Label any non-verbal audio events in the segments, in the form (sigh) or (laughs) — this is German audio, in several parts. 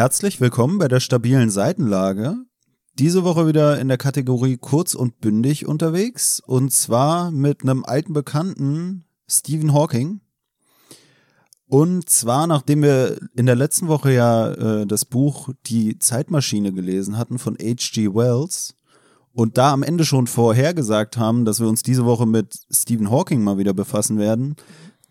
Herzlich willkommen bei der stabilen Seitenlage. Diese Woche wieder in der Kategorie kurz und bündig unterwegs und zwar mit einem alten Bekannten, Stephen Hawking. Und zwar, nachdem wir in der letzten Woche ja äh, das Buch Die Zeitmaschine gelesen hatten von H.G. Wells und da am Ende schon vorhergesagt haben, dass wir uns diese Woche mit Stephen Hawking mal wieder befassen werden,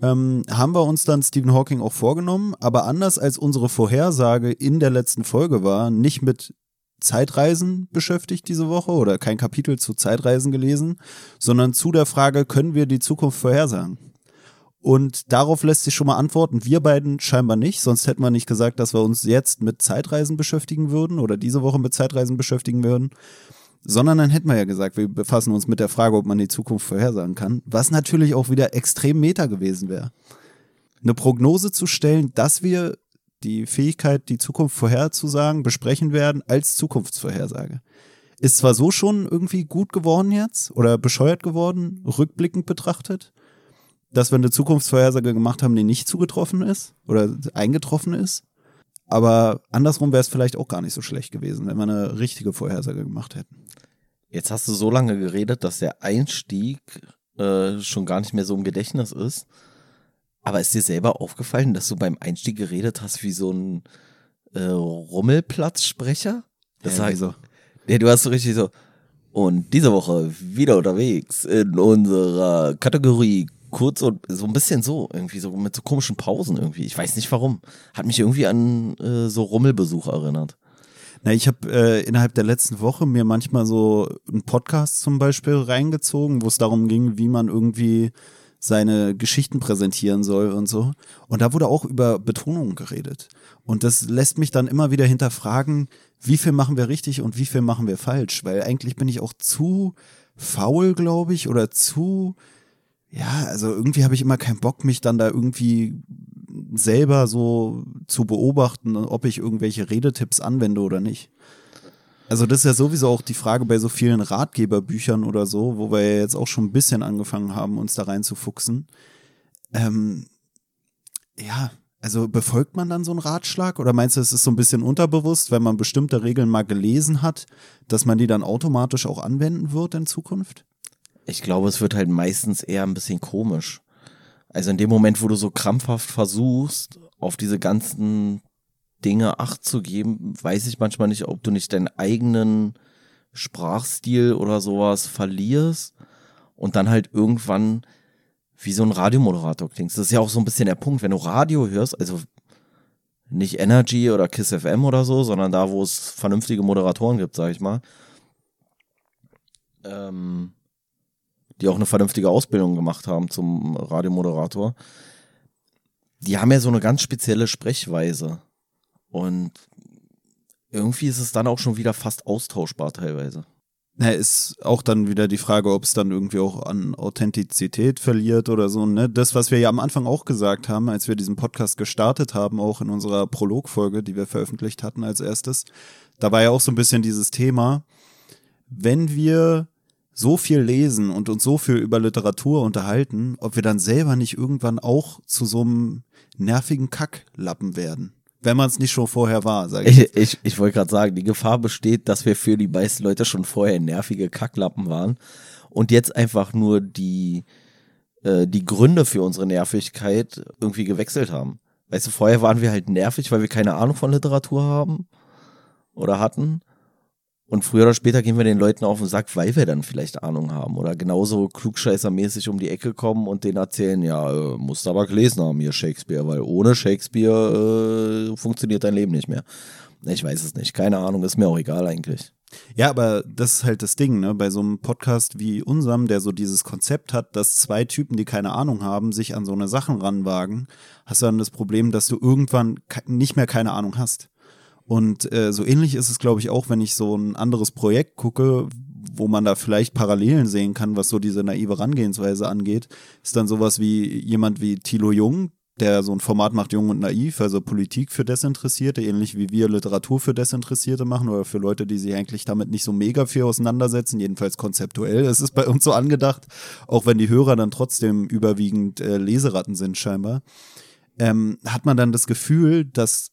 ähm, haben wir uns dann Stephen Hawking auch vorgenommen, aber anders als unsere Vorhersage in der letzten Folge war, nicht mit Zeitreisen beschäftigt diese Woche oder kein Kapitel zu Zeitreisen gelesen, sondern zu der Frage, können wir die Zukunft vorhersagen? Und darauf lässt sich schon mal antworten. Wir beiden scheinbar nicht, sonst hätten wir nicht gesagt, dass wir uns jetzt mit Zeitreisen beschäftigen würden oder diese Woche mit Zeitreisen beschäftigen würden sondern dann hätten wir ja gesagt, wir befassen uns mit der Frage, ob man die Zukunft vorhersagen kann, was natürlich auch wieder extrem meta gewesen wäre. Eine Prognose zu stellen, dass wir die Fähigkeit, die Zukunft vorherzusagen, besprechen werden als Zukunftsvorhersage. Ist zwar so schon irgendwie gut geworden jetzt oder bescheuert geworden, rückblickend betrachtet, dass wir eine Zukunftsvorhersage gemacht haben, die nicht zugetroffen ist oder eingetroffen ist. Aber andersrum wäre es vielleicht auch gar nicht so schlecht gewesen, wenn wir eine richtige Vorhersage gemacht hätten. Jetzt hast du so lange geredet, dass der Einstieg äh, schon gar nicht mehr so im Gedächtnis ist. Aber ist dir selber aufgefallen, dass du beim Einstieg geredet hast wie so ein äh, Rummelplatzsprecher? Das ja, so. Ja, du hast so richtig so. Und diese Woche wieder unterwegs in unserer Kategorie kurz und so ein bisschen so, irgendwie so mit so komischen Pausen irgendwie. Ich weiß nicht warum. Hat mich irgendwie an äh, so Rummelbesuch erinnert. Na, ich habe äh, innerhalb der letzten Woche mir manchmal so einen Podcast zum Beispiel reingezogen, wo es darum ging, wie man irgendwie seine Geschichten präsentieren soll und so. Und da wurde auch über Betonungen geredet. Und das lässt mich dann immer wieder hinterfragen, wie viel machen wir richtig und wie viel machen wir falsch. Weil eigentlich bin ich auch zu faul, glaube ich, oder zu ja, also irgendwie habe ich immer keinen Bock, mich dann da irgendwie selber so zu beobachten, ob ich irgendwelche Redetipps anwende oder nicht. Also das ist ja sowieso auch die Frage bei so vielen Ratgeberbüchern oder so, wo wir jetzt auch schon ein bisschen angefangen haben, uns da reinzufuchsen. Ähm, ja, also befolgt man dann so einen Ratschlag oder meinst du, es ist so ein bisschen unterbewusst, wenn man bestimmte Regeln mal gelesen hat, dass man die dann automatisch auch anwenden wird in Zukunft? Ich glaube, es wird halt meistens eher ein bisschen komisch. Also in dem Moment, wo du so krampfhaft versuchst, auf diese ganzen Dinge Acht zu geben, weiß ich manchmal nicht, ob du nicht deinen eigenen Sprachstil oder sowas verlierst und dann halt irgendwann wie so ein Radiomoderator klingst. Das ist ja auch so ein bisschen der Punkt, wenn du Radio hörst, also nicht Energy oder Kiss FM oder so, sondern da, wo es vernünftige Moderatoren gibt, sag ich mal. Ähm, die auch eine vernünftige Ausbildung gemacht haben zum Radiomoderator, die haben ja so eine ganz spezielle Sprechweise. Und irgendwie ist es dann auch schon wieder fast austauschbar teilweise. Ja, ist auch dann wieder die Frage, ob es dann irgendwie auch an Authentizität verliert oder so. Ne? Das, was wir ja am Anfang auch gesagt haben, als wir diesen Podcast gestartet haben, auch in unserer Prologfolge, die wir veröffentlicht hatten als erstes, da war ja auch so ein bisschen dieses Thema, wenn wir so viel lesen und uns so viel über Literatur unterhalten, ob wir dann selber nicht irgendwann auch zu so einem nervigen Kacklappen werden. Wenn man es nicht schon vorher war, sage ich. Ich, ich, ich wollte gerade sagen, die Gefahr besteht, dass wir für die meisten Leute schon vorher nervige Kacklappen waren und jetzt einfach nur die, äh, die Gründe für unsere Nervigkeit irgendwie gewechselt haben. Weißt du, vorher waren wir halt nervig, weil wir keine Ahnung von Literatur haben oder hatten. Und früher oder später gehen wir den Leuten auf den Sack, weil wir dann vielleicht Ahnung haben oder genauso klugscheißermäßig um die Ecke kommen und denen erzählen, ja, äh, musst aber gelesen haben hier Shakespeare, weil ohne Shakespeare äh, funktioniert dein Leben nicht mehr. Ich weiß es nicht, keine Ahnung, ist mir auch egal eigentlich. Ja, aber das ist halt das Ding, ne? Bei so einem Podcast wie unserem, der so dieses Konzept hat, dass zwei Typen, die keine Ahnung haben, sich an so eine Sachen ranwagen, hast du dann das Problem, dass du irgendwann nicht mehr keine Ahnung hast. Und äh, so ähnlich ist es, glaube ich, auch, wenn ich so ein anderes Projekt gucke, wo man da vielleicht Parallelen sehen kann, was so diese naive Herangehensweise angeht, ist dann sowas wie jemand wie Thilo Jung, der so ein Format macht, Jung und Naiv, also Politik für Desinteressierte, ähnlich wie wir Literatur für Desinteressierte machen oder für Leute, die sich eigentlich damit nicht so mega viel auseinandersetzen, jedenfalls konzeptuell. Es ist bei uns so angedacht, auch wenn die Hörer dann trotzdem überwiegend äh, Leseratten sind scheinbar, ähm, hat man dann das Gefühl, dass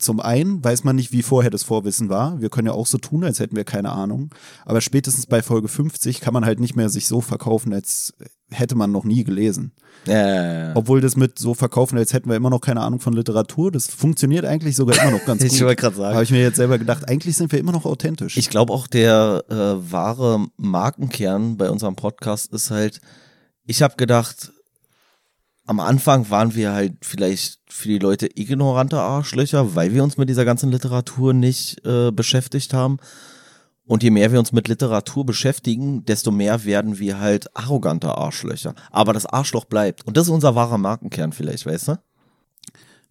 zum einen weiß man nicht, wie vorher das Vorwissen war. Wir können ja auch so tun, als hätten wir keine Ahnung. Aber spätestens bei Folge 50 kann man halt nicht mehr sich so verkaufen, als hätte man noch nie gelesen. Ja, ja, ja. Obwohl das mit so verkaufen, als hätten wir immer noch keine Ahnung von Literatur, das funktioniert eigentlich sogar immer noch ganz (laughs) gut. Ich wollte gerade sagen. Habe ich mir jetzt selber gedacht, eigentlich sind wir immer noch authentisch. Ich glaube auch der äh, wahre Markenkern bei unserem Podcast ist halt, ich habe gedacht, am Anfang waren wir halt vielleicht für die Leute ignorante Arschlöcher, weil wir uns mit dieser ganzen Literatur nicht äh, beschäftigt haben. Und je mehr wir uns mit Literatur beschäftigen, desto mehr werden wir halt arrogante Arschlöcher. Aber das Arschloch bleibt. Und das ist unser wahrer Markenkern vielleicht, weißt du?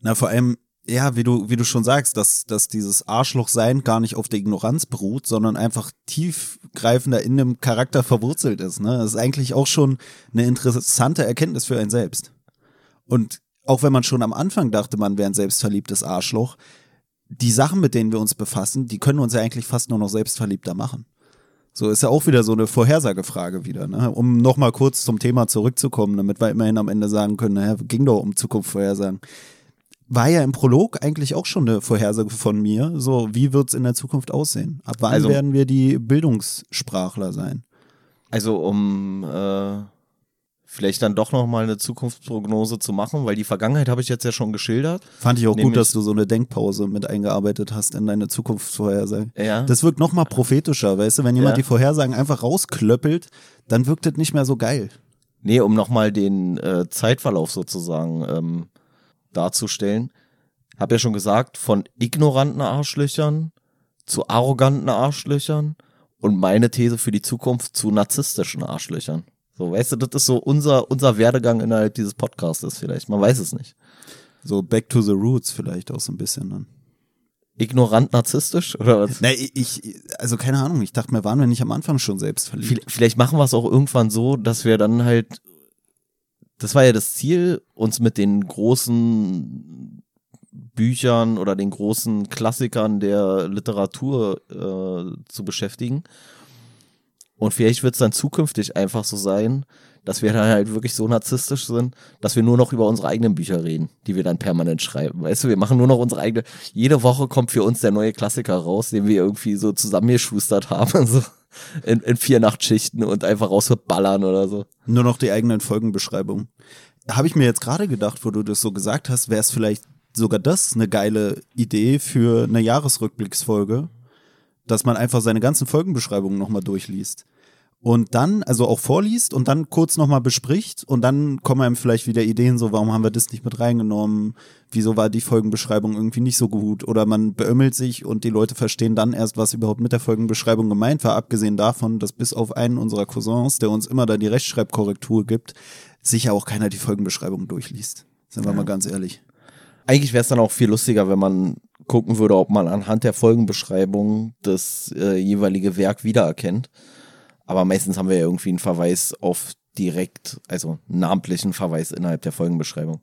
Na, vor allem, ja, wie du, wie du schon sagst, dass, dass dieses Arschlochsein gar nicht auf der Ignoranz beruht, sondern einfach tiefgreifender in dem Charakter verwurzelt ist. Ne? Das ist eigentlich auch schon eine interessante Erkenntnis für einen selbst. Und auch wenn man schon am Anfang dachte, man wäre ein selbstverliebtes Arschloch, die Sachen, mit denen wir uns befassen, die können uns ja eigentlich fast nur noch selbstverliebter machen. So ist ja auch wieder so eine Vorhersagefrage wieder, ne? Um nochmal kurz zum Thema zurückzukommen, damit wir immerhin am Ende sagen können, naja, ging doch um Zukunft vorhersagen. War ja im Prolog eigentlich auch schon eine Vorhersage von mir. So, wie wird's in der Zukunft aussehen? Ab wann Also- werden wir die Bildungssprachler sein? Also um äh, vielleicht dann doch nochmal eine Zukunftsprognose zu machen, weil die Vergangenheit habe ich jetzt ja schon geschildert. Fand ich auch Nämlich- gut, dass du so eine Denkpause mit eingearbeitet hast in deine Zukunftsvorhersage. Ja. Das wirkt noch mal prophetischer, weißt du? Wenn jemand Ja. die Vorhersagen einfach rausklöppelt, dann wirkt das nicht mehr so geil. Nee, um nochmal den äh, Zeitverlauf sozusagen ähm, darzustellen. Hab ja schon gesagt, von ignoranten Arschlöchern zu arroganten Arschlöchern und meine These für die Zukunft zu narzisstischen Arschlöchern. So, weißt du, das ist so unser, unser Werdegang innerhalb dieses Podcasts vielleicht. Man weiß es nicht. So back to the roots vielleicht auch so ein bisschen dann. Ignorant narzisstisch oder was? Na, ich, also keine Ahnung, ich dachte mir, waren wir nicht am Anfang schon selbst verliebt? Viel- Vielleicht machen wir es auch irgendwann so, dass wir dann halt, das war ja das Ziel, uns mit den großen Büchern oder den großen Klassikern der Literatur äh, zu beschäftigen. Und vielleicht wird es dann zukünftig einfach so sein, dass wir dann halt wirklich so narzisstisch sind, dass wir nur noch über unsere eigenen Bücher reden, die wir dann permanent schreiben. Weißt du, wir machen nur noch unsere eigene. Jede Woche kommt für uns der neue Klassiker raus, den wir irgendwie so zusammengeschustert haben, (laughs) so in, in vier Nachtschichten und einfach rausballern oder so. Nur noch die eigenen Folgenbeschreibungen. Habe ich mir jetzt gerade gedacht, wo du das so gesagt hast, wäre es vielleicht sogar das eine geile Idee für eine Jahresrückblicksfolge, dass man einfach seine ganzen Folgenbeschreibungen nochmal durchliest. Und dann, also auch vorliest und dann kurz nochmal bespricht und dann kommen einem vielleicht wieder Ideen, so warum haben wir das nicht mit reingenommen, wieso war die Folgenbeschreibung irgendwie nicht so gut oder man beömmelt sich und die Leute verstehen dann erst, was überhaupt mit der Folgenbeschreibung gemeint war, abgesehen davon, dass bis auf einen unserer Cousins, der uns immer da die Rechtschreibkorrektur gibt, sicher auch keiner die Folgenbeschreibung durchliest. Sind wir mal ganz ehrlich. Eigentlich wäre es dann auch viel lustiger, wenn man gucken würde, ob man anhand der Folgenbeschreibung das äh, jeweilige Werk wiedererkennt. Aber meistens haben wir ja irgendwie einen Verweis auf direkt, also einen namentlichen Verweis innerhalb der Folgenbeschreibung.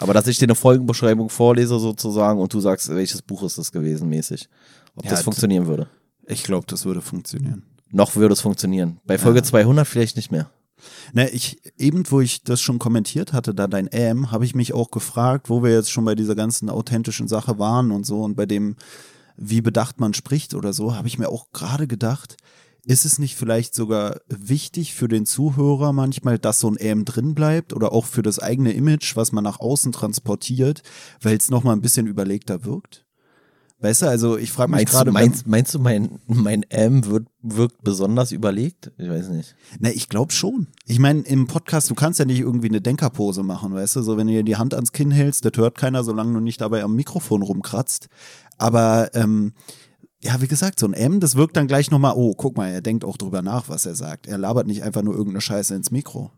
Aber dass ich dir eine Folgenbeschreibung vorlese sozusagen und du sagst, welches Buch ist das gewesen mäßig, ob Ja, das funktionieren würde. Ich glaube, das würde funktionieren. Noch würde es funktionieren. Bei Folge 200 vielleicht nicht mehr. Na, ich, eben wo ich das schon kommentiert hatte, da dein Ähm, habe ich mich auch gefragt, wo wir jetzt schon bei dieser ganzen authentischen Sache waren und so und bei dem, wie bedacht man spricht oder so, habe ich mir auch gerade gedacht, ist es nicht vielleicht sogar wichtig für den Zuhörer manchmal, dass so ein Ähm drin bleibt oder auch für das eigene Image, was man nach außen transportiert, weil es nochmal ein bisschen überlegter wirkt? Weißt du, also ich frage mich Meinst, gerade. du, meinst, meinst du, mein, mein M wird, wirkt besonders überlegt? Ich weiß nicht. Na, ich glaube schon. Ich meine, im Podcast, du kannst ja nicht irgendwie eine Denkerpose machen, weißt du? So, wenn du dir die Hand ans Kinn hältst, das hört keiner, solange du nicht dabei am Mikrofon rumkratzt. Aber, ähm, ja, wie gesagt, so ein M, das wirkt dann gleich nochmal, oh, guck mal, er denkt auch drüber nach, was er sagt. Er labert nicht einfach nur irgendeine Scheiße ins Mikro.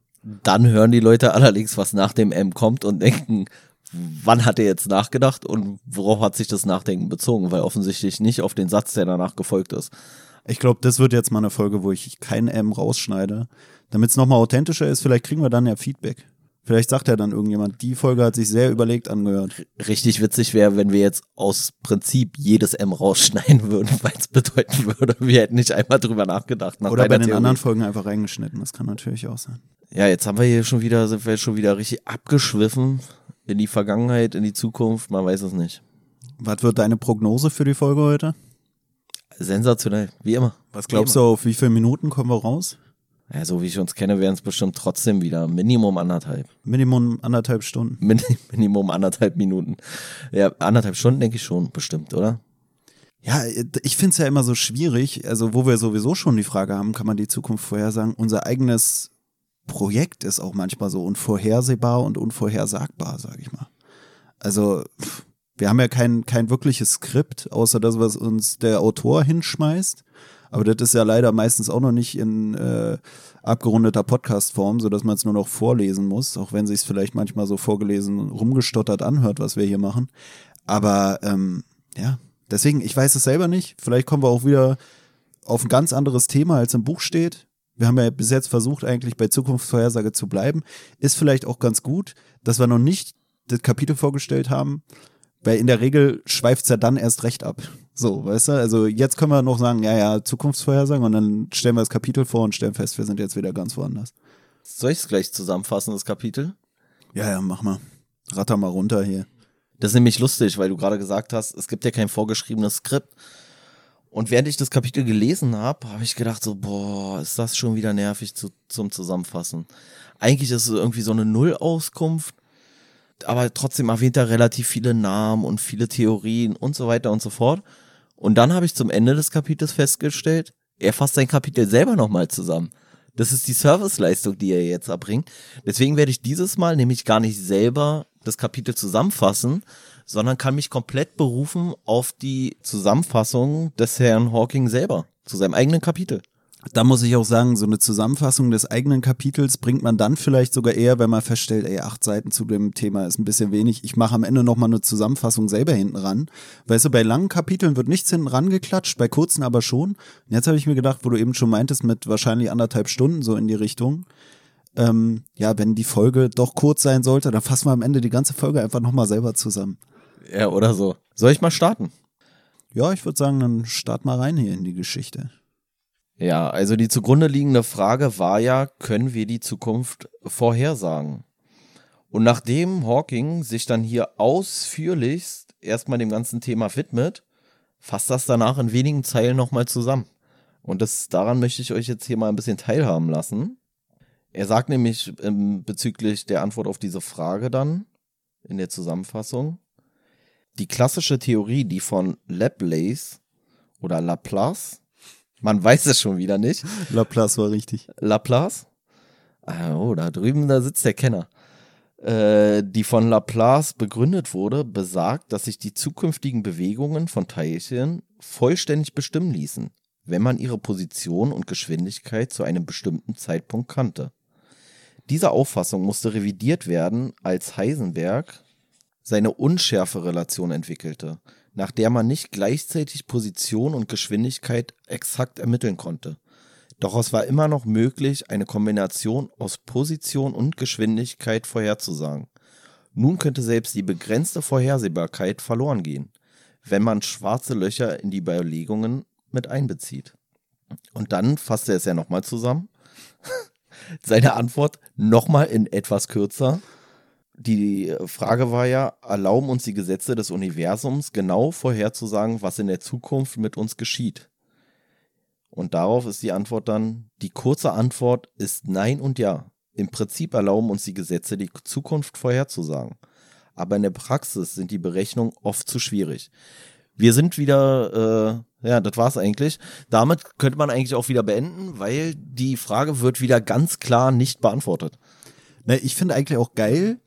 Dann hören die Leute allerdings, was nach dem M kommt und denken, wann hat er jetzt nachgedacht und worauf hat sich das Nachdenken bezogen? Weil offensichtlich nicht auf den Satz, der danach gefolgt ist. Ich glaube, das wird jetzt mal eine Folge, wo ich kein M rausschneide. Damit es nochmal authentischer ist, vielleicht kriegen wir dann ja Feedback. Vielleicht sagt ja dann irgendjemand, die Folge hat sich sehr überlegt angehört. Richtig witzig wäre, wenn wir jetzt aus Prinzip jedes M rausschneiden würden, (laughs) weil es bedeuten würde, wir hätten nicht einmal drüber nachgedacht. Nach Oder bei den Theorie. anderen Folgen einfach reingeschnitten. Das kann natürlich auch sein. Ja, jetzt haben wir hier schon wieder, sind wir schon wieder richtig abgeschwiffen in die Vergangenheit, in die Zukunft, man weiß es nicht. Was wird deine Prognose für die Folge heute? Sensationell, wie immer. Was glaubst du, auf wie viele Minuten kommen wir raus? Ja, so wie ich uns kenne, wären es bestimmt trotzdem wieder Minimum anderthalb. Minimum anderthalb Stunden. (laughs) Min Minimum anderthalb Minuten. Ja, anderthalb Stunden denke ich schon, bestimmt, oder? Ja, ich finde es ja immer so schwierig. Also, wo wir sowieso schon die Frage haben, kann man die Zukunft vorhersagen? Unser eigenes Projekt ist auch manchmal so unvorhersehbar und unvorhersagbar, sage ich mal. Also, wir haben ja kein, kein wirkliches Skript, außer das, was uns der Autor hinschmeißt. Aber das ist ja leider meistens auch noch nicht in äh, abgerundeter Podcast-Form, sodass man es nur noch vorlesen muss, auch wenn sich es vielleicht manchmal so vorgelesen rumgestottert anhört, was wir hier machen. Aber ähm, ja, deswegen, ich weiß es selber nicht. Vielleicht kommen wir auch wieder auf ein ganz anderes Thema, als im Buch steht. Wir haben ja bis jetzt versucht, eigentlich bei Zukunftsvorhersage zu bleiben. Ist vielleicht auch ganz gut, dass wir noch nicht das Kapitel vorgestellt haben, weil in der Regel schweift es ja dann erst recht ab. So, weißt du? Also jetzt können wir noch sagen, ja, ja, Zukunftsvorhersagen und dann stellen wir das Kapitel vor und stellen fest, wir sind jetzt wieder ganz woanders. Soll ich es gleich zusammenfassen, das Kapitel? Ja, ja, mach mal. Ratter mal runter hier. Das ist nämlich lustig, weil du gerade gesagt hast, es gibt ja kein vorgeschriebenes Skript. Und während ich das Kapitel gelesen habe, habe ich gedacht so, boah, ist das schon wieder nervig zu, zum Zusammenfassen. Eigentlich ist es irgendwie so eine Nullauskunft, aber trotzdem erwähnt er relativ viele Namen und viele Theorien und so weiter und so fort. Und dann habe ich zum Ende des Kapitels festgestellt, er fasst sein Kapitel selber nochmal zusammen. Das ist die Serviceleistung, die er jetzt erbringt. Deswegen werde ich dieses Mal nämlich gar nicht selber das Kapitel zusammenfassen, sondern kann mich komplett berufen auf die Zusammenfassung des Herrn Hawking selber zu seinem eigenen Kapitel. Da muss ich auch sagen, so eine Zusammenfassung des eigenen Kapitels bringt man dann vielleicht sogar eher, wenn man feststellt, ey, acht Seiten zu dem Thema ist ein bisschen wenig. Ich mache am Ende nochmal eine Zusammenfassung selber hinten ran. Weißt du, bei langen Kapiteln wird nichts hinten ran geklatscht, bei kurzen aber schon. Und jetzt habe ich mir gedacht, wo du eben schon meintest, mit wahrscheinlich anderthalb Stunden so in die Richtung. Ähm, ja, wenn die Folge doch kurz sein sollte, dann fassen wir am Ende die ganze Folge einfach nochmal selber zusammen. Ja, oder so. Soll ich mal starten? Ja, ich würde sagen, dann start mal rein hier in die Geschichte. Ja, also die zugrunde liegende Frage war ja, können wir die Zukunft vorhersagen? Und nachdem Hawking sich dann hier ausführlichst erstmal dem ganzen Thema widmet, fasst das danach in wenigen Zeilen nochmal zusammen. Und das, daran möchte ich euch jetzt hier mal ein bisschen teilhaben lassen. Er sagt nämlich ähm, bezüglich der Antwort auf diese Frage dann in der Zusammenfassung, die klassische Theorie, die von Laplace oder Laplace man weiß es schon wieder nicht. Laplace war richtig. Laplace? Ah, oh, da drüben, da sitzt der Kenner. Äh, die von Laplace begründet wurde, besagt, dass sich die zukünftigen Bewegungen von Teilchen vollständig bestimmen ließen, wenn man ihre Position und Geschwindigkeit zu einem bestimmten Zeitpunkt kannte. Diese Auffassung musste revidiert werden, als Heisenberg seine Unschärferelation entwickelte, nach der man nicht gleichzeitig Position und Geschwindigkeit exakt ermitteln konnte. Doch es war immer noch möglich, eine Kombination aus Position und Geschwindigkeit vorherzusagen. Nun könnte selbst die begrenzte Vorhersehbarkeit verloren gehen, wenn man schwarze Löcher in die Überlegungen mit einbezieht. Und dann fasst er es ja nochmal zusammen. (laughs) Seine Antwort nochmal in etwas kürzer die Frage war ja, erlauben uns die Gesetze des Universums genau vorherzusagen, was in der Zukunft mit uns geschieht? Und darauf ist die Antwort dann, die kurze Antwort ist Nein und Ja. Im Prinzip erlauben uns die Gesetze, die Zukunft vorherzusagen. Aber in der Praxis sind die Berechnungen oft zu schwierig. Wir sind wieder, äh, ja, das war's eigentlich. Damit könnte man eigentlich auch wieder beenden, weil die Frage wird wieder ganz klar nicht beantwortet. Ne, ich finde eigentlich auch geil,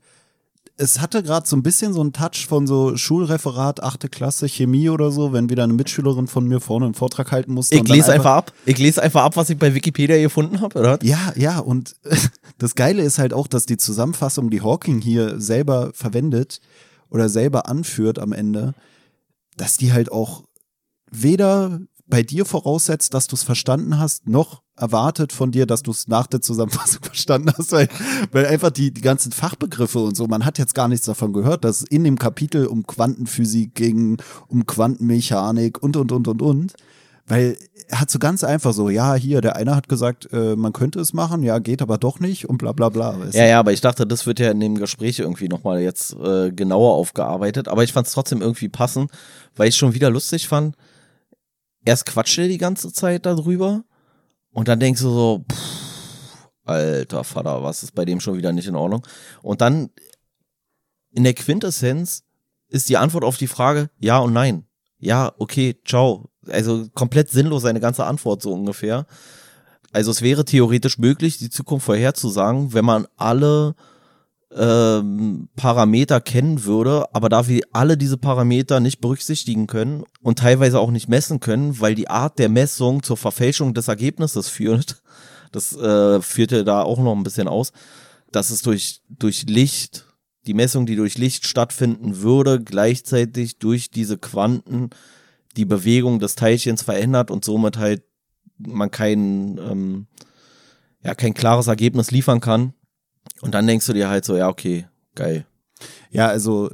es hatte gerade so ein bisschen so einen Touch von so Schulreferat, achte Klasse, Chemie oder so, wenn wieder eine Mitschülerin von mir vorne einen Vortrag halten musste. Ich lese einfach, ab. Ich lese einfach ab, was ich bei Wikipedia gefunden habe, oder? Ja, ja, und (laughs) das Geile ist halt auch, dass die Zusammenfassung, die Hawking hier selber verwendet oder selber anführt am Ende, dass die halt auch weder bei dir voraussetzt, dass du es verstanden hast, noch erwartet von dir, dass du es nach der Zusammenfassung (laughs) verstanden hast, weil, weil einfach die, die ganzen Fachbegriffe und so, man hat jetzt gar nichts davon gehört, dass in dem Kapitel um Quantenphysik ging, um Quantenmechanik und, und, und, und, und. Weil er hat so ganz einfach so, ja, hier, der eine hat gesagt, äh, man könnte es machen, ja, geht aber doch nicht und bla bla bla. Ja, ja, aber ich dachte, das wird ja in dem Gespräch irgendwie nochmal jetzt äh, genauer aufgearbeitet. Aber ich fand es trotzdem irgendwie passend, weil ich schon wieder lustig fand. Erst quatscht er die ganze Zeit darüber und dann denkst du so, pff, alter Vater, was ist bei dem schon wieder nicht in Ordnung? Und dann in der Quintessenz ist die Antwort auf die Frage ja und nein. Ja, okay, ciao, also komplett sinnlos seine ganze Antwort so ungefähr. Also es wäre theoretisch möglich, die Zukunft vorherzusagen, wenn man alle ähm, Parameter kennen würde, aber da wir alle diese Parameter nicht berücksichtigen können und teilweise auch nicht messen können, weil die Art der Messung zur Verfälschung des Ergebnisses führt, (laughs) das äh, führte da auch noch ein bisschen aus, dass es durch, durch Licht, die Messung, die durch Licht stattfinden würde, gleichzeitig durch diese Quanten die Bewegung des Teilchens verändert und somit halt man kein, ähm, ja, kein klares Ergebnis liefern kann. Und dann denkst du dir halt so, ja, okay, geil. Ja, also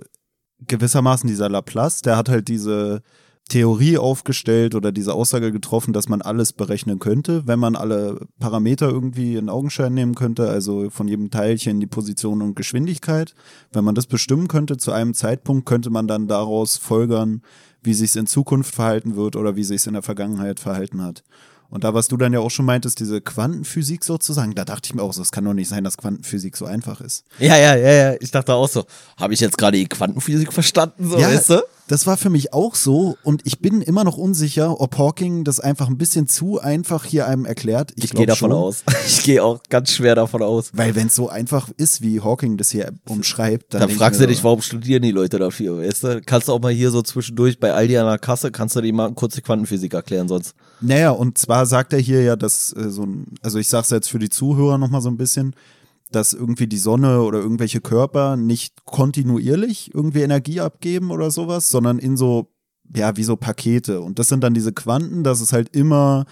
gewissermaßen dieser Laplace, der hat halt diese Theorie aufgestellt oder diese Aussage getroffen, dass man alles berechnen könnte, wenn man alle Parameter irgendwie in Augenschein nehmen könnte, also von jedem Teilchen die Position und Geschwindigkeit. Wenn man das bestimmen könnte zu einem Zeitpunkt, könnte man dann daraus folgern, wie sich es in Zukunft verhalten wird oder wie sich es in der Vergangenheit verhalten hat. Und da, was du dann ja auch schon meintest, diese Quantenphysik sozusagen, da dachte ich mir auch so, es kann doch nicht sein, dass Quantenphysik so einfach ist. Ja, ja, ja, ja. Ich dachte auch so, habe ich jetzt gerade die Quantenphysik verstanden, so, ja, weißt du? Das war für mich auch so und ich bin immer noch unsicher, ob Hawking das einfach ein bisschen zu einfach hier einem erklärt. Ich, ich gehe davon schon. aus. (laughs) Ich gehe auch ganz schwer davon aus. Weil wenn es so einfach ist, wie Hawking das hier umschreibt, dann. Dann fragst du dich, warum studieren die Leute dafür, weißt du? Kannst du auch mal hier so zwischendurch bei Aldi an der Kasse, kannst du dir mal kurz die Quantenphysik erklären sonst. Naja, und zwar sagt er hier ja, dass äh, so ein, also ich sag's jetzt für die Zuhörer nochmal so ein bisschen, dass irgendwie die Sonne oder irgendwelche Körper nicht kontinuierlich irgendwie Energie abgeben oder sowas, sondern in so, ja, wie so Pakete. Und das sind dann diese Quanten, dass es halt immer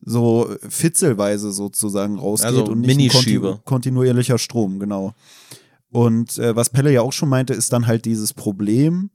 so fitzelweise sozusagen rausgeht also und nicht kontinu kontinuierlicher Strom, genau. Und äh, was Pelle ja auch schon meinte, ist dann halt dieses Problem,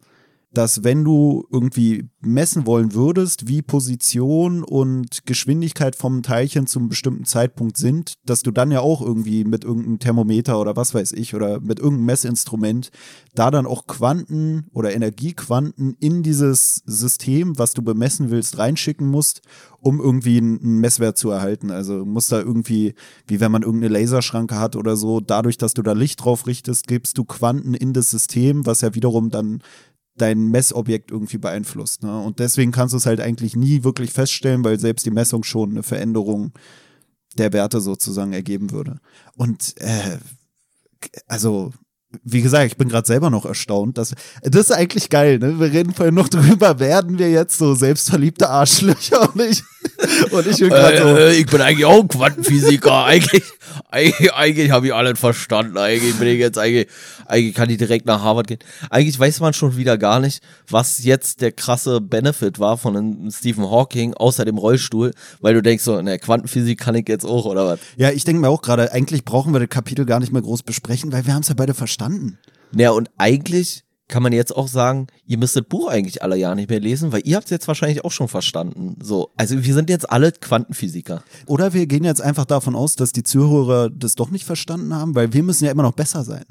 dass wenn du irgendwie messen wollen würdest, wie Position und Geschwindigkeit vom Teilchen zum bestimmten Zeitpunkt sind, dass du dann ja auch irgendwie mit irgendeinem Thermometer oder was weiß ich oder mit irgendeinem Messinstrument da dann auch Quanten oder Energiequanten in dieses System, was du bemessen willst, reinschicken musst, um irgendwie einen Messwert zu erhalten. Also muss da irgendwie, wie wenn man irgendeine Laserschranke hat oder so, dadurch, dass du da Licht drauf richtest, gibst du Quanten in das System, was ja wiederum dann dein Messobjekt irgendwie beeinflusst. Ne? Und deswegen kannst du es halt eigentlich nie wirklich feststellen, weil selbst die Messung schon eine Veränderung der Werte sozusagen ergeben würde. Und äh, also wie gesagt, ich bin gerade selber noch erstaunt. Dass, das ist eigentlich geil, ne? Wir reden vorhin noch (laughs) drüber, werden wir jetzt so selbstverliebte Arschlöcher und (laughs) und ich bin gerade so. Äh, ich bin eigentlich auch ein Quantenphysiker. (laughs) eigentlich, eigentlich, eigentlich habe ich alles verstanden. Eigentlich bin ich jetzt eigentlich, eigentlich kann ich direkt nach Harvard gehen. Eigentlich weiß man schon wieder gar nicht, was jetzt der krasse Benefit war von einem Stephen Hawking außer dem Rollstuhl, weil du denkst so, in der Quantenphysik kann ich jetzt auch, oder was? Ja, ich denke mir auch gerade, eigentlich brauchen wir das Kapitel gar nicht mehr groß besprechen, weil wir haben es ja beide verstanden verstanden. Ja, und eigentlich kann man jetzt auch sagen, ihr müsst das Buch eigentlich alle Jahre nicht mehr lesen, weil ihr habt es jetzt wahrscheinlich auch schon verstanden. So, also wir sind jetzt alle Quantenphysiker. Oder wir gehen jetzt einfach davon aus, dass die Zuhörer das doch nicht verstanden haben, weil wir müssen ja immer noch besser sein.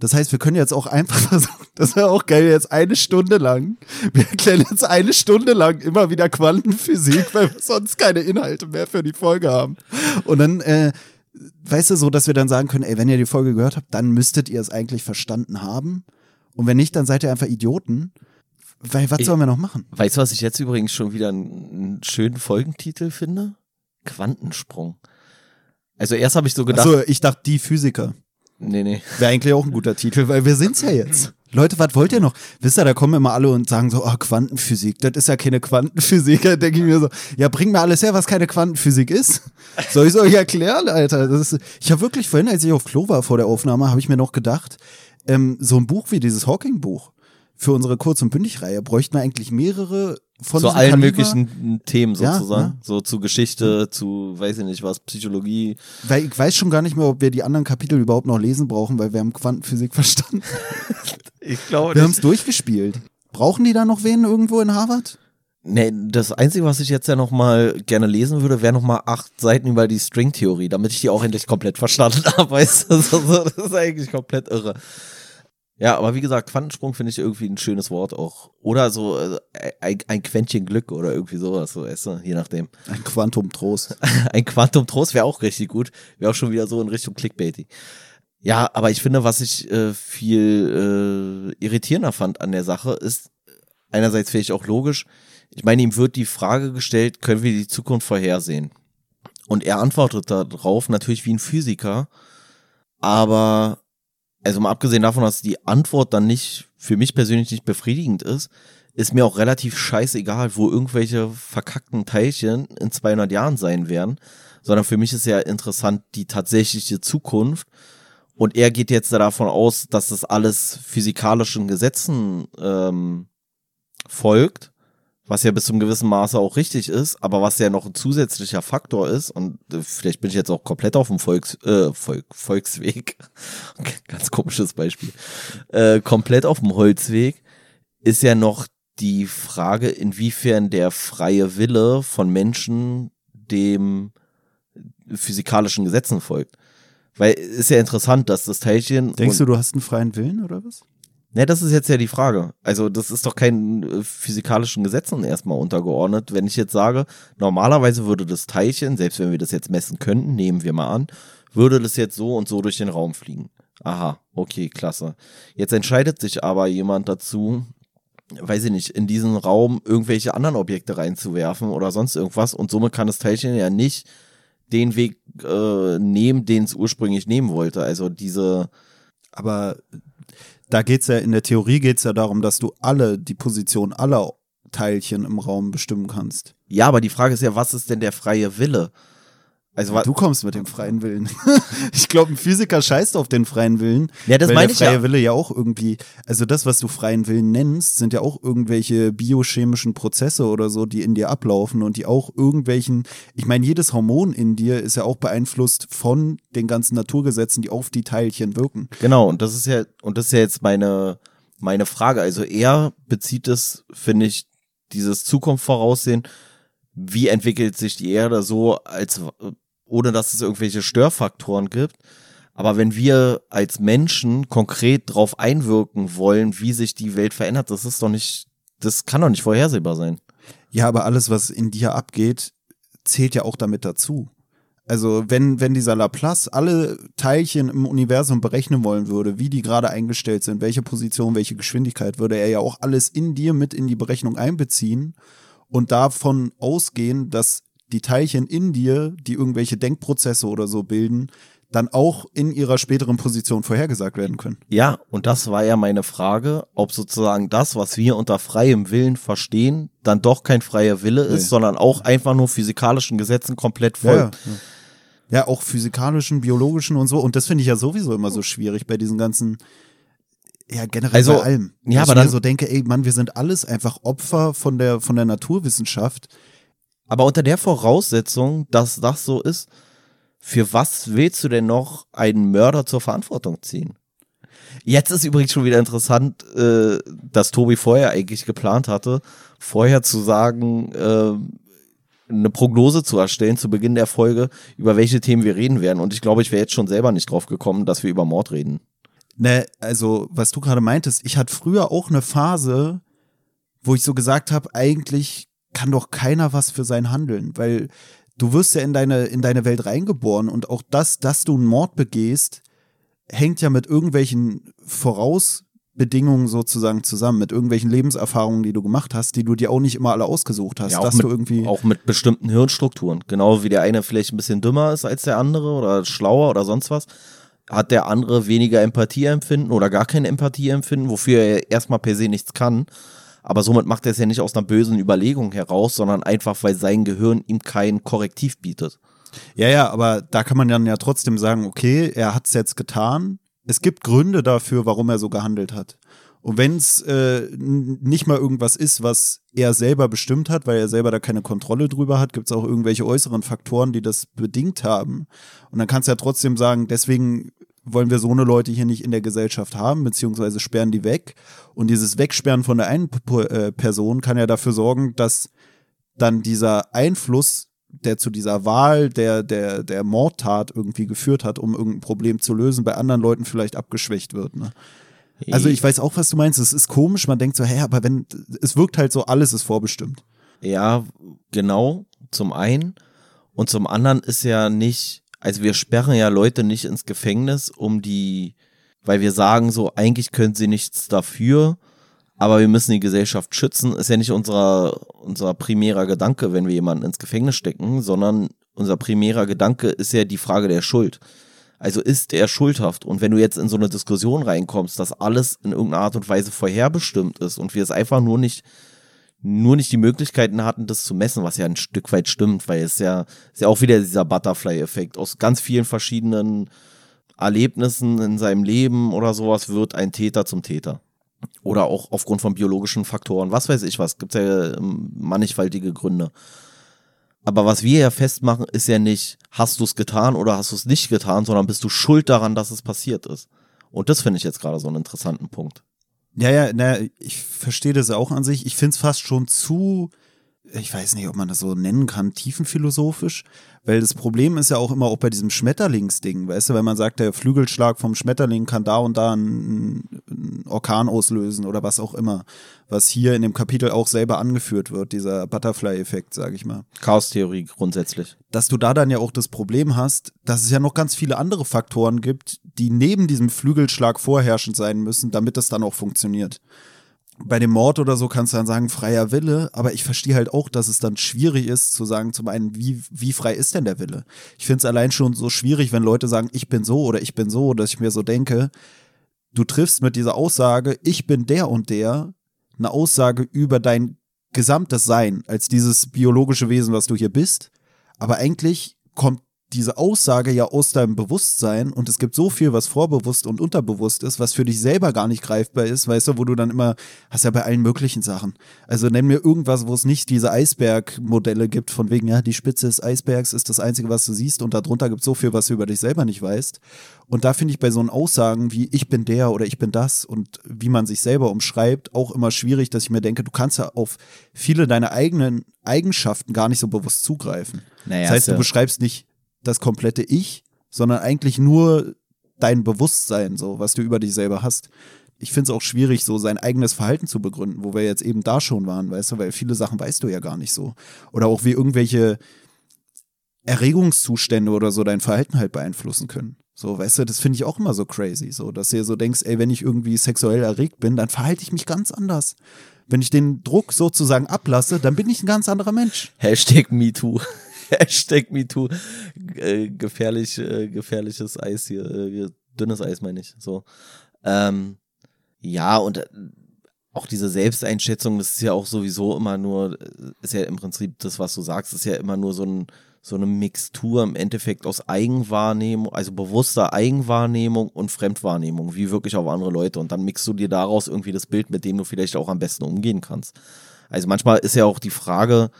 Das heißt, wir können jetzt auch einfach (laughs) versuchen, das wäre auch geil, jetzt eine Stunde lang. Wir erklären jetzt eine Stunde lang immer wieder Quantenphysik, weil wir sonst keine Inhalte mehr für die Folge haben. Und dann äh, weißt du, so, dass wir dann sagen können, ey, wenn ihr die Folge gehört habt, dann müsstet ihr es eigentlich verstanden haben. Und wenn nicht, dann seid ihr einfach Idioten. Weil, was ich, sollen wir noch machen? Weißt du, was ich jetzt übrigens schon wieder einen, schönen Folgentitel finde? Quantensprung. Also erst habe ich so gedacht. Achso, ich dachte, die Physiker. Nee, nee. Wäre eigentlich auch ein guter Titel, weil wir sind's ja jetzt. Leute, was wollt ihr noch? Wisst ihr, da kommen immer alle und sagen so, oh, Quantenphysik, das ist ja keine Quantenphysik. Da denke ich mir so, ja, bring mir alles her, was keine Quantenphysik ist. Soll ich es euch erklären, Alter? Das ist, ich habe wirklich vorhin, als ich auf Klo war vor der Aufnahme, habe ich mir noch gedacht, ähm, so ein Buch wie dieses Hawking-Buch für unsere Kurz- und Bündig-Reihe bräuchten wir eigentlich mehrere von zu allen Kaliber. möglichen Themen sozusagen. Ja, ja. So zu Geschichte, Mhm. zu weiß ich nicht was, Psychologie. Weil ich weiß schon gar nicht mehr, ob wir die anderen Kapitel überhaupt noch lesen brauchen, weil wir haben Quantenphysik (laughs) verstanden. Ich glaube Wir haben es durchgespielt. Brauchen die da noch wen irgendwo in Harvard? Nee, das Einzige, was ich jetzt ja noch mal gerne lesen würde, wäre noch mal acht Seiten über die Stringtheorie, damit ich die auch endlich komplett verstanden (laughs) habe. Weißt du? Das ist eigentlich komplett irre. Ja, aber wie gesagt, Quantensprung finde ich irgendwie ein schönes Wort auch. Oder so äh, ein, ein Quäntchen Glück oder irgendwie sowas, so, weißt du, je nachdem. Ein Quantum Trost. (laughs) ein Quantum Trost wäre auch richtig gut. Wäre auch schon wieder so in Richtung Clickbaity. Ja, aber ich finde, was ich äh, viel äh, irritierender fand an der Sache, ist einerseits vielleicht auch logisch. Ich meine, ihm wird die Frage gestellt, können wir die Zukunft vorhersehen? Und er antwortet darauf natürlich wie ein Physiker, aber also mal abgesehen davon, dass die Antwort dann nicht, für mich persönlich nicht befriedigend ist, ist mir auch relativ scheißegal, wo irgendwelche verkackten Teilchen in 200 Jahren sein werden, sondern für mich ist ja interessant die tatsächliche Zukunft. Und er geht jetzt davon aus, dass das alles physikalischen Gesetzen ähm, folgt was ja bis zum gewissen Maße auch richtig ist, aber was ja noch ein zusätzlicher Faktor ist, und äh, vielleicht bin ich jetzt auch komplett auf dem Volks, äh, Volk, Volksweg, (laughs) ganz komisches Beispiel, äh, komplett auf dem Holzweg, ist ja noch die Frage, inwiefern der freie Wille von Menschen dem physikalischen Gesetzen folgt. Weil ist ja interessant, dass das Teilchen. Denkst du, du hast einen freien Willen oder was? Ne, das ist jetzt ja die Frage. Also, das ist doch keinen äh, physikalischen Gesetzen erstmal untergeordnet. Wenn ich jetzt sage, normalerweise würde das Teilchen, selbst wenn wir das jetzt messen könnten, nehmen wir mal an, würde das jetzt so und so durch den Raum fliegen. Aha, okay, klasse. Jetzt entscheidet sich aber jemand dazu, weiß ich nicht, in diesen Raum irgendwelche anderen Objekte reinzuwerfen oder sonst irgendwas und somit kann das Teilchen ja nicht den Weg äh, nehmen, den es ursprünglich nehmen wollte. Also diese. Aber da geht es ja, in der Theorie geht es ja darum, dass du alle, die Position aller Teilchen im Raum bestimmen kannst. Ja, aber die Frage ist ja, was ist denn der freie Wille? Also du kommst mit dem freien Willen. (laughs) ich glaube, ein Physiker scheißt auf den freien Willen. Ja, das meine ich Der freie ja. Wille ja auch irgendwie, also das, was du freien Willen nennst, sind ja auch irgendwelche biochemischen Prozesse oder so, die in dir ablaufen und die auch irgendwelchen, ich meine, jedes Hormon in dir ist ja auch beeinflusst von den ganzen Naturgesetzen, die auf die Teilchen wirken. Genau, und das ist ja, und das ist ja jetzt meine, meine Frage. Also er bezieht es, finde ich, dieses Zukunft voraussehen, wie entwickelt sich die Erde so, als ohne dass es irgendwelche Störfaktoren gibt. Aber wenn wir als Menschen konkret darauf einwirken wollen, wie sich die Welt verändert, das ist doch nicht, das kann doch nicht vorhersehbar sein. Ja, aber alles, was in dir abgeht, zählt ja auch damit dazu. Also wenn, wenn dieser Laplace alle Teilchen im Universum berechnen wollen würde, wie die gerade eingestellt sind, welche Position, welche Geschwindigkeit, würde er ja auch alles in dir mit in die Berechnung einbeziehen und davon ausgehen, dass die Teilchen in dir, die irgendwelche Denkprozesse oder so bilden, dann auch in ihrer späteren Position vorhergesagt werden können. Ja, und das war ja meine Frage, ob sozusagen das, was wir unter freiem Willen verstehen, dann doch kein freier Wille ist, nee. sondern auch einfach nur physikalischen Gesetzen komplett folgt. Ja, ja. ja, auch physikalischen, biologischen und so. Und das finde ich ja sowieso immer so schwierig bei diesen ganzen ja, generell also, bei allem. Ja, aber dann so denke, ey, Mann, wir sind alles einfach Opfer von der, von der Naturwissenschaft. Aber unter der Voraussetzung, dass das so ist, für was willst du denn noch einen Mörder zur Verantwortung ziehen? Jetzt ist übrigens schon wieder interessant, äh, dass Tobi vorher eigentlich geplant hatte, vorher zu sagen, äh, eine Prognose zu erstellen zu Beginn der Folge, über welche Themen wir reden werden. Und ich glaube, ich wäre jetzt schon selber nicht drauf gekommen, dass wir über Mord reden. Ne, also, was du gerade meintest, ich hatte früher auch eine Phase, wo ich so gesagt habe, eigentlich kann doch keiner was für sein Handeln, weil du wirst ja in deine, in deine Welt reingeboren und auch das, dass du einen Mord begehst, hängt ja mit irgendwelchen Vorausbedingungen sozusagen zusammen, mit irgendwelchen Lebenserfahrungen, die du gemacht hast, die du dir auch nicht immer alle ausgesucht hast, ja, dass mit, du irgendwie auch mit bestimmten Hirnstrukturen, genau wie der eine vielleicht ein bisschen dümmer ist als der andere oder schlauer oder sonst was, hat der andere weniger Empathie empfinden oder gar keine Empathie empfinden, wofür er erstmal per se nichts kann. Aber somit macht er es ja nicht aus einer bösen Überlegung heraus, sondern einfach, weil sein Gehirn ihm kein Korrektiv bietet. Ja, ja, aber da kann man dann ja trotzdem sagen, okay, er hat es jetzt getan. Es gibt Gründe dafür, warum er so gehandelt hat. Und wenn es äh, nicht mal irgendwas ist, was er selber bestimmt hat, weil er selber da keine Kontrolle drüber hat, gibt es auch irgendwelche äußeren Faktoren, die das bedingt haben. Und dann kannst du ja trotzdem sagen, deswegen wollen wir so eine Leute hier nicht in der Gesellschaft haben, beziehungsweise sperren die weg. Und dieses Wegsperren von der einen äh, Person kann ja dafür sorgen, dass dann dieser Einfluss, der zu dieser Wahl der, der, der Mordtat irgendwie geführt hat, um irgendein Problem zu lösen, bei anderen Leuten vielleicht abgeschwächt wird. Ne? Also ich weiß auch, was du meinst. Es ist komisch, man denkt so, hä, aber wenn, es wirkt halt so, alles ist vorbestimmt. Ja, genau, zum einen. Und zum anderen ist ja nicht, also wir sperren ja Leute nicht ins Gefängnis, um die, weil wir sagen so, eigentlich können sie nichts dafür, aber wir müssen die Gesellschaft schützen, ist ja nicht unser, unser primärer Gedanke, wenn wir jemanden ins Gefängnis stecken, sondern unser primärer Gedanke ist ja die Frage der Schuld. Also ist er schuldhaft? Und wenn du jetzt in so eine Diskussion reinkommst, dass alles in irgendeiner Art und Weise vorherbestimmt ist und wir es einfach nur nicht, nur nicht die Möglichkeiten hatten, das zu messen, was ja ein Stück weit stimmt, weil es ja, ist ja auch wieder dieser Butterfly-Effekt. Aus ganz vielen verschiedenen Erlebnissen in seinem Leben oder sowas wird ein Täter zum Täter. Oder auch aufgrund von biologischen Faktoren, was weiß ich was, gibt ja ähm, mannigfaltige Gründe. Aber was wir ja festmachen, ist ja nicht, hast du es getan oder hast du es nicht getan, sondern bist du schuld daran, dass es passiert ist. Und das finde ich jetzt gerade so einen interessanten Punkt. Ja, ja, na, ich verstehe das auch an sich. Ich finde es fast schon zu, ich weiß nicht, ob man das so nennen kann, tiefenphilosophisch, weil das Problem ist ja auch immer auch bei diesem Schmetterlingsding, weißt du, wenn man sagt, der Flügelschlag vom Schmetterling kann da und da einen, einen Orkan auslösen oder was auch immer, was hier in dem Kapitel auch selber angeführt wird, dieser Butterfly-Effekt, sage ich mal. Chaos-Theorie grundsätzlich. Dass du da dann ja auch das Problem hast, dass es ja noch ganz viele andere Faktoren gibt, die neben diesem Flügelschlag vorherrschend sein müssen, damit es dann auch funktioniert bei dem Mord oder so kannst du dann sagen, freier Wille, aber ich verstehe halt auch, dass es dann schwierig ist zu sagen, zum einen, wie, wie frei ist denn der Wille? Ich finde es allein schon so schwierig, wenn Leute sagen, ich bin so oder ich bin so, dass ich mir so denke, du triffst mit dieser Aussage, ich bin der und der, eine Aussage über dein gesamtes Sein als dieses biologische Wesen, was du hier bist. Aber eigentlich kommt diese Aussage ja aus deinem Bewusstsein und es gibt so viel, was vorbewusst und unterbewusst ist, was für dich selber gar nicht greifbar ist, weißt du, wo du dann immer, hast ja bei allen möglichen Sachen. Also nenn mir irgendwas, wo es nicht diese Eisbergmodelle gibt, von wegen, ja, die Spitze des Eisbergs ist das Einzige, was du siehst und darunter gibt es so viel, was du über dich selber nicht weißt. Und da finde ich bei so Aussagen wie ich bin der oder ich bin das und wie man sich selber umschreibt, auch immer schwierig, dass ich mir denke, du kannst ja auf viele deiner eigenen Eigenschaften gar nicht so bewusst zugreifen. Naja, das heißt, du beschreibst nicht das komplette Ich, sondern eigentlich nur dein Bewusstsein, so was du über dich selber hast. Ich finde es auch schwierig, so sein eigenes Verhalten zu begründen, wo wir jetzt eben da schon waren, weißt du, weil viele Sachen weißt du ja gar nicht so. Oder auch wie irgendwelche Erregungszustände oder so dein Verhalten halt beeinflussen können. So, weißt du, das finde ich auch immer so crazy, so, dass du so denkst, ey, wenn ich irgendwie sexuell erregt bin, dann verhalte ich mich ganz anders. Wenn ich den Druck sozusagen ablasse, dann bin ich ein ganz anderer Mensch. Hashtag MeToo. (laughs) Hashtag MeToo. Äh, gefährlich, äh, gefährliches Eis hier. Äh, dünnes Eis meine ich. So. Ähm, ja, und äh, auch diese Selbsteinschätzung, das ist ja auch sowieso immer nur, ist ja im Prinzip das, was du sagst, ist ja immer nur so, ein, so eine Mixtur im Endeffekt aus Eigenwahrnehmung, also bewusster Eigenwahrnehmung und Fremdwahrnehmung, wie wirklich auf andere Leute. Und dann mixst du dir daraus irgendwie das Bild, mit dem du vielleicht auch am besten umgehen kannst. Also manchmal ist ja auch die Frage,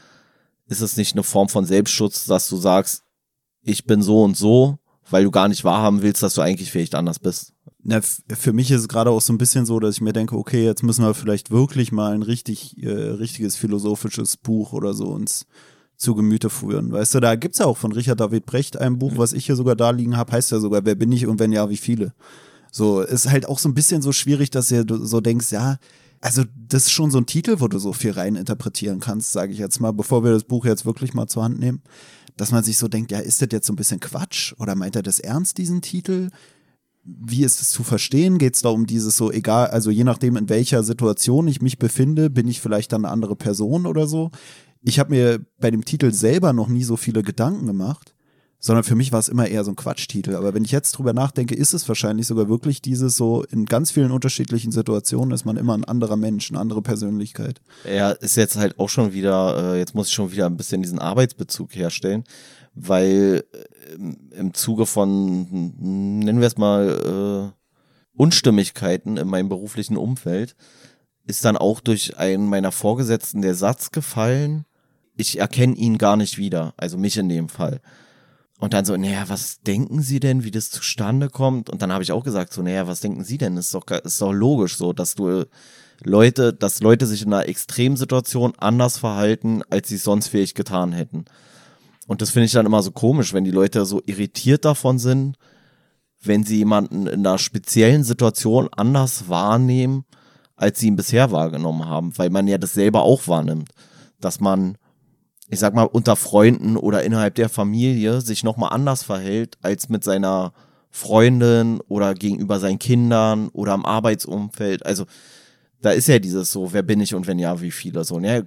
ist es nicht eine Form von Selbstschutz, dass du sagst, ich bin so und so, weil du gar nicht wahrhaben willst, dass du eigentlich vielleicht anders bist? Na, für mich ist es gerade auch so ein bisschen so, dass ich mir denke, okay, jetzt müssen wir vielleicht wirklich mal ein richtig, äh, richtiges philosophisches Buch oder so uns zu Gemüte führen. Weißt du, da gibt's ja auch von Richard David Brecht ein Buch, was ich hier sogar da liegen habe, heißt ja sogar, wer bin ich und wenn ja, wie viele. So, ist halt auch so ein bisschen so schwierig, dass ihr so denkst, ja, also das ist schon so ein Titel, wo du so viel rein interpretieren kannst, sage ich jetzt mal, bevor wir das Buch jetzt wirklich mal zur Hand nehmen, dass man sich so denkt, ja, ist das jetzt so ein bisschen Quatsch oder meint er das ernst, diesen Titel? Wie ist es zu verstehen? Geht es da um dieses so, egal, also je nachdem, in welcher Situation ich mich befinde, bin ich vielleicht dann eine andere Person oder so? Ich habe mir bei dem Titel selber noch nie so viele Gedanken gemacht sondern für mich war es immer eher so ein Quatschtitel. Aber wenn ich jetzt drüber nachdenke, ist es wahrscheinlich sogar wirklich dieses so, in ganz vielen unterschiedlichen Situationen ist man immer ein anderer Mensch, eine andere Persönlichkeit. Ja, ist jetzt halt auch schon wieder, äh, jetzt muss ich schon wieder ein bisschen diesen Arbeitsbezug herstellen, weil äh, im Zuge von, nennen wir es mal, äh, Unstimmigkeiten in meinem beruflichen Umfeld, ist dann auch durch einen meiner Vorgesetzten der Satz gefallen, ich erkenne ihn gar nicht wieder, also mich in dem Fall. Und dann so, naja, was denken Sie denn, wie das zustande kommt? Und dann habe ich auch gesagt, so, naja, was denken Sie denn? Ist doch, ist doch logisch so, dass du Leute, dass Leute sich in einer Extremsituation anders verhalten, als sie es sonst vielleicht getan hätten. Und das finde ich dann immer so komisch, wenn die Leute so irritiert davon sind, wenn sie jemanden in einer speziellen Situation anders wahrnehmen, als sie ihn bisher wahrgenommen haben, weil man ja das selber auch wahrnimmt, dass man, ich sag mal, unter Freunden oder innerhalb der Familie sich nochmal anders verhält als mit seiner Freundin oder gegenüber seinen Kindern oder im Arbeitsumfeld. Also da ist ja dieses so, wer bin ich und wenn ja, wie viele so. Ne?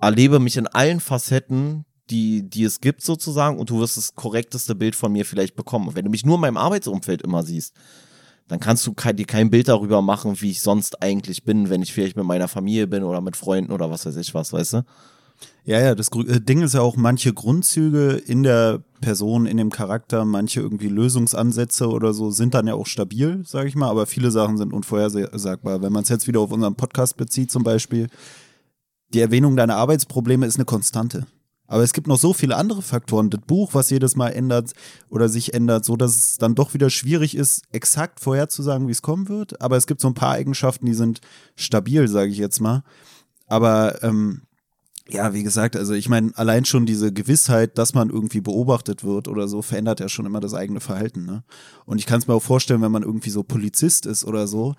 Erlebe mich in allen Facetten die, die es gibt sozusagen und du wirst das korrekteste Bild von mir vielleicht bekommen. Und wenn du mich nur in meinem Arbeitsumfeld immer siehst, dann kannst du kein, dir kein Bild darüber machen, wie ich sonst eigentlich bin, wenn ich vielleicht mit meiner Familie bin oder mit Freunden oder was weiß ich was, weißt du? Ja, ja, das äh, Ding ist ja auch manche Grundzüge in der Person, in dem Charakter, manche irgendwie Lösungsansätze oder so sind dann ja auch stabil, sage ich mal, aber viele Sachen sind unvorhersagbar. Wenn man es jetzt wieder auf unseren Podcast bezieht zum Beispiel, die Erwähnung deiner Arbeitsprobleme ist eine Konstante. Aber es gibt noch so viele andere Faktoren. Das Buch, was jedes Mal ändert oder sich ändert, so dass es dann doch wieder schwierig ist, exakt vorherzusagen, wie es kommen wird. Aber es gibt so ein paar Eigenschaften, die sind stabil, sage ich jetzt mal. Aber ähm, ja, wie gesagt, also ich meine, allein schon diese Gewissheit, dass man irgendwie beobachtet wird oder so, verändert ja schon immer das eigene Verhalten. Ne? Und ich kann es mir auch vorstellen, wenn man irgendwie so Polizist ist oder so,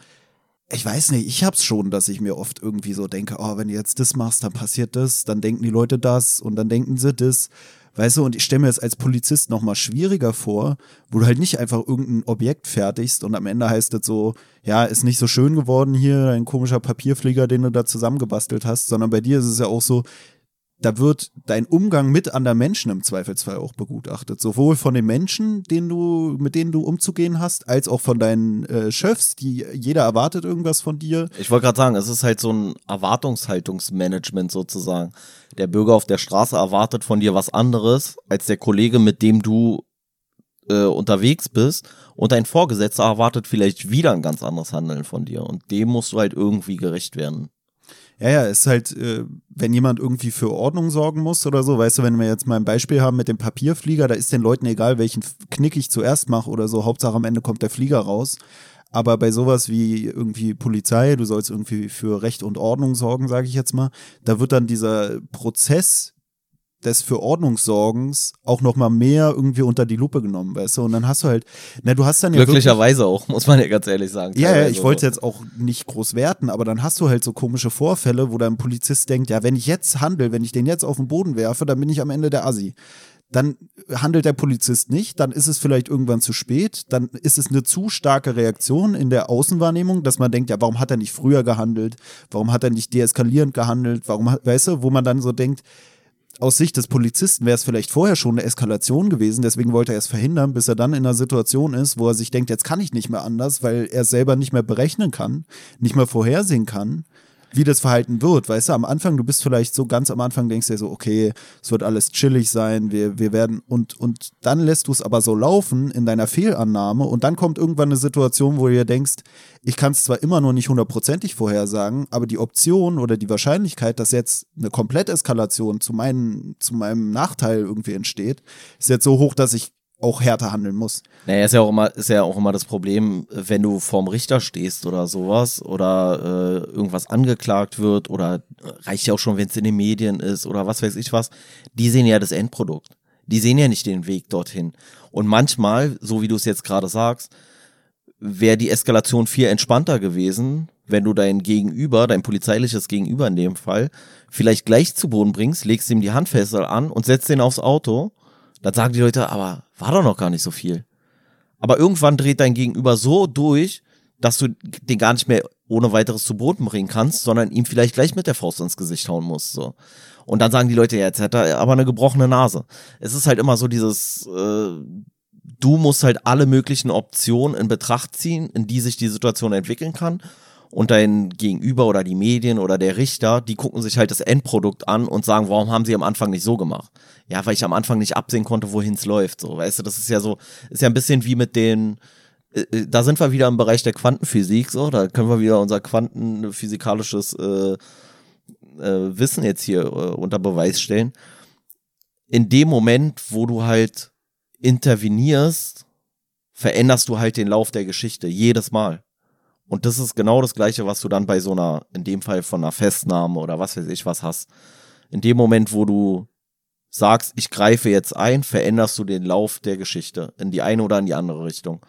ich weiß nicht, ich hab's schon, dass ich mir oft irgendwie so denke, oh, wenn du jetzt das machst, dann passiert das, dann denken die Leute das und dann denken sie das. Weißt du, und ich stelle mir das als Polizist nochmal schwieriger vor, wo du halt nicht einfach irgendein Objekt fertigst und am Ende heißt es so, ja, ist nicht so schön geworden hier, ein komischer Papierflieger, den du da zusammengebastelt hast, sondern bei dir ist es ja auch so, da wird dein Umgang mit anderen Menschen im Zweifelsfall auch begutachtet. Sowohl von den Menschen, denen du, mit denen du umzugehen hast, als auch von deinen äh, Chefs, die jeder erwartet irgendwas von dir. Ich wollte gerade sagen, es ist halt so ein Erwartungshaltungsmanagement sozusagen. Der Bürger auf der Straße erwartet von dir was anderes als der Kollege, mit dem du äh, unterwegs bist. Und dein Vorgesetzter erwartet vielleicht wieder ein ganz anderes Handeln von dir. Und dem musst du halt irgendwie gerecht werden. Ja, ja, ist halt, äh, wenn jemand irgendwie für Ordnung sorgen muss oder so, weißt du, wenn wir jetzt mal ein Beispiel haben mit dem Papierflieger, da ist den Leuten egal, welchen Knick ich zuerst mache oder so, Hauptsache am Ende kommt der Flieger raus. Aber bei sowas wie irgendwie Polizei, du sollst irgendwie für Recht und Ordnung sorgen, sage ich jetzt mal, da wird dann dieser Prozess des für Ordnungssorgens auch noch mal mehr irgendwie unter die Lupe genommen, weißt du? Und dann hast du halt, na, du hast dann ja glücklicherweise auch, muss man ja ganz ehrlich sagen. Ja, ja, ich wollte jetzt auch nicht groß werten, aber dann hast du halt so komische Vorfälle, wo dein Polizist denkt, ja, wenn ich jetzt handle, wenn ich den jetzt auf den Boden werfe, dann bin ich am Ende der Assi. Dann handelt der Polizist nicht, dann ist es vielleicht irgendwann zu spät, dann ist es eine zu starke Reaktion in der Außenwahrnehmung, dass man denkt, ja, warum hat er nicht früher gehandelt? Warum hat er nicht deeskalierend gehandelt? Warum, weißt du, wo man dann so denkt, aus Sicht des Polizisten wäre es vielleicht vorher schon eine Eskalation gewesen, deswegen wollte er es verhindern, bis er dann in einer Situation ist, wo er sich denkt, jetzt kann ich nicht mehr anders, weil er es selber nicht mehr berechnen kann, nicht mehr vorhersehen kann wie das Verhalten wird. Weißt du, am Anfang, du bist vielleicht so ganz am Anfang, denkst dir so, okay, es wird alles chillig sein, wir, wir werden, und, und dann lässt du es aber so laufen in deiner Fehlannahme und dann kommt irgendwann eine Situation, wo du dir denkst, ich kann es zwar immer noch nicht hundertprozentig vorhersagen, aber die Option oder die Wahrscheinlichkeit, dass jetzt eine Kompletteskalation zu, meinen, zu meinem Nachteil irgendwie entsteht, ist jetzt so hoch, dass ich auch härter handeln muss. Naja, ist ja auch immer, ist ja auch immer das Problem, wenn du vorm Richter stehst oder sowas oder äh, irgendwas angeklagt wird oder reicht ja auch schon, wenn es in den Medien ist oder was weiß ich was. Die sehen ja das Endprodukt. Die sehen ja nicht den Weg dorthin. Und manchmal, so wie du es jetzt gerade sagst, wäre die Eskalation viel entspannter gewesen, wenn du dein Gegenüber, dein polizeiliches Gegenüber in dem Fall, vielleicht gleich zu Boden bringst, legst ihm die Handfessel an und setzt den aufs Auto dann sagen die Leute, aber war doch noch gar nicht so viel. Aber irgendwann dreht dein Gegenüber so durch, dass du den gar nicht mehr ohne weiteres zu Boden bringen kannst, sondern ihm vielleicht gleich mit der Faust ins Gesicht hauen musst. So. Und dann sagen die Leute, ja, jetzt hat er aber eine gebrochene Nase. Es ist halt immer so dieses, äh, du musst halt alle möglichen Optionen in Betracht ziehen, in die sich die Situation entwickeln kann und dein Gegenüber oder die Medien oder der Richter, die gucken sich halt das Endprodukt an und sagen, warum haben sie am Anfang nicht so gemacht? Ja, weil ich am Anfang nicht absehen konnte, wohin es läuft. So, weißt du, das ist ja so, ist ja ein bisschen wie mit den, äh, äh, da sind wir wieder im Bereich der Quantenphysik, so, da können wir wieder unser quantenphysikalisches äh, äh, Wissen jetzt hier äh, unter Beweis stellen. In dem Moment, wo du halt intervenierst, veränderst du halt den Lauf der Geschichte jedes Mal. Und das ist genau das Gleiche, was du dann bei so einer, in dem Fall von einer Festnahme oder was weiß ich was hast. In dem Moment, wo du sagst, ich greife jetzt ein, veränderst du den Lauf der Geschichte in die eine oder in die andere Richtung.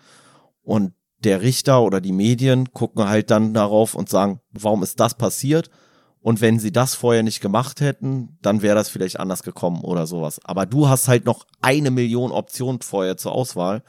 Und der Richter oder die Medien gucken halt dann darauf und sagen, warum ist das passiert? Und wenn sie das vorher nicht gemacht hätten, dann wäre das vielleicht anders gekommen oder sowas. Aber du hast halt noch eine Million Optionen vorher zur Auswahl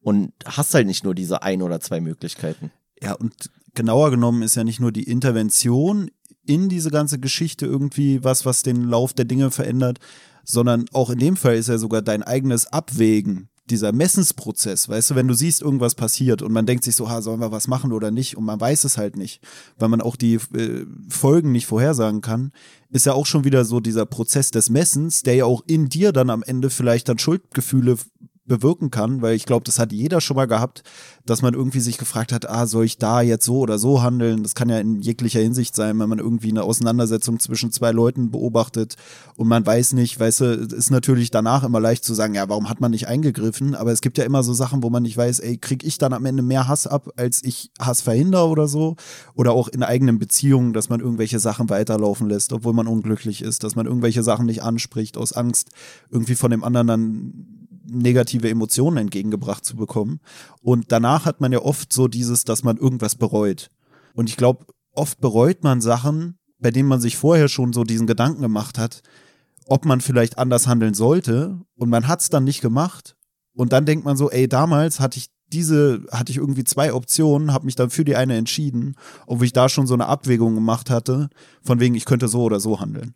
und hast halt nicht nur diese ein oder zwei Möglichkeiten. Ja, und genauer genommen ist ja nicht nur die Intervention in diese ganze Geschichte irgendwie was, was den Lauf der Dinge verändert, sondern auch in dem Fall ist ja sogar dein eigenes Abwägen dieser Messensprozess, weißt du, wenn du siehst, irgendwas passiert und man denkt sich so, ha, sollen wir was machen oder nicht? Und man weiß es halt nicht, weil man auch die äh, Folgen nicht vorhersagen kann, ist ja auch schon wieder so dieser Prozess des Messens, der ja auch in dir dann am Ende vielleicht dann Schuldgefühle bewirken kann, weil ich glaube, das hat jeder schon mal gehabt, dass man irgendwie sich gefragt hat, ah, soll ich da jetzt so oder so handeln? Das kann ja in jeglicher Hinsicht sein, wenn man irgendwie eine Auseinandersetzung zwischen zwei Leuten beobachtet und man weiß nicht, weißt du, ist natürlich danach immer leicht zu sagen, ja, warum hat man nicht eingegriffen? Aber es gibt ja immer so Sachen, wo man nicht weiß, ey, krieg ich dann am Ende mehr Hass ab, als ich Hass verhindere oder so? Oder auch in eigenen Beziehungen, dass man irgendwelche Sachen weiterlaufen lässt, obwohl man unglücklich ist, dass man irgendwelche Sachen nicht anspricht aus Angst, irgendwie von dem anderen dann negative Emotionen entgegengebracht zu bekommen. Und danach hat man ja oft so dieses, dass man irgendwas bereut. Und ich glaube, oft bereut man Sachen, bei denen man sich vorher schon so diesen Gedanken gemacht hat, ob man vielleicht anders handeln sollte. Und man hat es dann nicht gemacht. Und dann denkt man so, ey, damals hatte ich diese, hatte ich irgendwie zwei Optionen, habe mich dann für die eine entschieden, obwohl ich da schon so eine Abwägung gemacht hatte, von wegen, ich könnte so oder so handeln.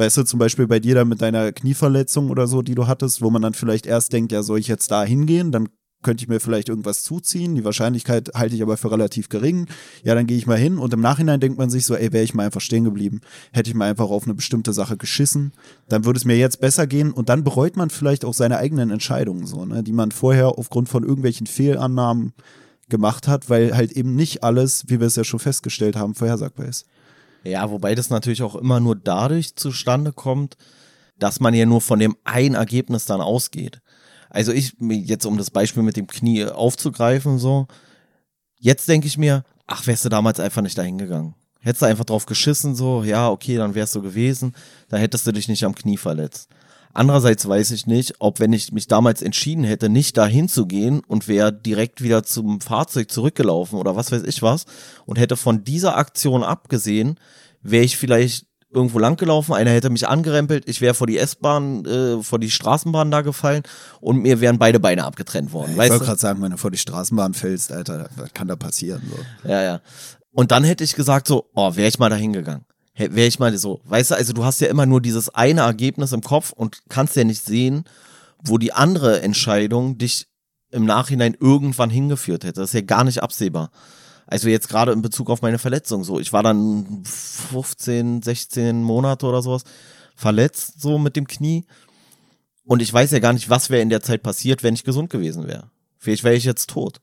Weißt du, zum Beispiel bei dir da mit deiner Knieverletzung oder so, die du hattest, wo man dann vielleicht erst denkt, ja, soll ich jetzt da hingehen? Dann könnte ich mir vielleicht irgendwas zuziehen. Die Wahrscheinlichkeit halte ich aber für relativ gering. Ja, dann gehe ich mal hin und im Nachhinein denkt man sich so, ey, wäre ich mal einfach stehen geblieben, hätte ich mal einfach auf eine bestimmte Sache geschissen, dann würde es mir jetzt besser gehen und dann bereut man vielleicht auch seine eigenen Entscheidungen so, ne, die man vorher aufgrund von irgendwelchen Fehlannahmen gemacht hat, weil halt eben nicht alles, wie wir es ja schon festgestellt haben, vorhersagbar ist. Ja, wobei das natürlich auch immer nur dadurch zustande kommt, dass man ja nur von dem ein Ergebnis dann ausgeht. Also ich, jetzt um das Beispiel mit dem Knie aufzugreifen, so, jetzt denke ich mir, ach, wärst du damals einfach nicht dahin gegangen. Hättest du einfach drauf geschissen, so, ja, okay, dann wärst du gewesen, dann hättest du dich nicht am Knie verletzt. Andererseits weiß ich nicht, ob wenn ich mich damals entschieden hätte, nicht dahin zu gehen und wäre direkt wieder zum Fahrzeug zurückgelaufen oder was weiß ich was und hätte von dieser Aktion abgesehen, wäre ich vielleicht irgendwo langgelaufen, einer hätte mich angerempelt, ich wäre vor die S-Bahn, äh, vor die Straßenbahn da gefallen und mir wären beide Beine abgetrennt worden. Ja, ich wollte gerade sagen, wenn du vor die Straßenbahn fällst, Alter, was kann da passieren? So. Ja, ja. Und dann hätte ich gesagt so, oh, wäre ich mal dahin gegangen wäre ich mal so, weißt du, also du hast ja immer nur dieses eine Ergebnis im Kopf und kannst ja nicht sehen, wo die andere Entscheidung dich im Nachhinein irgendwann hingeführt hätte. Das ist ja gar nicht absehbar. Also jetzt gerade in Bezug auf meine Verletzung so. Ich war dann 15, 16 Monate oder sowas verletzt so mit dem Knie. Und ich weiß ja gar nicht, was wäre in der Zeit passiert, wenn ich gesund gewesen wäre. Vielleicht wäre ich jetzt tot.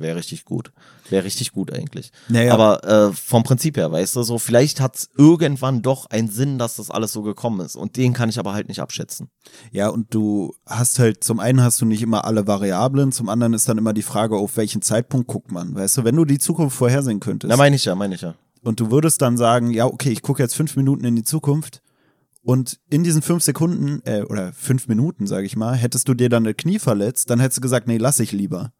Wäre richtig gut. Wäre richtig gut eigentlich. Naja. Aber äh, vom Prinzip her, weißt du, so vielleicht hat es irgendwann doch einen Sinn, dass das alles so gekommen ist. Und den kann ich aber halt nicht abschätzen. Ja, und du hast halt, zum einen hast du nicht immer alle Variablen, zum anderen ist dann immer die Frage, auf welchen Zeitpunkt guckt man. Weißt du, wenn du die Zukunft vorhersehen könntest. Ja, meine ich ja, meine ich ja. Und du würdest dann sagen, ja, okay, ich gucke jetzt fünf Minuten in die Zukunft. Und in diesen fünf Sekunden, äh, oder fünf Minuten, sage ich mal, hättest du dir dann das Knie verletzt, dann hättest du gesagt, nee, lass ich lieber.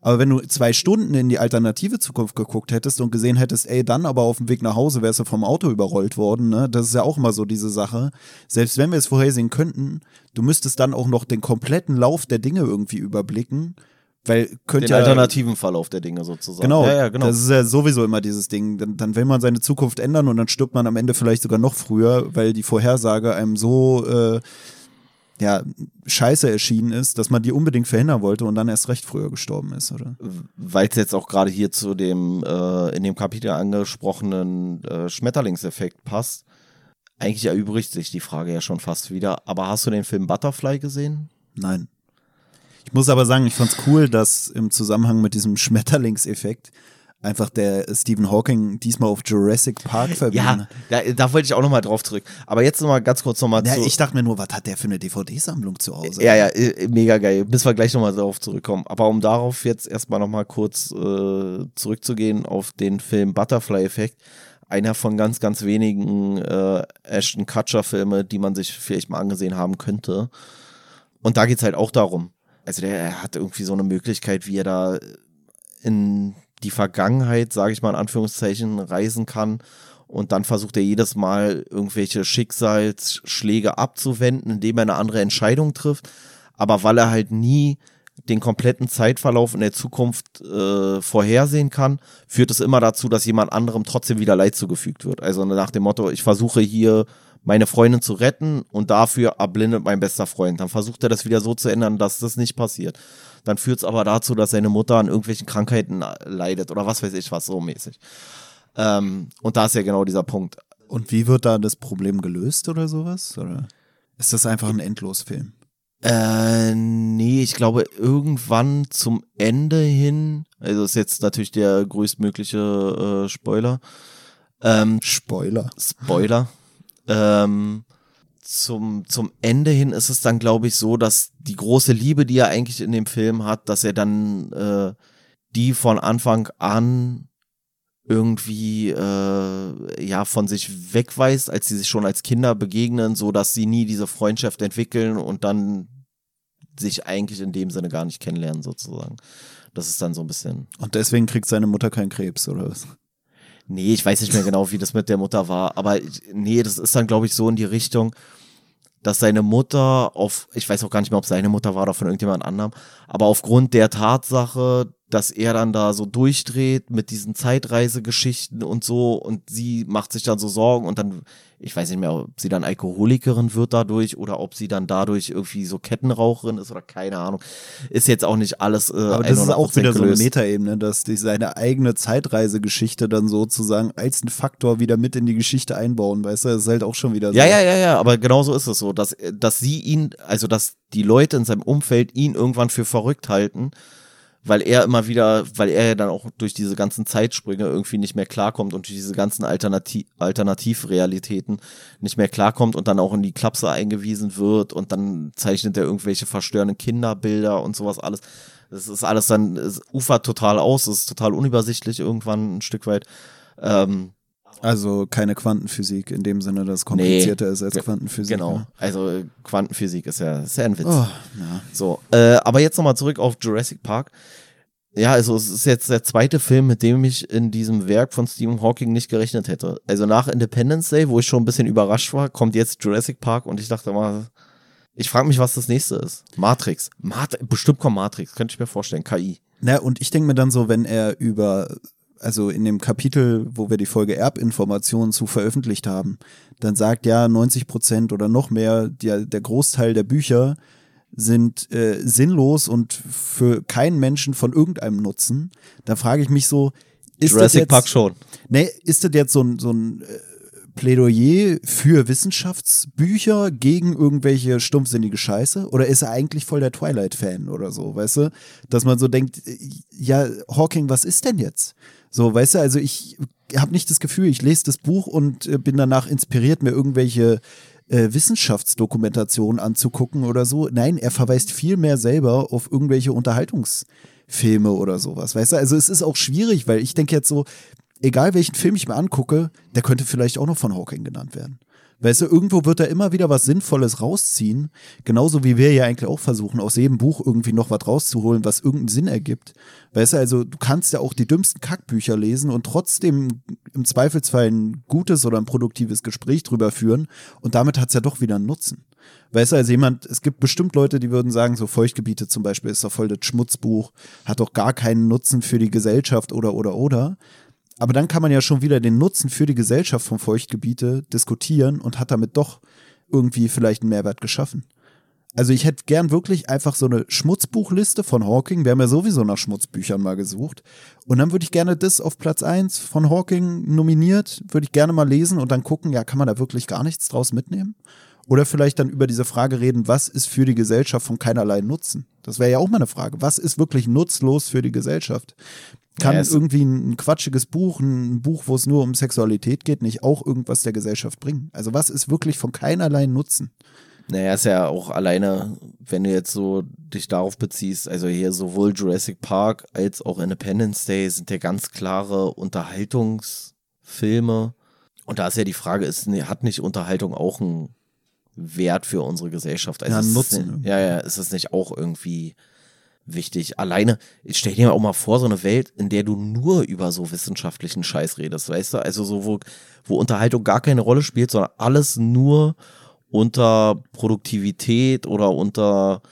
Aber wenn du zwei Stunden in die alternative Zukunft geguckt hättest und gesehen hättest, ey, dann aber auf dem Weg nach Hause wärst du vom Auto überrollt worden, ne? Das ist ja auch immer so diese Sache. Selbst wenn wir es vorhersehen könnten, du müsstest dann auch noch den kompletten Lauf der Dinge irgendwie überblicken. Weil könnte Den ja, alternativen Verlauf der Dinge sozusagen. Genau, ja, ja, genau. Das ist ja sowieso immer dieses Ding. Dann, dann will man seine Zukunft ändern und dann stirbt man am Ende vielleicht sogar noch früher, weil die Vorhersage einem so äh, ja, scheiße erschienen ist, dass man die unbedingt verhindern wollte und dann erst recht früher gestorben ist, oder? Weil es jetzt auch gerade hier zu dem äh, in dem Kapitel angesprochenen äh, Schmetterlingseffekt passt. Eigentlich erübrigt sich die Frage ja schon fast wieder. Aber hast du den Film Butterfly gesehen? Nein. Ich muss aber sagen, ich fand's cool, dass im Zusammenhang mit diesem Schmetterlingseffekt einfach der Stephen Hawking diesmal auf Jurassic Park verbieten. Ja, da, da wollte ich auch nochmal drauf zurück. Aber jetzt nochmal ganz kurz nochmal Ja, zu. ich dachte mir nur, was hat der für eine DVD-Sammlung zu Hause? ja, ja, äh, mega geil. Bis wir gleich nochmal darauf zurückkommen. Aber um darauf jetzt erstmal nochmal kurz äh, zurückzugehen auf den Film Butterfly Effect. Einer von ganz, ganz wenigen äh, Ashton Kutcher-Filme, die man sich vielleicht mal angesehen haben könnte. Und da geht's halt auch darum. Also der er hat irgendwie so eine Möglichkeit, wie er da in die Vergangenheit, sage ich mal in Anführungszeichen, reisen kann. Und dann versucht er jedes Mal irgendwelche Schicksalsschläge abzuwenden, indem er eine andere Entscheidung trifft. Aber weil er halt nie den kompletten Zeitverlauf in der Zukunft äh, vorhersehen kann, führt es immer dazu, dass jemand anderem trotzdem wieder Leid zugefügt wird. Also nach dem Motto, ich versuche hier meine Freundin zu retten und dafür erblindet mein bester Freund. Dann versucht er das wieder so zu ändern, dass das nicht passiert. Dann führt es aber dazu, dass seine Mutter an irgendwelchen Krankheiten leidet oder was weiß ich was so mäßig. Ähm, und da ist ja genau dieser Punkt. Und wie wird da das Problem gelöst oder sowas? Oder ist das einfach ein Endlosfilm? Äh, nee, ich glaube irgendwann zum Ende hin, also ist jetzt natürlich der größtmögliche äh, Spoiler. Ähm, Spoiler. Spoiler. ähm, zum, zum Ende hin ist es dann, glaube ich, so, dass die große Liebe, die er eigentlich in dem Film hat, dass er dann äh, die von Anfang an irgendwie äh, ja von sich wegweist, als sie sich schon als Kinder begegnen, so dass sie nie diese Freundschaft entwickeln und dann sich eigentlich in dem Sinne gar nicht kennenlernen sozusagen. Das ist dann so ein bisschen. Und deswegen kriegt seine Mutter keinen Krebs, oder was? Nee, ich weiß nicht mehr genau, wie das mit der Mutter war, aber nee, das ist dann glaube ich so in die Richtung, dass seine Mutter auf, ich weiß auch gar nicht mehr, ob seine Mutter war oder von irgendjemand anderem, aber aufgrund der Tatsache, dass er dann da so durchdreht mit diesen Zeitreisegeschichten und so und sie macht sich dann so Sorgen und dann, ich weiß nicht mehr, ob sie dann Alkoholikerin wird dadurch oder ob sie dann dadurch irgendwie so Kettenraucherin ist oder keine Ahnung. Ist jetzt auch nicht alles. Äh, Aber das ist auch 100% wieder so eine gelöst. Metaebene, dass die seine eigene Zeitreisegeschichte dann sozusagen als einen Faktor wieder mit in die Geschichte einbauen, weißt du? Das ist halt auch schon wieder so. Ja, ja, ja, ja, aber genau so ist es so, dass, dass sie ihn, also dass die Leute in seinem Umfeld ihn irgendwann für verrückt halten, weil er immer wieder, weil er ja dann auch durch diese ganzen Zeitsprünge irgendwie nicht mehr klarkommt und durch diese ganzen Alternativ Alternativrealitäten nicht mehr klarkommt und dann auch in die Klapse eingewiesen wird und dann zeichnet er irgendwelche verstörenden Kinderbilder und sowas alles. Das ist alles dann, es ufert total aus, es ist total unübersichtlich irgendwann ein Stück weit. Ähm, Also keine Quantenphysik in dem Sinne, dass es komplizierter ist als Quantenphysik. Genau, ne? also äh, Quantenphysik ist ja, ist ja ein Witz. Oh, ja. So, äh, aber jetzt nochmal zurück auf Jurassic Park. Ja, also es ist jetzt der zweite Film, mit dem ich in diesem Werk von Stephen Hawking nicht gerechnet hätte. Also nach Independence Day, wo ich schon ein bisschen überrascht war, kommt jetzt Jurassic Park und ich dachte mal, ich frage mich, was das nächste ist. Matrix. Mat bestimmt kommt Matrix, könnte ich mir vorstellen. KI. Na, und ich denke mir dann so, wenn er über, also in dem Kapitel, wo wir die Folge Erbinformationen zu veröffentlicht haben, dann sagt ja 90 Prozent oder noch mehr, der, der Großteil der Bücher sind äh, sinnlos und für keinen Menschen von irgendeinem Nutzen. Da frage ich mich so, ist das Jurassic jetzt, Park schon. Nee, ist das jetzt so ein, so ein äh, Plädoyer für Wissenschaftsbücher gegen irgendwelche stumpfsinnige Scheiße? Oder ist er eigentlich voll der Twilight-Fan oder so, weißt du? Dass man so denkt, äh, ja, Hawking, was ist denn jetzt? So, weißt du, also ich habe nicht das Gefühl, ich lese das Buch und äh, bin danach inspiriert, mir irgendwelche äh, Wissenschaftsdokumentationen anzugucken oder so. Nein, er verweist viel mehr selber auf irgendwelche Unterhaltungsfilme oder sowas. Weißt du, also es ist auch schwierig, weil ich denke jetzt so, egal welchen Film ich mir angucke, der könnte vielleicht auch noch von Hawking genannt werden. Weißt du, irgendwo wird er immer wieder was Sinnvolles rausziehen, genauso wie wir ja eigentlich auch versuchen, aus jedem Buch irgendwie noch was rauszuholen, was irgendeinen Sinn ergibt. Weißt du, also du kannst ja auch die dümmsten Kackbücher lesen und trotzdem im Zweifelsfall ein gutes oder ein produktives Gespräch drüber führen und damit hat's ja doch wieder einen Nutzen. Weißt du, also jemand, es gibt bestimmt Leute, die würden sagen, so Feuchtgebiete zum Beispiel ist doch voll das Schmutzbuch, hat doch gar keinen Nutzen für die Gesellschaft oder oder oder. Aber dann kann man ja schon wieder den Nutzen für die Gesellschaft von Feuchtgebiete diskutieren und hat damit doch irgendwie vielleicht einen Mehrwert geschaffen. Also ich hätte gern wirklich einfach so eine Schmutzbuchliste von Hawking. Wir haben ja sowieso nach Schmutzbüchern mal gesucht. Und dann würde ich gerne das auf Platz 1 von Hawking nominiert, würde ich gerne mal lesen und dann gucken, ja, kann man da wirklich gar nichts draus mitnehmen? Oder vielleicht dann über diese Frage reden, was ist für die Gesellschaft von keinerlei Nutzen? Das wäre ja auch mal eine Frage. Was ist wirklich nutzlos für die Gesellschaft? Kann Ja, es- irgendwie ein quatschiges Buch, ein Buch, wo es nur um Sexualität geht, nicht auch irgendwas der Gesellschaft bringen? Also was ist wirklich von keinerlei Nutzen? Naja, ist ja auch alleine, wenn du jetzt so dich darauf beziehst, also hier sowohl Jurassic Park als auch Independence Day sind ja ganz klare Unterhaltungsfilme. Und da ist ja die Frage, ist, hat nicht Unterhaltung auch einen Wert für unsere Gesellschaft? Also Ja, ist Nutzen. Nicht, ja, ja, ist es nicht auch irgendwie wichtig? Alleine, ich stell dir auch mal vor, so eine Welt, in der du nur über so wissenschaftlichen Scheiß redest, weißt du? Also so, wo, wo Unterhaltung gar keine Rolle spielt, sondern alles nur unter Produktivität oder unter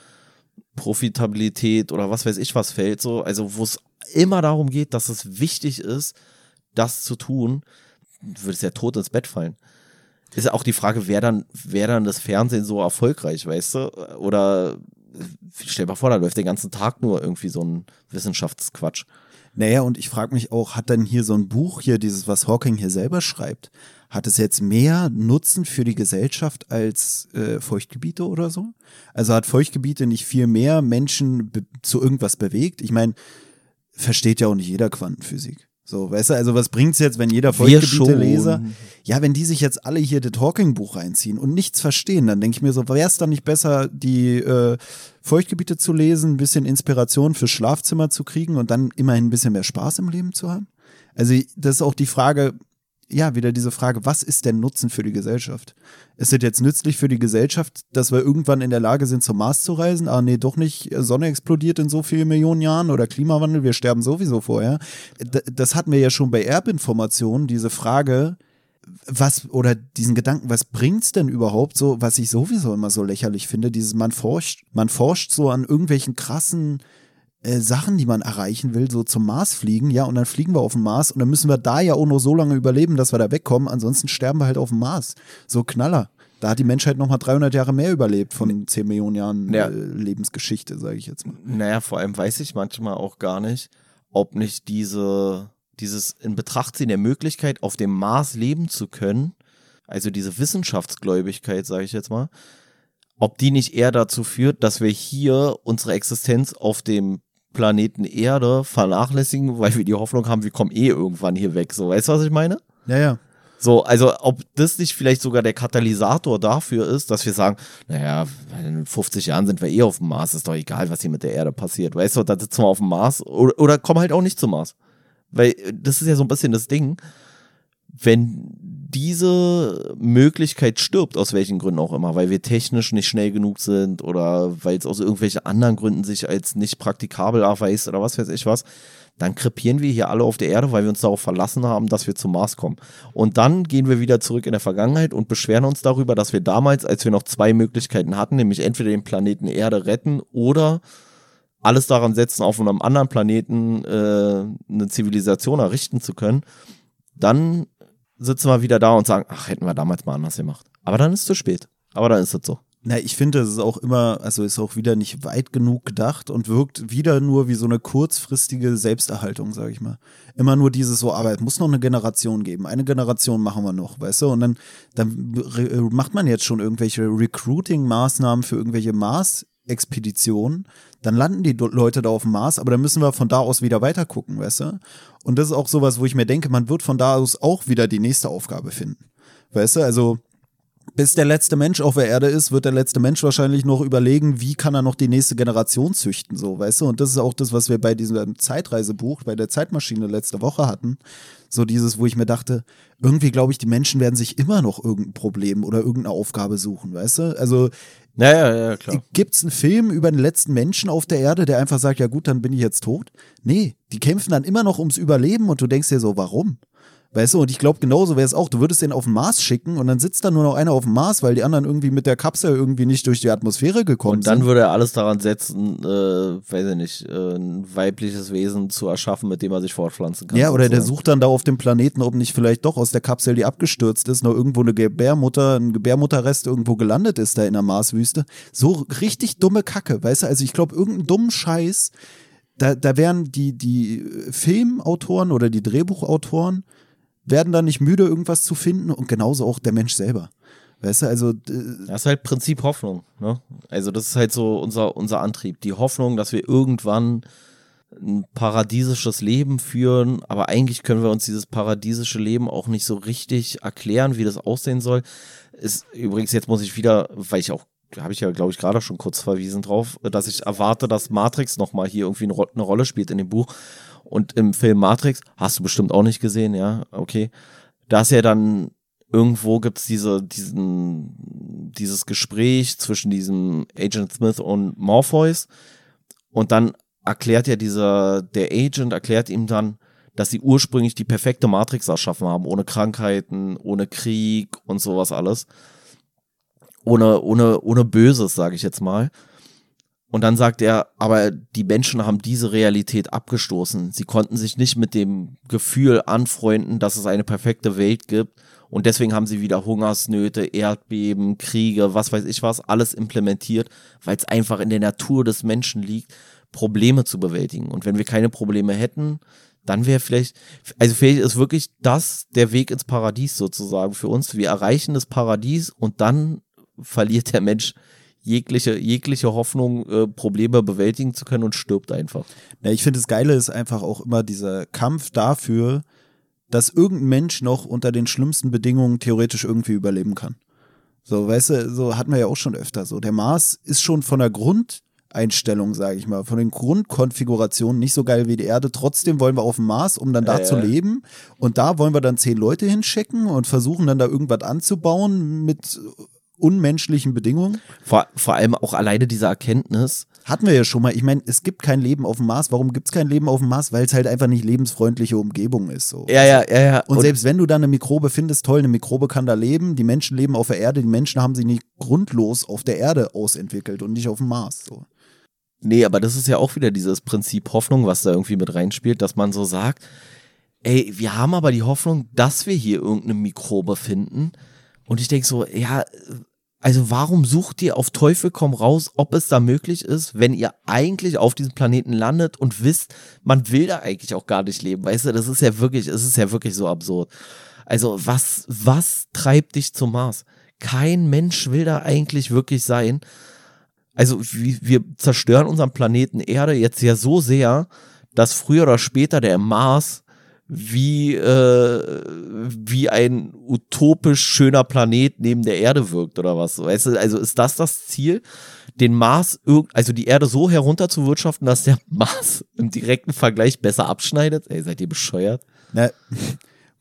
Profitabilität oder was weiß ich was fällt, so, also wo es immer darum geht, dass es wichtig ist, das zu tun, würde es ja tot ins Bett fallen. Ist auch die Frage, wer dann, wer dann das Fernsehen so erfolgreich, weißt du? Oder stell mal vor, da läuft den ganzen Tag nur irgendwie so ein Wissenschaftsquatsch. Naja, und ich frage mich auch, hat denn hier so ein Buch hier, dieses, was Hawking hier selber schreibt, hat es jetzt mehr Nutzen für die Gesellschaft als äh, Feuchtgebiete oder so? Also hat Feuchtgebiete nicht viel mehr Menschen zu irgendwas bewegt? Ich meine, versteht ja auch nicht jeder Quantenphysik. So, weißt du, also was bringt's jetzt, wenn jeder Feuchtgebiete-Leser, ja, wenn die sich jetzt alle hier das Hawking-Buch reinziehen und nichts verstehen, dann denke ich mir so, wäre es dann nicht besser, die äh, Feuchtgebiete zu lesen, ein bisschen Inspiration fürs Schlafzimmer zu kriegen und dann immerhin ein bisschen mehr Spaß im Leben zu haben? Also das ist auch die Frage, ja, wieder diese Frage, was ist denn Nutzen für die Gesellschaft? Ist es jetzt nützlich für die Gesellschaft, dass wir irgendwann in der Lage sind, zum Mars zu reisen? Ah, nee, doch nicht. Sonne explodiert in so vielen Millionen Jahren oder Klimawandel, wir sterben sowieso vorher. Das hatten wir ja schon bei Erbinformationen, diese Frage, was, oder diesen Gedanken, was bringt's denn überhaupt so, was ich sowieso immer so lächerlich finde, dieses, man forscht, man forscht so an irgendwelchen krassen äh, Sachen, die man erreichen will, so zum Mars fliegen, ja, und dann fliegen wir auf den Mars und dann müssen wir da ja auch nur so lange überleben, dass wir da wegkommen, ansonsten sterben wir halt auf dem Mars. So Knaller. Da hat die Menschheit nochmal 300 Jahre mehr überlebt von 10 Millionen Jahren Ja. äh, Lebensgeschichte, sage ich jetzt mal. Naja, vor allem weiß ich manchmal auch gar nicht, ob nicht diese, dieses in Betracht ziehen der Möglichkeit, auf dem Mars leben zu können, also diese Wissenschaftsgläubigkeit, sage ich jetzt mal, ob die nicht eher dazu führt, dass wir hier unsere Existenz auf dem Planeten Erde vernachlässigen, weil wir die Hoffnung haben, wir kommen eh irgendwann hier weg. So, weißt du, was ich meine? Ja, ja. So, also ob das nicht vielleicht sogar der Katalysator dafür ist, dass wir sagen, naja, in 50 Jahren sind wir eh auf dem Mars, ist doch egal, was hier mit der Erde passiert. Weißt du, da sitzen wir auf dem Mars oder, oder kommen halt auch nicht zum Mars. Weil das ist ja so ein bisschen das Ding, wenn diese Möglichkeit stirbt, aus welchen Gründen auch immer, weil wir technisch nicht schnell genug sind oder weil es aus irgendwelchen anderen Gründen sich als nicht praktikabel erweist oder was weiß ich was, dann krepieren wir hier alle auf der Erde, weil wir uns darauf verlassen haben, dass wir zum Mars kommen. Und dann gehen wir wieder zurück in der Vergangenheit und beschweren uns darüber, dass wir damals, als wir noch zwei Möglichkeiten hatten, nämlich entweder den Planeten Erde retten oder alles daran setzen, auf einem anderen Planeten äh, eine Zivilisation errichten zu können, dann sitzen wir wieder da und sagen, ach, hätten wir damals mal anders gemacht. Aber dann ist es zu spät. Aber dann ist es so. Na, ich finde, es ist auch immer, also ist auch wieder nicht weit genug gedacht und wirkt wieder nur wie so eine kurzfristige Selbsterhaltung, sage ich mal. Immer nur dieses so, aber es muss noch eine Generation geben. Eine Generation machen wir noch, weißt du? Und dann, dann re- macht man jetzt schon irgendwelche Recruiting-Maßnahmen für irgendwelche Mars-Expeditionen. Dann landen die Leute da auf dem Mars, aber dann müssen wir von da aus wieder weiter gucken, weißt du? Und das ist auch sowas, wo ich mir denke, man wird von da aus auch wieder die nächste Aufgabe finden. Weißt du, also bis der letzte Mensch auf der Erde ist, wird der letzte Mensch wahrscheinlich noch überlegen, wie kann er noch die nächste Generation züchten, so, weißt du? Und das ist auch das, was wir bei diesem Zeitreisebuch, bei der Zeitmaschine letzte Woche hatten. So dieses, wo ich mir dachte, irgendwie glaube ich, die Menschen werden sich immer noch irgendein Problem oder irgendeine Aufgabe suchen, weißt du? Also Ja, ja, ja, klar. Gibt's einen Film über den letzten Menschen auf der Erde, der einfach sagt, ja gut, dann bin ich jetzt tot? Nee, die kämpfen dann immer noch ums Überleben und du denkst dir so, warum? Weißt du, und ich glaube, genauso wäre es auch. Du würdest den auf den Mars schicken und dann sitzt da nur noch einer auf dem Mars, weil die anderen irgendwie mit der Kapsel irgendwie nicht durch die Atmosphäre gekommen Und dann sind. würde er alles daran setzen, äh, weiß ich nicht, äh, ein weibliches Wesen zu erschaffen, mit dem er sich fortpflanzen kann. Ja, oder der sucht dann da auf dem Planeten, ob nicht vielleicht doch aus der Kapsel, die abgestürzt ist, noch irgendwo eine Gebärmutter, ein Gebärmutterrest irgendwo gelandet ist da in der Marswüste. So richtig dumme Kacke, weißt du? Also ich glaube, irgendeinen dummen Scheiß, da, da wären die, die Filmautoren oder die Drehbuchautoren, werden da nicht müde, irgendwas zu finden und genauso auch der Mensch selber. Weißt du, also äh, Das ist halt Prinzip Hoffnung. Ne? Also das ist halt so unser, unser Antrieb. Die Hoffnung, dass wir irgendwann ein paradiesisches Leben führen, aber eigentlich können wir uns dieses paradiesische Leben auch nicht so richtig erklären, wie das aussehen soll. Ist übrigens, jetzt muss ich wieder, weil ich auch, habe ich ja, glaube ich, gerade schon kurz verwiesen drauf, dass ich erwarte, dass Matrix nochmal hier irgendwie eine Rolle spielt in dem Buch. Und im Film Matrix, hast du bestimmt auch nicht gesehen, ja, okay. Da ist ja dann irgendwo gibt's diese, diesen, dieses Gespräch zwischen diesem Agent Smith und Morpheus und dann erklärt ja dieser, der Agent erklärt ihm dann, dass sie ursprünglich die perfekte Matrix erschaffen haben, ohne Krankheiten, ohne Krieg und sowas alles. Ohne, ohne, ohne Böses, sage ich jetzt mal. Und dann sagt er, aber die Menschen haben diese Realität abgestoßen. Sie konnten sich nicht mit dem Gefühl anfreunden, dass es eine perfekte Welt gibt. Und deswegen haben sie wieder Hungersnöte, Erdbeben, Kriege, was weiß ich was, alles implementiert, weil es einfach in der Natur des Menschen liegt, Probleme zu bewältigen. Und wenn wir keine Probleme hätten, dann wäre vielleicht, also vielleicht ist wirklich das der Weg ins Paradies sozusagen für uns. Wir erreichen das Paradies und dann verliert der Mensch jegliche, jegliche Hoffnung, äh, Probleme bewältigen zu können und stirbt einfach. Ja, ich finde, das Geile ist einfach auch immer dieser Kampf dafür, dass irgendein Mensch noch unter den schlimmsten Bedingungen theoretisch irgendwie überleben kann. So, weißt du, so hatten wir ja auch schon öfter so. Der Mars ist schon von der Grundeinstellung, sage ich mal, von den Grundkonfigurationen nicht so geil wie die Erde. Trotzdem wollen wir auf dem Mars, um dann da Ja, zu leben. Und da wollen wir dann zehn Leute hinschicken und versuchen dann da irgendwas anzubauen mit unmenschlichen Bedingungen. Vor, vor allem auch alleine diese Erkenntnis, Hatten wir ja schon mal. Ich meine, es gibt kein Leben auf dem Mars. Warum gibt es kein Leben auf dem Mars? Weil es halt einfach nicht lebensfreundliche Umgebung ist. So. ja, ja, ja, ja. Und, selbst wenn du da eine Mikrobe findest, toll, eine Mikrobe kann da leben. Die Menschen leben auf der Erde. Die Menschen haben sich nicht grundlos auf der Erde ausentwickelt und nicht auf dem Mars. So. Nee, aber das ist ja auch wieder dieses Prinzip Hoffnung, was da irgendwie mit reinspielt, dass man so sagt, ey, wir haben aber die Hoffnung, dass wir hier irgendeine Mikrobe finden. Und ich denke so, ja, also warum sucht ihr auf Teufel komm raus, ob es da möglich ist, wenn ihr eigentlich auf diesem Planeten landet und wisst, man will da eigentlich auch gar nicht leben, weißt du, das ist ja wirklich, es ist ja wirklich so absurd. Also was, was treibt dich zum Mars? Kein Mensch will da eigentlich wirklich sein. Also wir zerstören unseren Planeten Erde jetzt ja so sehr, dass früher oder später der Mars wie, äh, wie ein utopisch schöner Planet neben der Erde wirkt oder was. Weißt du, also ist das das Ziel, den Mars, also die Erde so herunterzuwirtschaften, dass der (laughs) Mars im direkten Vergleich besser abschneidet? Ey, seid ihr bescheuert? Na,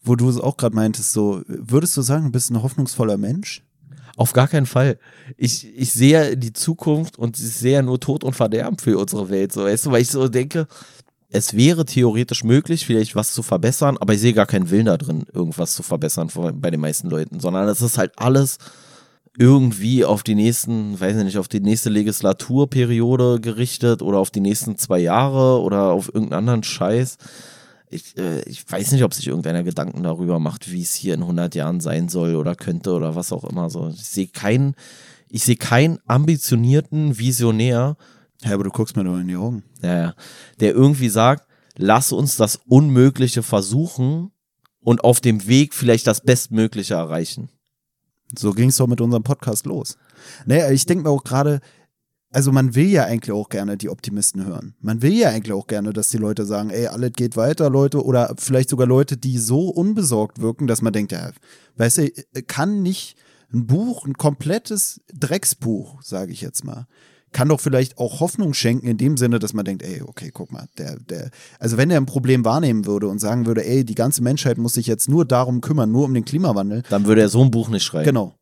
wo du es auch gerade meintest, so, würdest du sagen, du bist ein hoffnungsvoller Mensch? Auf gar keinen Fall. Ich, ich sehe die Zukunft und ich sehe nur Tod und Verderben für unsere Welt. So, weißt du, weil ich so denke, es wäre theoretisch möglich, vielleicht was zu verbessern, aber ich sehe gar keinen Willen da drin, irgendwas zu verbessern bei den meisten Leuten, sondern es ist halt alles irgendwie auf die nächsten, weiß ich nicht, auf die nächste Legislaturperiode gerichtet oder auf die nächsten zwei Jahre oder auf irgendeinen anderen Scheiß. Ich, äh, ich weiß nicht, ob sich irgendeiner Gedanken darüber macht, wie es hier in 100 Jahren sein soll oder könnte oder was auch immer. So, ich sehe keinen, ich sehe keinen ambitionierten Visionär, Ja, aber du guckst mir doch in die Augen. ja, ja, der irgendwie sagt, lass uns das Unmögliche versuchen und auf dem Weg vielleicht das Bestmögliche erreichen. So ging es doch mit unserem Podcast los. Naja, ich denke mir auch gerade, also man will ja eigentlich auch gerne die Optimisten hören. Man will ja eigentlich auch gerne, dass die Leute sagen, ey, alles geht weiter, Leute, oder vielleicht sogar Leute, die so unbesorgt wirken, dass man denkt, ja, weißt du, kann nicht ein Buch, ein komplettes Drecksbuch, sage ich jetzt mal, kann doch vielleicht auch Hoffnung schenken in dem Sinne, dass man denkt, ey, okay, guck mal, der, der, also wenn er ein Problem wahrnehmen würde und sagen würde, ey, die ganze Menschheit muss sich jetzt nur darum kümmern, nur um den Klimawandel, Dann würde er so ein Buch nicht schreiben. Genau.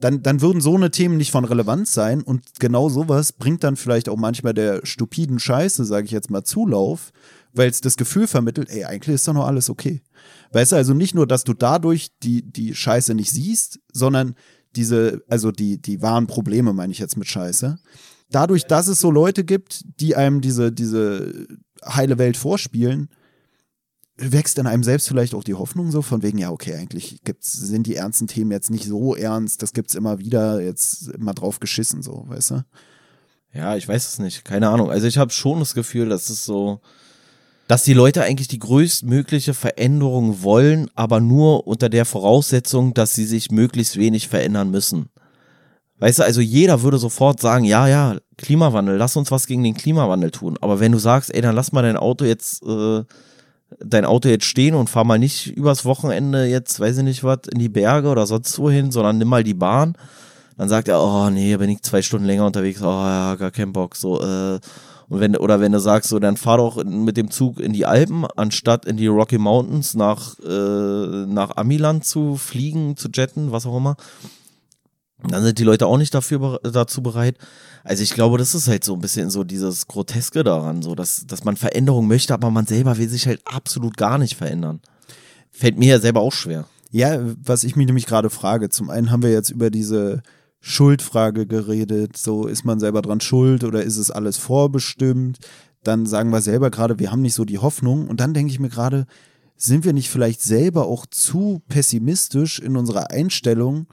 dann, dann würden so eine Themen nicht von Relevanz sein und genau sowas bringt dann vielleicht auch manchmal der stupiden Scheiße, sage ich jetzt mal, Zulauf, weil es das Gefühl vermittelt, ey, eigentlich ist doch noch alles okay. Weißt du, also nicht nur, dass du dadurch die, die Scheiße nicht siehst, sondern diese, also die, die wahren Probleme, meine ich jetzt mit Scheiße. Dadurch, dass es so Leute gibt, die einem diese, diese heile Welt vorspielen, wächst in einem selbst vielleicht auch die Hoffnung so von wegen, ja, okay, eigentlich gibt's, sind die ernsten Themen jetzt nicht so ernst, das gibt's immer wieder, jetzt immer drauf geschissen, so, weißt du? Ja, ich weiß es nicht, keine Ahnung. Also ich habe schon das Gefühl, dass es so, dass die Leute eigentlich die größtmögliche Veränderung wollen, aber nur unter der Voraussetzung, dass sie sich möglichst wenig verändern müssen. Weißt du, also jeder würde sofort sagen, ja, ja, Klimawandel, lass uns was gegen den Klimawandel tun. Aber wenn du sagst, ey, dann lass mal dein Auto jetzt, äh, dein Auto jetzt stehen und fahr mal nicht übers Wochenende jetzt, weiß ich nicht was, in die Berge oder sonst wohin, sondern nimm mal die Bahn, dann sagt er, oh nee, bin ich zwei Stunden länger unterwegs, oh ja, gar keinen Bock, so, äh, und wenn, oder wenn du sagst, so, dann fahr doch mit dem Zug in die Alpen, anstatt in die Rocky Mountains nach, äh, nach Amiland zu fliegen, zu jetten, was auch immer. Dann sind die Leute auch nicht dafür dazu bereit. Also ich glaube, das ist halt so ein bisschen so dieses Groteske daran, so dass, dass man Veränderung möchte, aber man selber will sich halt absolut gar nicht verändern. Fällt mir ja selber auch schwer. Ja, was ich mich nämlich gerade frage, zum einen haben wir jetzt über diese Schuldfrage geredet. So, ist man selber dran schuld oder ist es alles vorbestimmt? Dann sagen wir selber gerade, wir haben nicht so die Hoffnung. Und dann denke ich mir gerade, sind wir nicht vielleicht selber auch zu pessimistisch in unserer Einstellung,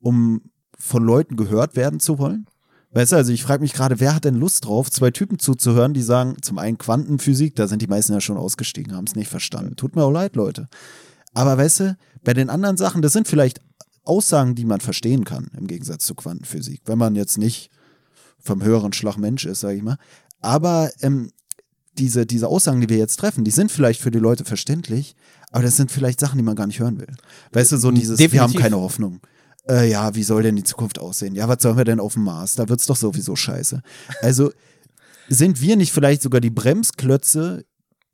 um von Leuten gehört werden zu wollen? Weißt du, also ich frage mich gerade, wer hat denn Lust drauf, zwei Typen zuzuhören, die sagen, zum einen Quantenphysik, da sind die meisten ja schon ausgestiegen, haben es nicht verstanden. Tut mir auch leid, Leute. Aber weißt du, bei den anderen Sachen, das sind vielleicht Aussagen, die man verstehen kann, im Gegensatz zu Quantenphysik, wenn man jetzt nicht vom höheren Schlag Mensch ist, sage ich mal. Aber ähm, diese, diese Aussagen, die wir jetzt treffen, die sind vielleicht für die Leute verständlich, aber das sind vielleicht Sachen, die man gar nicht hören will. Weißt du, so dieses, Definitiv. wir haben keine Hoffnung. Äh, ja, wie soll denn die Zukunft aussehen? Ja, was sollen wir denn auf dem Mars? Da wird's doch sowieso scheiße. Also sind wir nicht vielleicht sogar die Bremsklötze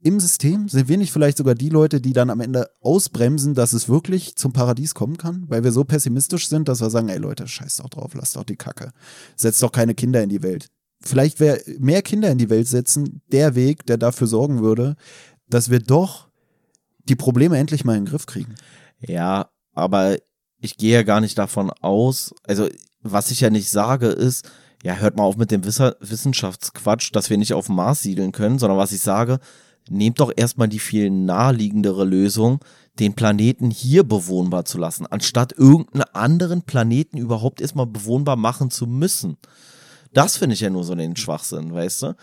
im System? Sind wir nicht vielleicht sogar die Leute, die dann am Ende ausbremsen, dass es wirklich zum Paradies kommen kann? Weil wir so pessimistisch sind, dass wir sagen, ey Leute, scheiß doch drauf, lasst doch die Kacke. Setzt doch keine Kinder in die Welt. Vielleicht wäre mehr Kinder in die Welt setzen der Weg, der dafür sorgen würde, dass wir doch die Probleme endlich mal in den Griff kriegen. Ja, aber ich gehe ja gar nicht davon aus, also was ich ja nicht sage ist, ja, hört mal auf mit dem Wissenschaftsquatsch, dass wir nicht auf dem Mars siedeln können, sondern was ich sage, nehmt doch erstmal die viel naheliegendere Lösung, den Planeten hier bewohnbar zu lassen, anstatt irgendeinen anderen Planeten überhaupt erstmal bewohnbar machen zu müssen. Das finde ich ja nur so den Schwachsinn, weißt du?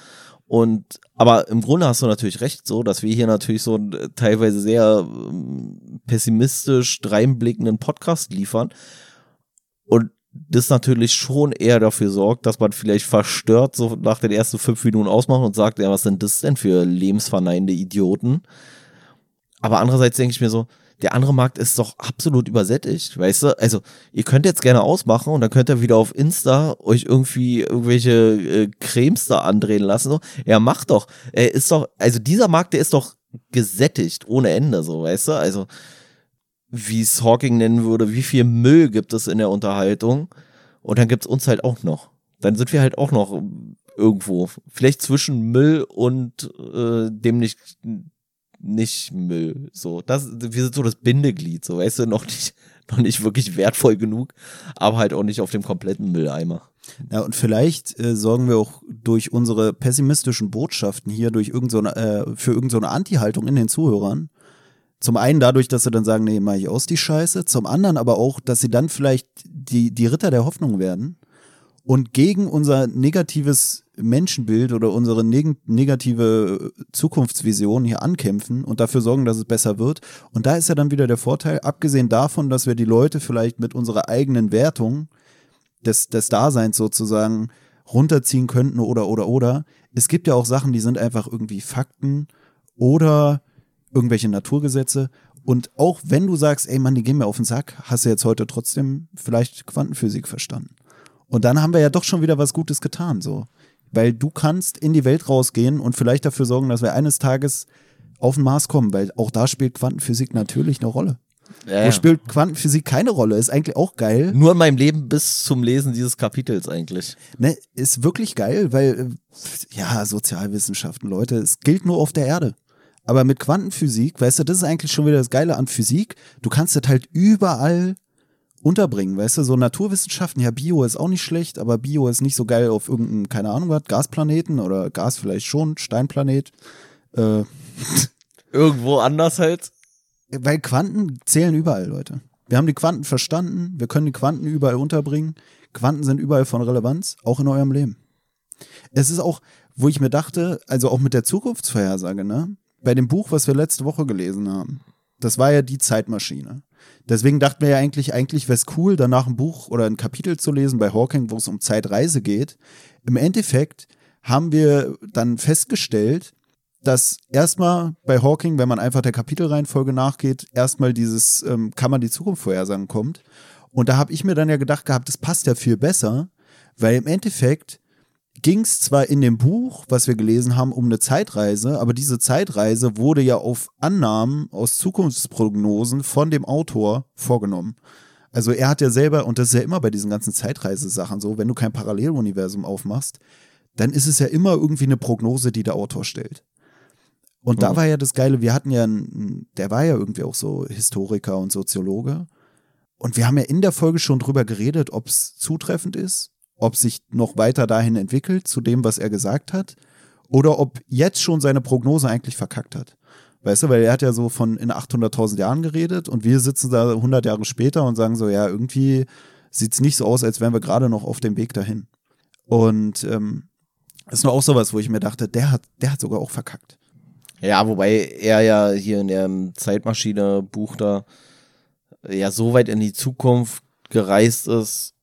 Und aber im Grunde hast du natürlich recht, so dass wir hier natürlich so einen teilweise sehr ähm, pessimistisch dreinblickenden Podcast liefern. Und das natürlich schon eher dafür sorgt, dass man vielleicht verstört so nach den ersten fünf Minuten ausmacht und sagt, ja, was sind das denn für lebensverneinende Idioten? Aber andererseits denke ich mir so, der andere Markt ist doch absolut übersättigt, weißt du? Also, ihr könnt jetzt gerne ausmachen und dann könnt ihr wieder auf Insta euch irgendwie irgendwelche äh, Cremes da andrehen lassen. So. Ja, macht doch. Er ist doch, also dieser Markt, der ist doch gesättigt ohne Ende, so, weißt du? Also, wie es Hawking nennen würde, wie viel Müll gibt es in der Unterhaltung. Und dann gibt es uns halt auch noch. Dann sind wir halt auch noch irgendwo. Vielleicht zwischen Müll und äh, dem nicht, nicht Müll. So, das, wir sind so das Bindeglied, so weißt du, noch nicht, (laughs) noch nicht wirklich wertvoll genug, aber halt auch nicht auf dem kompletten Mülleimer. Ja, und vielleicht äh, sorgen wir auch durch unsere pessimistischen Botschaften hier durch irgend so eine, äh, für irgendeine so Anti-Haltung in den Zuhörern zum einen dadurch, dass sie dann sagen, nee, mach ich aus die Scheiße. Zum anderen aber auch, dass sie dann vielleicht die, die Ritter der Hoffnung werden und gegen unser negatives Menschenbild oder unsere neg negative Zukunftsvision hier ankämpfen und dafür sorgen, dass es besser wird. Und da ist ja dann wieder der Vorteil, abgesehen davon, dass wir die Leute vielleicht mit unserer eigenen Wertung des, des Daseins sozusagen runterziehen könnten oder, oder, oder. Es gibt ja auch Sachen, die sind einfach irgendwie Fakten oder irgendwelche Naturgesetze. Und auch wenn du sagst, ey Mann, die gehen mir auf den Sack, hast du jetzt heute trotzdem vielleicht Quantenphysik verstanden. Und dann haben wir ja doch schon wieder was Gutes getan, so. Weil du kannst in die Welt rausgehen und vielleicht dafür sorgen, dass wir eines Tages auf den Mars kommen, weil auch da spielt Quantenphysik natürlich eine Rolle. Ja, Wo spielt Quantenphysik keine Rolle? Ist eigentlich auch geil. Nur in meinem Leben bis zum Lesen dieses Kapitels eigentlich. Ne, ist wirklich geil, weil, ja, Sozialwissenschaften, Leute, es gilt nur auf der Erde. Aber mit Quantenphysik, weißt du, das ist eigentlich schon wieder das Geile an Physik. Du kannst das halt überall unterbringen, weißt du, so Naturwissenschaften, ja, Bio ist auch nicht schlecht, aber Bio ist nicht so geil auf irgendeinem, keine Ahnung was, Gasplaneten oder Gas vielleicht schon, Steinplanet. Äh, Irgendwo anders halt. weil Quanten zählen überall, Leute. Wir haben die Quanten verstanden, wir können die Quanten überall unterbringen. Quanten sind überall von Relevanz, auch in eurem Leben. Es ist auch, wo ich mir dachte, also auch mit der Zukunftsvorhersage, ne? Bei dem Buch, was wir letzte Woche gelesen haben, das war ja die Zeitmaschine. Deswegen dachten wir ja eigentlich, eigentlich wäre es cool, danach ein Buch oder ein Kapitel zu lesen bei Hawking, wo es um Zeitreise geht. Im Endeffekt haben wir dann festgestellt, dass erstmal bei Hawking, wenn man einfach der Kapitelreihenfolge nachgeht, erstmal dieses ähm, kann man die Zukunft vorhersagen kommt. Und da habe ich mir dann ja gedacht gehabt, das passt ja viel besser, weil im Endeffekt ging es zwar in dem Buch, was wir gelesen haben, um eine Zeitreise, aber diese Zeitreise wurde ja auf Annahmen aus Zukunftsprognosen von dem Autor vorgenommen. Also er hat ja selber, und das ist ja immer bei diesen ganzen Zeitreisesachen so, wenn du kein Paralleluniversum aufmachst, dann ist es ja immer irgendwie eine Prognose, die der Autor stellt. Und da Mhm. war ja das Geile, wir hatten ja, einen, der war ja irgendwie auch so Historiker und Soziologe. Und wir haben ja in der Folge schon drüber geredet, ob es zutreffend ist, ob sich noch weiter dahin entwickelt zu dem, was er gesagt hat, oder ob jetzt schon seine Prognose eigentlich verkackt hat. Weißt du, weil er hat ja so von in 800.000 Jahren geredet und wir sitzen da 100 Jahre später und sagen so, ja, irgendwie sieht es nicht so aus, als wären wir gerade noch auf dem Weg dahin. Und ähm, das ist nur auch sowas, wo ich mir dachte, der hat, der hat sogar auch verkackt. Ja, wobei er ja hier in der Zeitmaschine-Buch da ja so weit in die Zukunft gereist ist,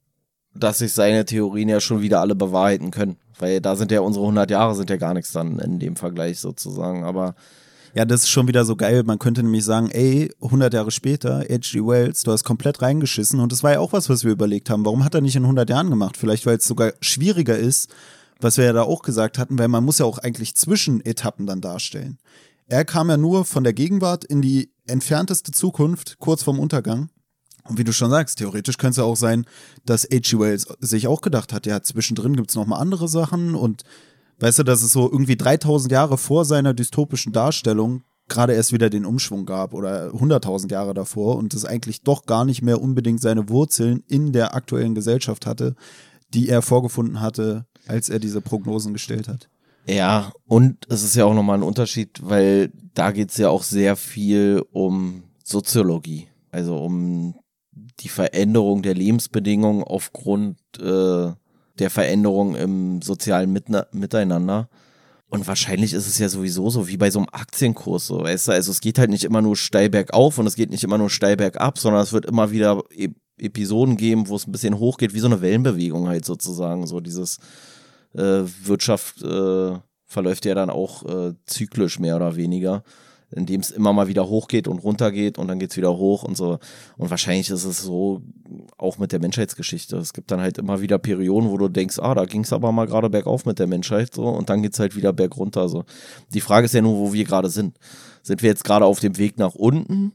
dass sich seine Theorien ja schon wieder alle bewahrheiten können. Weil da sind ja unsere 100 Jahre sind ja gar nichts dann in dem Vergleich sozusagen. Aber Ja, das ist schon wieder so geil. Man könnte nämlich sagen, ey, 100 Jahre später, H.G. Wells, du hast komplett reingeschissen. Und das war ja auch was, was wir überlegt haben. Warum hat er nicht in 100 Jahren gemacht? Vielleicht, weil es sogar schwieriger ist, was wir ja da auch gesagt hatten, weil man muss ja auch eigentlich Zwischenetappen dann darstellen. Er kam ja nur von der Gegenwart in die entfernteste Zukunft, kurz vorm Untergang. Und wie du schon sagst, theoretisch könnte es ja auch sein, dass H.G. Wells sich auch gedacht hat, ja, zwischendrin gibt's noch mal andere Sachen und weißt du, dass es so irgendwie 3000 Jahre vor seiner dystopischen Darstellung gerade erst wieder den Umschwung gab oder 100.000 Jahre davor und es eigentlich doch gar nicht mehr unbedingt seine Wurzeln in der aktuellen Gesellschaft hatte, die er vorgefunden hatte, als er diese Prognosen gestellt hat. ja, und es ist ja auch nochmal ein Unterschied, weil da geht es ja auch sehr viel um Soziologie. Also um die Veränderung der Lebensbedingungen aufgrund äh, der Veränderung im sozialen Mitna Miteinander. Und wahrscheinlich ist es ja sowieso so wie bei so einem Aktienkurs, so, weißt du, also es geht halt nicht immer nur steil bergauf und es geht nicht immer nur steil bergab, sondern es wird immer wieder e Episoden geben, wo es ein bisschen hochgeht, wie so eine Wellenbewegung halt sozusagen, so dieses äh, Wirtschaft äh, verläuft ja dann auch äh, zyklisch mehr oder weniger, indem es immer mal wieder hochgeht und runter geht und dann geht's wieder hoch und so. Und wahrscheinlich ist es so auch mit der Menschheitsgeschichte. Es gibt dann halt immer wieder Perioden, wo du denkst, ah, da ging's aber mal gerade bergauf mit der Menschheit so und dann geht's halt wieder bergunter so. Die Frage ist ja nur, wo wir gerade sind. Sind wir jetzt gerade auf dem Weg nach unten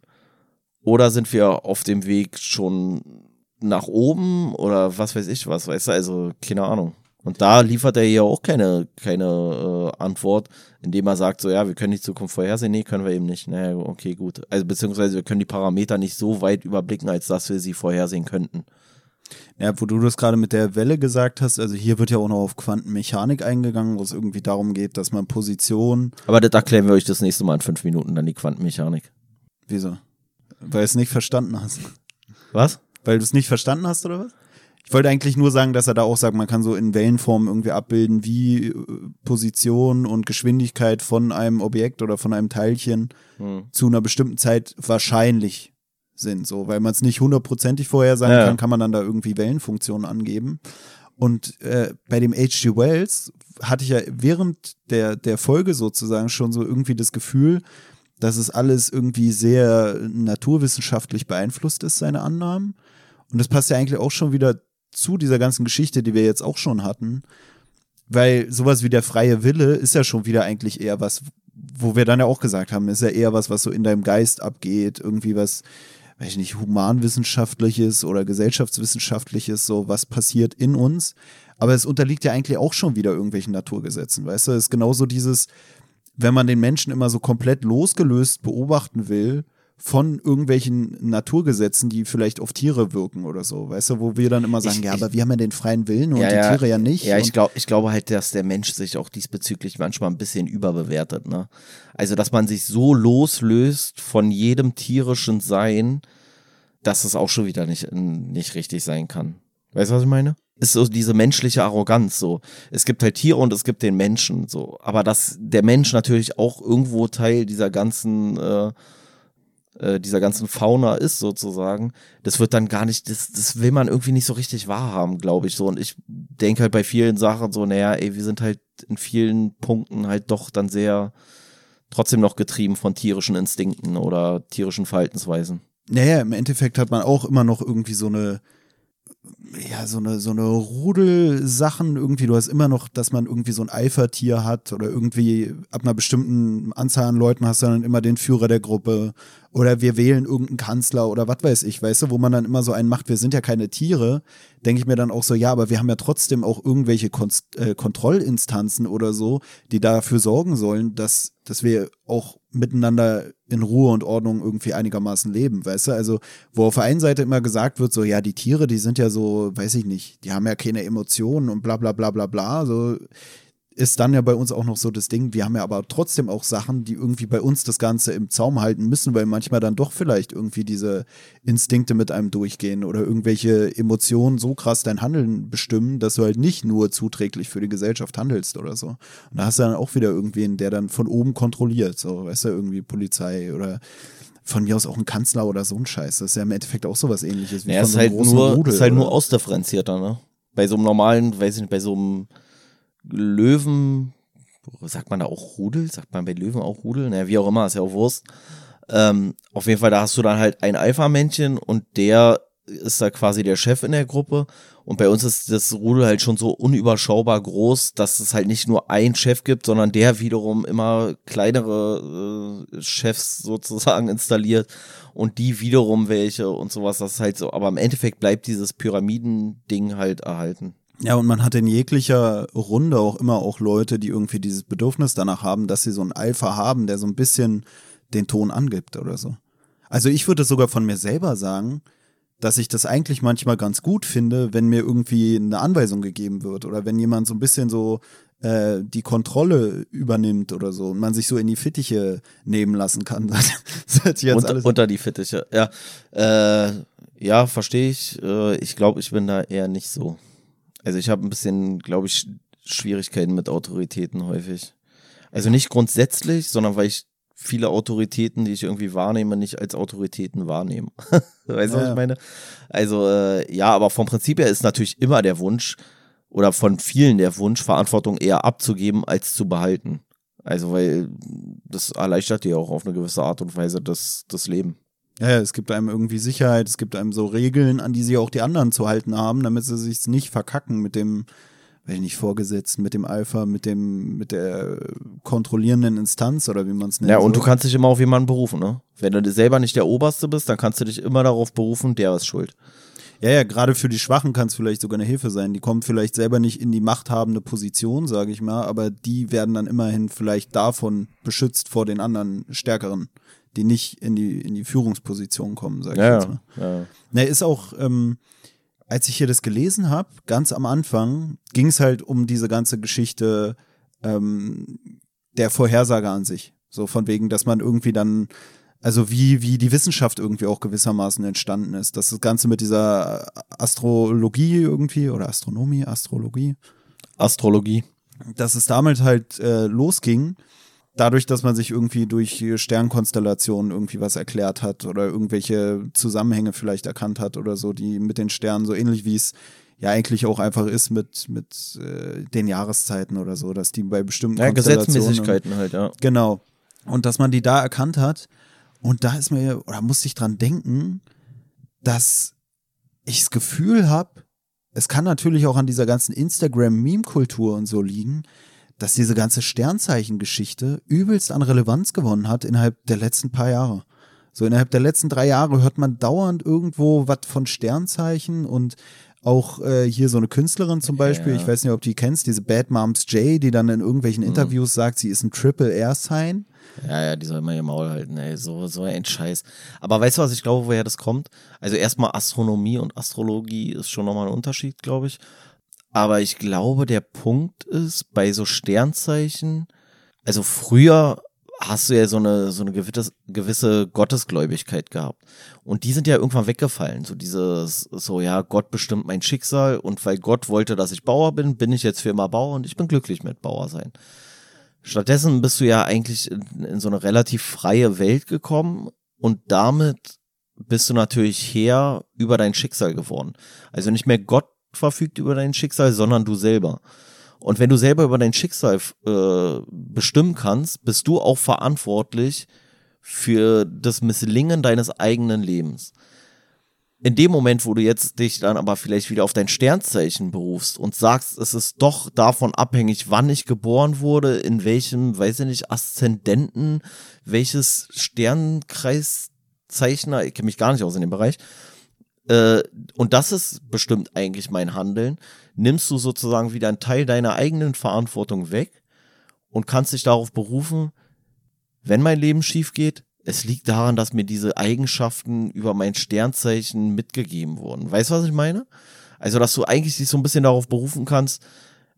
oder sind wir auf dem Weg schon nach oben oder was weiß ich was, weißt du, also keine Ahnung. Und da liefert er hier auch keine, keine äh, Antwort, indem er sagt, so ja, wir können die Zukunft vorhersehen. Nee, können wir eben nicht. Naja, okay, gut. Also beziehungsweise wir können die Parameter nicht so weit überblicken, als dass wir sie vorhersehen könnten. Ja, wo du das gerade mit der Welle gesagt hast, also hier wird ja auch noch auf Quantenmechanik eingegangen, wo es irgendwie darum geht, dass man Position, Aber das erklären wir euch das nächste Mal in fünf Minuten, dann die Quantenmechanik. wieso? Weil du es nicht verstanden hast. Was? Weil du es nicht verstanden hast, oder was? Ich wollte eigentlich nur sagen, dass er da auch sagt, man kann so in Wellenform irgendwie abbilden, wie äh, Position und Geschwindigkeit von einem Objekt oder von einem Teilchen Hm. zu einer bestimmten Zeit wahrscheinlich sind. So, weil man es nicht hundertprozentig vorhersagen Ja. kann, kann man dann da irgendwie Wellenfunktionen angeben. Und äh, bei dem H.G. Wells hatte ich ja während der, der Folge sozusagen schon so irgendwie das Gefühl, dass es alles irgendwie sehr naturwissenschaftlich beeinflusst ist, seine Annahmen. Und das passt ja eigentlich auch schon wieder zu dieser ganzen Geschichte, die wir jetzt auch schon hatten. Weil sowas wie der freie Wille ist ja schon wieder eigentlich eher was, wo wir dann ja auch gesagt haben, ist ja eher was, was so in deinem Geist abgeht, irgendwie was, weiß ich nicht, humanwissenschaftliches oder gesellschaftswissenschaftliches, so was passiert in uns. Aber es unterliegt ja eigentlich auch schon wieder irgendwelchen Naturgesetzen, weißt du? Es ist genauso dieses, wenn man den Menschen immer so komplett losgelöst beobachten will, von irgendwelchen Naturgesetzen, die vielleicht auf Tiere wirken oder so, weißt du, wo wir dann immer sagen, ich, ja, aber wir haben ja den freien Willen und ja, die Tiere ja nicht. Ja, ich glaube, ich glaube halt, dass der Mensch sich auch diesbezüglich manchmal ein bisschen überbewertet, ne? Also, dass man sich so loslöst von jedem tierischen Sein, dass es auch schon wieder nicht, nicht richtig sein kann. Weißt du, was ich meine? Ist so diese menschliche Arroganz so. Es gibt halt Tiere und es gibt den Menschen so. Aber dass der Mensch natürlich auch irgendwo Teil dieser ganzen äh, äh, dieser ganzen Fauna ist sozusagen, das wird dann gar nicht, das, das will man irgendwie nicht so richtig wahrhaben, glaube ich so. Und ich denke halt bei vielen Sachen so, naja, ey, wir sind halt in vielen Punkten halt doch dann sehr trotzdem noch getrieben von tierischen Instinkten oder tierischen Verhaltensweisen. Naja, im Endeffekt hat man auch immer noch irgendwie so eine, ja, so eine, so eine Rudelsachen irgendwie. Du hast immer noch, dass man irgendwie so ein Eifertier hat oder irgendwie ab einer bestimmten Anzahl an Leuten hast du dann immer den Führer der Gruppe oder wir wählen irgendeinen Kanzler oder was weiß ich, weißt du, wo man dann immer so einen macht, wir sind ja keine Tiere, denke ich mir dann auch so, ja, aber wir haben ja trotzdem auch irgendwelche Kon äh, Kontrollinstanzen oder so, die dafür sorgen sollen, dass, dass wir auch miteinander in Ruhe und Ordnung irgendwie einigermaßen leben, weißt du? Also, wo auf der einen Seite immer gesagt wird, so, ja, die Tiere, die sind ja so, weiß ich nicht, die haben ja keine Emotionen und bla bla bla bla bla, so ist dann ja bei uns auch noch so das Ding, wir haben ja aber trotzdem auch Sachen, die irgendwie bei uns das Ganze im Zaum halten müssen, weil manchmal dann doch vielleicht irgendwie diese Instinkte mit einem durchgehen oder irgendwelche Emotionen so krass dein Handeln bestimmen, dass du halt nicht nur zuträglich für die Gesellschaft handelst oder so. Und da hast du dann auch wieder irgendwen, der dann von oben kontrolliert, so, weißt du, irgendwie Polizei oder von mir aus auch ein Kanzler oder so ein Scheiß. Das ist ja im Endeffekt auch sowas ähnliches wie ja, von so einem halt nur, Rudel. ist halt nur ausdifferenzierter, ne? Bei so einem normalen, weiß ich nicht, bei so einem Löwen, sagt man da auch Rudel? Sagt man bei Löwen auch Rudel? Naja, wie auch immer, ist ja auch Wurst. Ähm, auf jeden Fall, da hast du dann halt ein Alpha-Männchen und der ist da quasi der Chef in der Gruppe. Und bei uns ist das Rudel halt schon so unüberschaubar groß, dass es halt nicht nur einen Chef gibt, sondern der wiederum immer kleinere äh, Chefs sozusagen (laughs) installiert und die wiederum welche und sowas. Das ist halt so. Aber im Endeffekt bleibt dieses Pyramidending halt erhalten. Ja, und man hat in jeglicher Runde auch immer auch Leute, die irgendwie dieses Bedürfnis danach haben, dass sie so einen Alpha haben, der so ein bisschen den Ton angibt oder so. Also ich würde sogar von mir selber sagen, dass ich das eigentlich manchmal ganz gut finde, wenn mir irgendwie eine Anweisung gegeben wird oder wenn jemand so ein bisschen so äh, die Kontrolle übernimmt oder so und man sich so in die Fittiche nehmen lassen kann. (laughs) Das, das jetzt unter, unter die Fittiche, ja. Äh, ja, verstehe ich. Äh, ich glaube, ich bin da eher nicht so. Also ich habe ein bisschen, glaube ich, Schwierigkeiten mit Autoritäten häufig. Also nicht grundsätzlich, sondern weil ich viele Autoritäten, die ich irgendwie wahrnehme, nicht als Autoritäten wahrnehme. (laughs) weißt du, ja, was ich meine? Also äh, ja, aber vom Prinzip her ist natürlich immer der Wunsch oder von vielen der Wunsch, Verantwortung eher abzugeben als zu behalten. Also weil das erleichtert dir auch auf eine gewisse Art und Weise das, das Leben. Ja, es gibt einem irgendwie Sicherheit, es gibt einem so Regeln, an die sie auch die anderen zu halten haben, damit sie sich nicht verkacken mit dem, wenn ich nicht vorgesetzt, mit dem Alpha, mit dem, mit der kontrollierenden Instanz oder wie man es nennt. Ja, und so. du kannst dich immer auf jemanden berufen, ne? Wenn du selber nicht der Oberste bist, dann kannst du dich immer darauf berufen, der ist schuld. Ja, ja, gerade für die Schwachen kann es vielleicht sogar eine Hilfe sein. Die kommen vielleicht selber nicht in die machthabende Position, sage ich mal, aber die werden dann immerhin vielleicht davon beschützt vor den anderen Stärkeren die nicht in die, in die Führungsposition kommen, sag ich ja, jetzt mal. Ja. Na, ist auch, ähm, als ich hier das gelesen habe, ganz am Anfang, ging es halt um diese ganze Geschichte ähm, der Vorhersage an sich. So von wegen, dass man irgendwie dann, also wie, wie die Wissenschaft irgendwie auch gewissermaßen entstanden ist. Dass das Ganze mit dieser Astrologie irgendwie oder Astronomie, Astrologie. Astrologie. Dass es damals halt äh, losging dadurch, dass man sich irgendwie durch Sternkonstellationen irgendwie was erklärt hat oder irgendwelche Zusammenhänge vielleicht erkannt hat oder so, die mit den Sternen so ähnlich wie es ja eigentlich auch einfach ist mit, mit äh, den Jahreszeiten oder so, dass die bei bestimmten ja, Gesetzmäßigkeiten halt, ja. Genau. Und dass man die da erkannt hat. Und da ist mir, oder musste ich dran denken, dass ich das Gefühl habe, es kann natürlich auch an dieser ganzen Instagram-Meme-Kultur und so liegen, dass diese ganze Sternzeichen-Geschichte übelst an Relevanz gewonnen hat innerhalb der letzten paar Jahre. So innerhalb der letzten drei Jahre hört man dauernd irgendwo was von Sternzeichen und auch äh, hier so eine Künstlerin zum Beispiel, Ja. ich weiß nicht, ob du die kennst, diese Bad Moms J, die dann in Mhm. irgendwelchen Interviews sagt, sie ist ein Triple Air Sign. Ja, ja, die soll immer ihr Maul halten, ey. So, so ein Scheiß. Aber weißt du, was ich glaube, woher das kommt? Also erstmal Astronomie und Astrologie ist schon nochmal ein Unterschied, glaube ich. Aber ich glaube, der Punkt ist, bei so Sternzeichen, also früher hast du ja so eine, so eine gewisse, gewisse Gottesgläubigkeit gehabt. Und die sind ja irgendwann weggefallen. So dieses, so, ja, Gott bestimmt mein Schicksal und weil Gott wollte, dass ich Bauer bin, bin ich jetzt für immer Bauer und ich bin glücklich mit Bauer sein. Stattdessen bist du ja eigentlich in, in so eine relativ freie Welt gekommen und damit bist du natürlich Herr über dein Schicksal geworden. Also nicht mehr Gott verfügt über dein Schicksal, sondern du selber. Und wenn du selber über dein Schicksal äh, bestimmen kannst, bist du auch verantwortlich für das Misslingen deines eigenen Lebens. In dem Moment, wo du jetzt dich dann aber vielleicht wieder auf dein Sternzeichen berufst und sagst, es ist doch davon abhängig, wann ich geboren wurde, in welchem, weiß ich nicht, Aszendenten, welches Sternkreiszeichner, ich kenne mich gar nicht aus in dem Bereich, äh, und das ist bestimmt eigentlich mein Handeln, nimmst du sozusagen wieder einen Teil deiner eigenen Verantwortung weg und kannst dich darauf berufen, wenn mein Leben schief geht, es liegt daran, dass mir diese Eigenschaften über mein Sternzeichen mitgegeben wurden. Weißt du, was ich meine? Also, dass du eigentlich dich so ein bisschen darauf berufen kannst,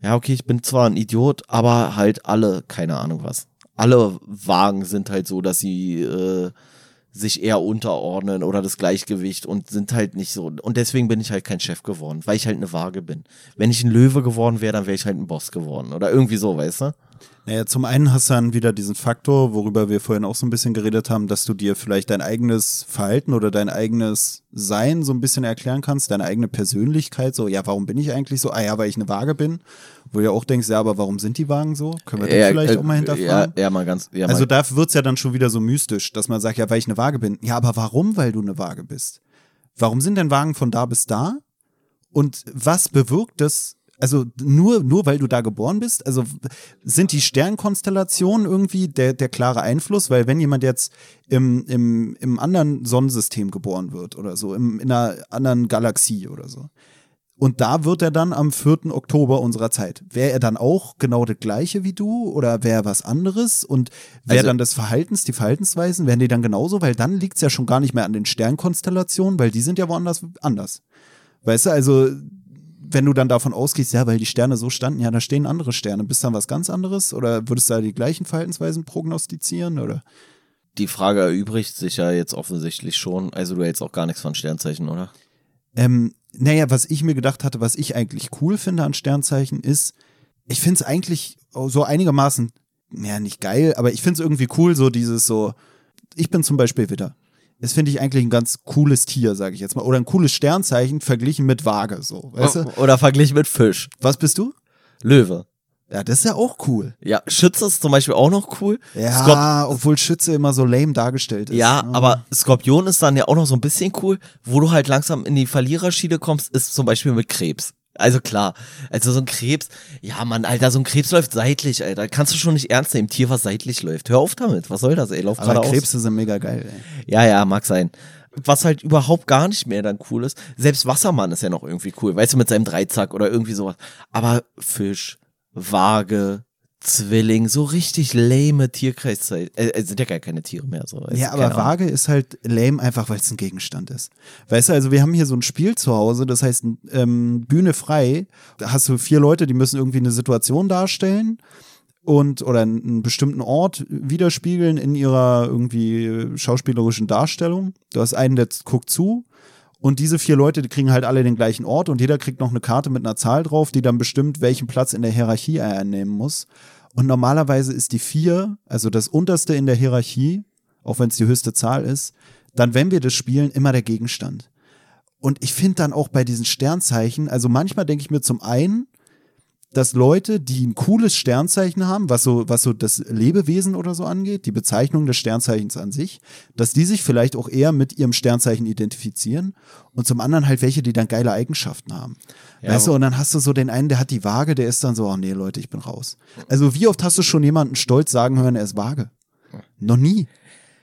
ja, okay, ich bin zwar ein Idiot, aber halt alle, keine Ahnung was. Alle Wagen sind halt so, dass sie äh, sich eher unterordnen oder das Gleichgewicht und sind halt nicht so. Und deswegen bin ich halt kein Chef geworden, weil ich halt eine Waage bin. Wenn ich ein Löwe geworden wäre, dann wäre ich halt ein Boss geworden oder irgendwie so, weißt du? Naja, zum einen hast du dann wieder diesen Faktor, worüber wir vorhin auch so ein bisschen geredet haben, dass du dir vielleicht dein eigenes Verhalten oder dein eigenes Sein so ein bisschen erklären kannst, deine eigene Persönlichkeit, so, ja, warum bin ich eigentlich so? Ah ja, weil ich eine Waage bin. Wo du ja auch denkst, ja, aber warum sind die Wagen so? Können wir das vielleicht äh, auch mal hinterfragen? Ja, ja, mal ganz. Ja, Also mal, da wird's ja dann schon wieder so mystisch, dass man sagt, ja, weil ich eine Waage bin. Ja, aber warum, weil du eine Waage bist? Warum sind denn Wagen von da bis da? Und was bewirkt das? Also nur, nur weil du da geboren bist? Also sind die Sternkonstellationen irgendwie der, der klare Einfluss? Weil wenn jemand jetzt im, im, im anderen Sonnensystem geboren wird oder so, im, in einer anderen Galaxie oder so, und da wird er dann am 4. Oktober unserer Zeit. Wäre er dann auch genau das gleiche wie du oder wäre er was anderes? Und wäre Also- dann das Verhaltens, die Verhaltensweisen, wären die dann genauso? Weil dann liegt es ja schon gar nicht mehr an den Sternkonstellationen, weil die sind ja woanders anders. Weißt du, also wenn du dann davon ausgehst, ja, weil die Sterne so standen, ja, da stehen andere Sterne. Bist dann was ganz anderes? Oder würdest du da die gleichen Verhaltensweisen prognostizieren? Oder? die Frage erübrigt sich ja jetzt offensichtlich schon. Also du hältst auch gar nichts von Sternzeichen, oder? Ähm, naja, was ich mir gedacht hatte, was ich eigentlich cool finde an Sternzeichen ist, ich finde es eigentlich so einigermaßen, ja, nicht geil, aber ich finde es irgendwie cool, so dieses so, ich bin zum Beispiel Widder. Das finde ich eigentlich ein ganz cooles Tier, sage ich jetzt mal. Oder ein cooles Sternzeichen verglichen mit Waage, so, weißt du? Oder verglichen mit Fisch. Was bist du? Löwe. Ja, das ist ja auch cool. Ja, Schütze ist zum Beispiel auch noch cool. Ja, Skorp- obwohl Schütze immer so lame dargestellt ist. ja, ne? aber Skorpion ist dann ja auch noch so ein bisschen cool. Wo du halt langsam in die Verliererschiene kommst, ist zum Beispiel mit Krebs. Also klar, also so ein Krebs, ja Mann, Alter, so ein Krebs läuft seitlich, Alter. Kannst du schon nicht ernst nehmen, Tier, was seitlich läuft. Hör auf damit, was soll das, ey, lauf aber geradeaus. Krebse sind mega geil, ey. Ja, ja, mag sein. Was halt überhaupt gar nicht mehr dann cool ist. Selbst Wassermann ist ja noch irgendwie cool, weißt du, mit seinem Dreizack oder irgendwie sowas. Aber Fisch, Waage, Zwilling, so richtig lame Tierkreiszeit. Äh, sind ja gar keine Tiere mehr. So. Also, Ja, aber. Waage ist halt lame, einfach weil es ein Gegenstand ist. Weißt du, also wir haben hier so ein Spiel zu Hause, das heißt ähm, Bühne frei. Da hast du vier Leute, die müssen irgendwie eine Situation darstellen und oder einen, einen bestimmten Ort widerspiegeln in ihrer irgendwie äh, schauspielerischen Darstellung. Du hast einen, der guckt zu. Und diese vier Leute, die kriegen halt alle den gleichen Ort und jeder kriegt noch eine Karte mit einer Zahl drauf, die dann bestimmt, welchen Platz in der Hierarchie er einnehmen muss. Und normalerweise ist die vier, also das unterste in der Hierarchie, auch wenn es die höchste Zahl ist, dann, wenn wir das spielen, immer der Gegenstand. Und ich finde dann auch bei diesen Sternzeichen, also manchmal denke ich mir zum einen, dass Leute, die ein cooles Sternzeichen haben, was so, was so das Lebewesen oder so angeht, die Bezeichnung des Sternzeichens an sich, dass die sich vielleicht auch eher mit ihrem Sternzeichen identifizieren und zum anderen halt welche, die dann geile Eigenschaften haben. Ja, weißt du, und dann hast du so den einen, der hat die Waage, der ist dann so, oh nee, Leute, ich bin raus. Also wie oft hast du schon jemanden stolz sagen hören, er ist vage? Noch nie.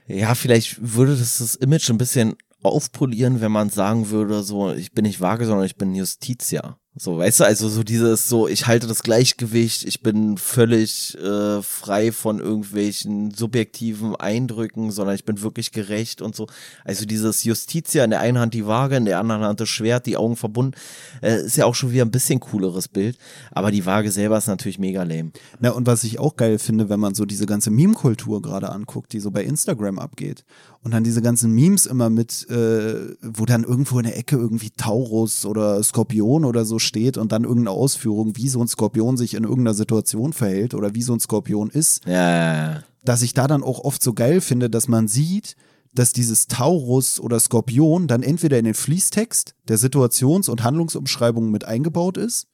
Ja, vielleicht würde das das Image ein bisschen aufpolieren, wenn man sagen würde, so, ich bin nicht vage, sondern ich bin Justitia. So, weißt du, also so dieses so, ich halte das Gleichgewicht, ich bin völlig äh, frei von irgendwelchen subjektiven Eindrücken, sondern ich bin wirklich gerecht und so. Also dieses Justitia, in der einen Hand die Waage, in der anderen Hand das Schwert, die Augen verbunden, äh, ist ja auch schon wieder ein bisschen cooleres Bild. Aber die Waage selber ist natürlich mega lame. Na, und was ich auch geil finde, wenn man so diese ganze Meme-Kultur gerade anguckt, die so bei Instagram abgeht. Und dann diese ganzen Memes immer mit, äh, wo dann irgendwo in der Ecke irgendwie Taurus oder Skorpion oder so steht und dann irgendeine Ausführung, wie so ein Skorpion sich in irgendeiner Situation verhält oder wie so ein Skorpion ist. Ja, ja, ja. Dass ich da dann auch oft so geil finde, dass man sieht, dass dieses Taurus oder Skorpion dann entweder in den Fließtext der Situations- und Handlungsumschreibung mit eingebaut ist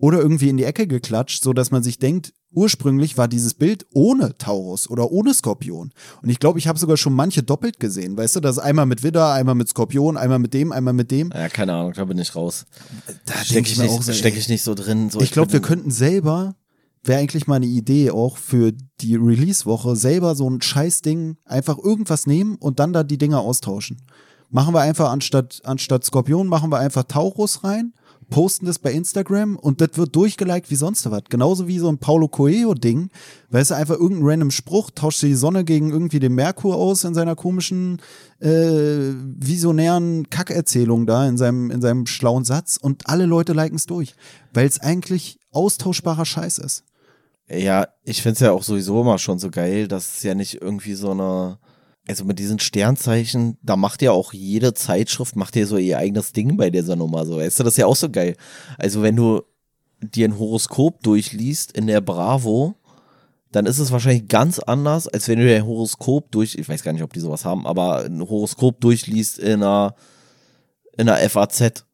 oder irgendwie in die Ecke geklatscht, so dass man sich denkt, ursprünglich war dieses Bild ohne Taurus oder ohne Skorpion. Und ich glaube, ich habe sogar schon manche doppelt gesehen. Weißt du, das ist einmal mit Widder, einmal mit Skorpion, einmal mit dem, einmal mit dem. Ja, keine Ahnung, da bin ich raus. Da Stecke ich, auch so, steck ich nicht so drin. So, Ich glaube, wir könnten selber, wäre eigentlich mal eine Idee auch für die Release-Woche, selber so ein Scheiß-Ding einfach irgendwas nehmen und dann da die Dinger austauschen. Machen wir einfach anstatt, anstatt Skorpion, machen wir einfach Taurus rein, posten das bei Instagram und das wird durchgeliked wie sonst was. Genauso wie so ein Paulo Coelho-Ding. Weißt du, einfach irgendein random Spruch, tauscht die Sonne gegen irgendwie den Merkur aus in seiner komischen, äh, visionären Kackerzählung da, in seinem, in seinem schlauen Satz und alle Leute liken es durch. Weil es eigentlich austauschbarer Scheiß ist. Ja, ich find's ja auch sowieso immer schon so geil, dass es ja nicht irgendwie so eine, also mit diesen Sternzeichen, da macht ja auch jede Zeitschrift, macht ja so ihr eigenes Ding bei dieser Nummer, so, weißt du, das ist ja auch so geil. Also wenn du dir ein Horoskop durchliest in der Bravo, dann ist es wahrscheinlich ganz anders, als wenn du dir ein Horoskop durch, ich weiß gar nicht, ob die sowas haben, aber ein Horoskop durchliest in einer, in einer FAZ.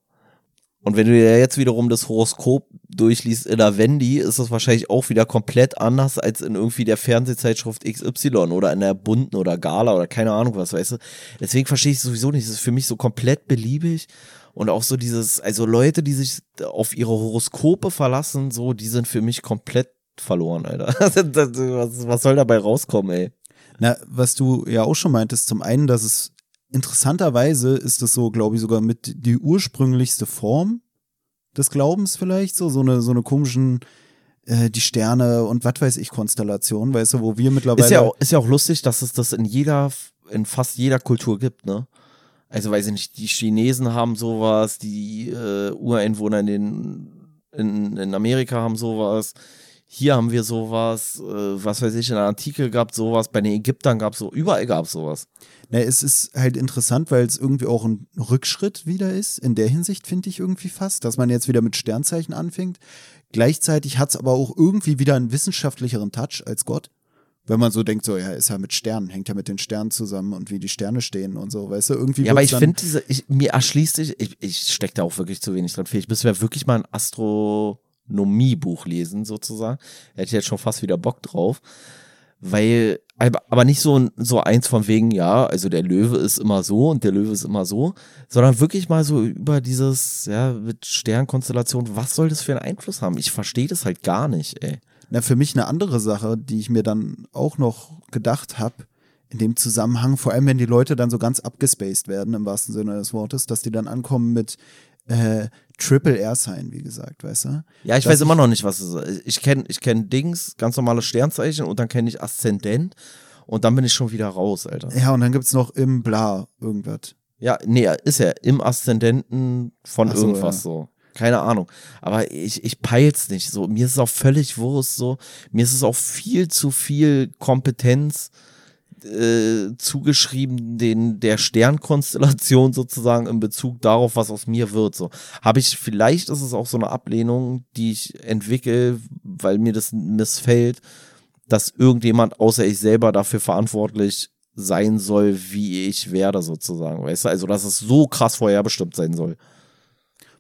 Und wenn du dir jetzt wiederum das Horoskop durchliest in der Wendy, ist das wahrscheinlich auch wieder komplett anders als in irgendwie der Fernsehzeitschrift XY oder in der Bunten oder Gala oder keine Ahnung was, weißt du. Deswegen verstehe ich es sowieso nicht. Es ist für mich so komplett beliebig und auch so dieses, also Leute, die sich auf ihre Horoskope verlassen, so, die sind für mich komplett verloren, Alter. (laughs) Was, was soll dabei rauskommen, ey? Na, was du ja auch schon meintest, zum einen, dass es interessanterweise ist es so, glaube ich, sogar mit die ursprünglichste Form des Glaubens vielleicht, so, so eine, so eine komischen, äh, die Sterne und was weiß ich, Konstellationen, weißt du, wo wir mittlerweile. Ist ja, auch, ist ja auch lustig, dass es das in jeder, in fast jeder Kultur gibt, ne? Also weiß ich nicht, die Chinesen haben sowas, die äh, Ureinwohner in, den, in, in Amerika haben sowas, hier haben wir sowas, äh, was weiß ich, in der Antike gab sowas, bei den Ägyptern gab so, überall gab sowas. Na, es ist halt interessant, weil es irgendwie auch ein Rückschritt wieder ist. In der Hinsicht finde ich irgendwie fast, dass man jetzt wieder mit Sternzeichen anfängt. Gleichzeitig hat es aber auch irgendwie wieder einen wissenschaftlicheren Touch als Gott. Wenn man so denkt, so, ja, ist ja mit Sternen, hängt ja mit den Sternen zusammen und wie die Sterne stehen und so, weißt du, irgendwie. Ja, aber ich finde diese, ich, mir erschließt sich, ich, ich stecke da auch wirklich zu wenig dran. Ich müsste mir wirklich mal ein Astronomiebuch lesen, sozusagen. Hätte ich jetzt schon fast wieder Bock drauf. Weil, aber nicht so, so eins von wegen, ja, also der Löwe ist immer so und der Löwe ist immer so, sondern wirklich mal so über dieses, ja, mit Sternkonstellation, was soll das für einen Einfluss haben? Ich verstehe das halt gar nicht, ey. Na, für mich eine andere Sache, die ich mir dann auch noch gedacht habe, in dem Zusammenhang, vor allem wenn die Leute dann so ganz abgespaced werden, im wahrsten Sinne des Wortes, dass die dann ankommen mit äh, Triple Air Sign, wie gesagt, weißt du? Ja, ich Dass weiß immer noch nicht, was es ist. Ich kenne ich kenn Dings, ganz normale Sternzeichen und dann kenne ich Aszendent und dann bin ich schon wieder raus, Alter. Ja, und dann gibt's noch im Bla irgendwas. Ja, nee, ist ja im Aszendenten von so, irgendwas ja. so. Keine Ahnung. Aber ich, ich peil's nicht so. Mir ist es auch völlig Wurst so. Mir ist es auch viel zu viel Kompetenz äh, zugeschrieben, den, der Sternkonstellation sozusagen in Bezug darauf, was aus mir wird. So. Habe ich, vielleicht ist es auch so eine Ablehnung, die ich entwickle, weil mir das missfällt, dass irgendjemand außer ich selber dafür verantwortlich sein soll, wie ich werde, sozusagen. Weißt du? Also, dass es so krass vorherbestimmt sein soll.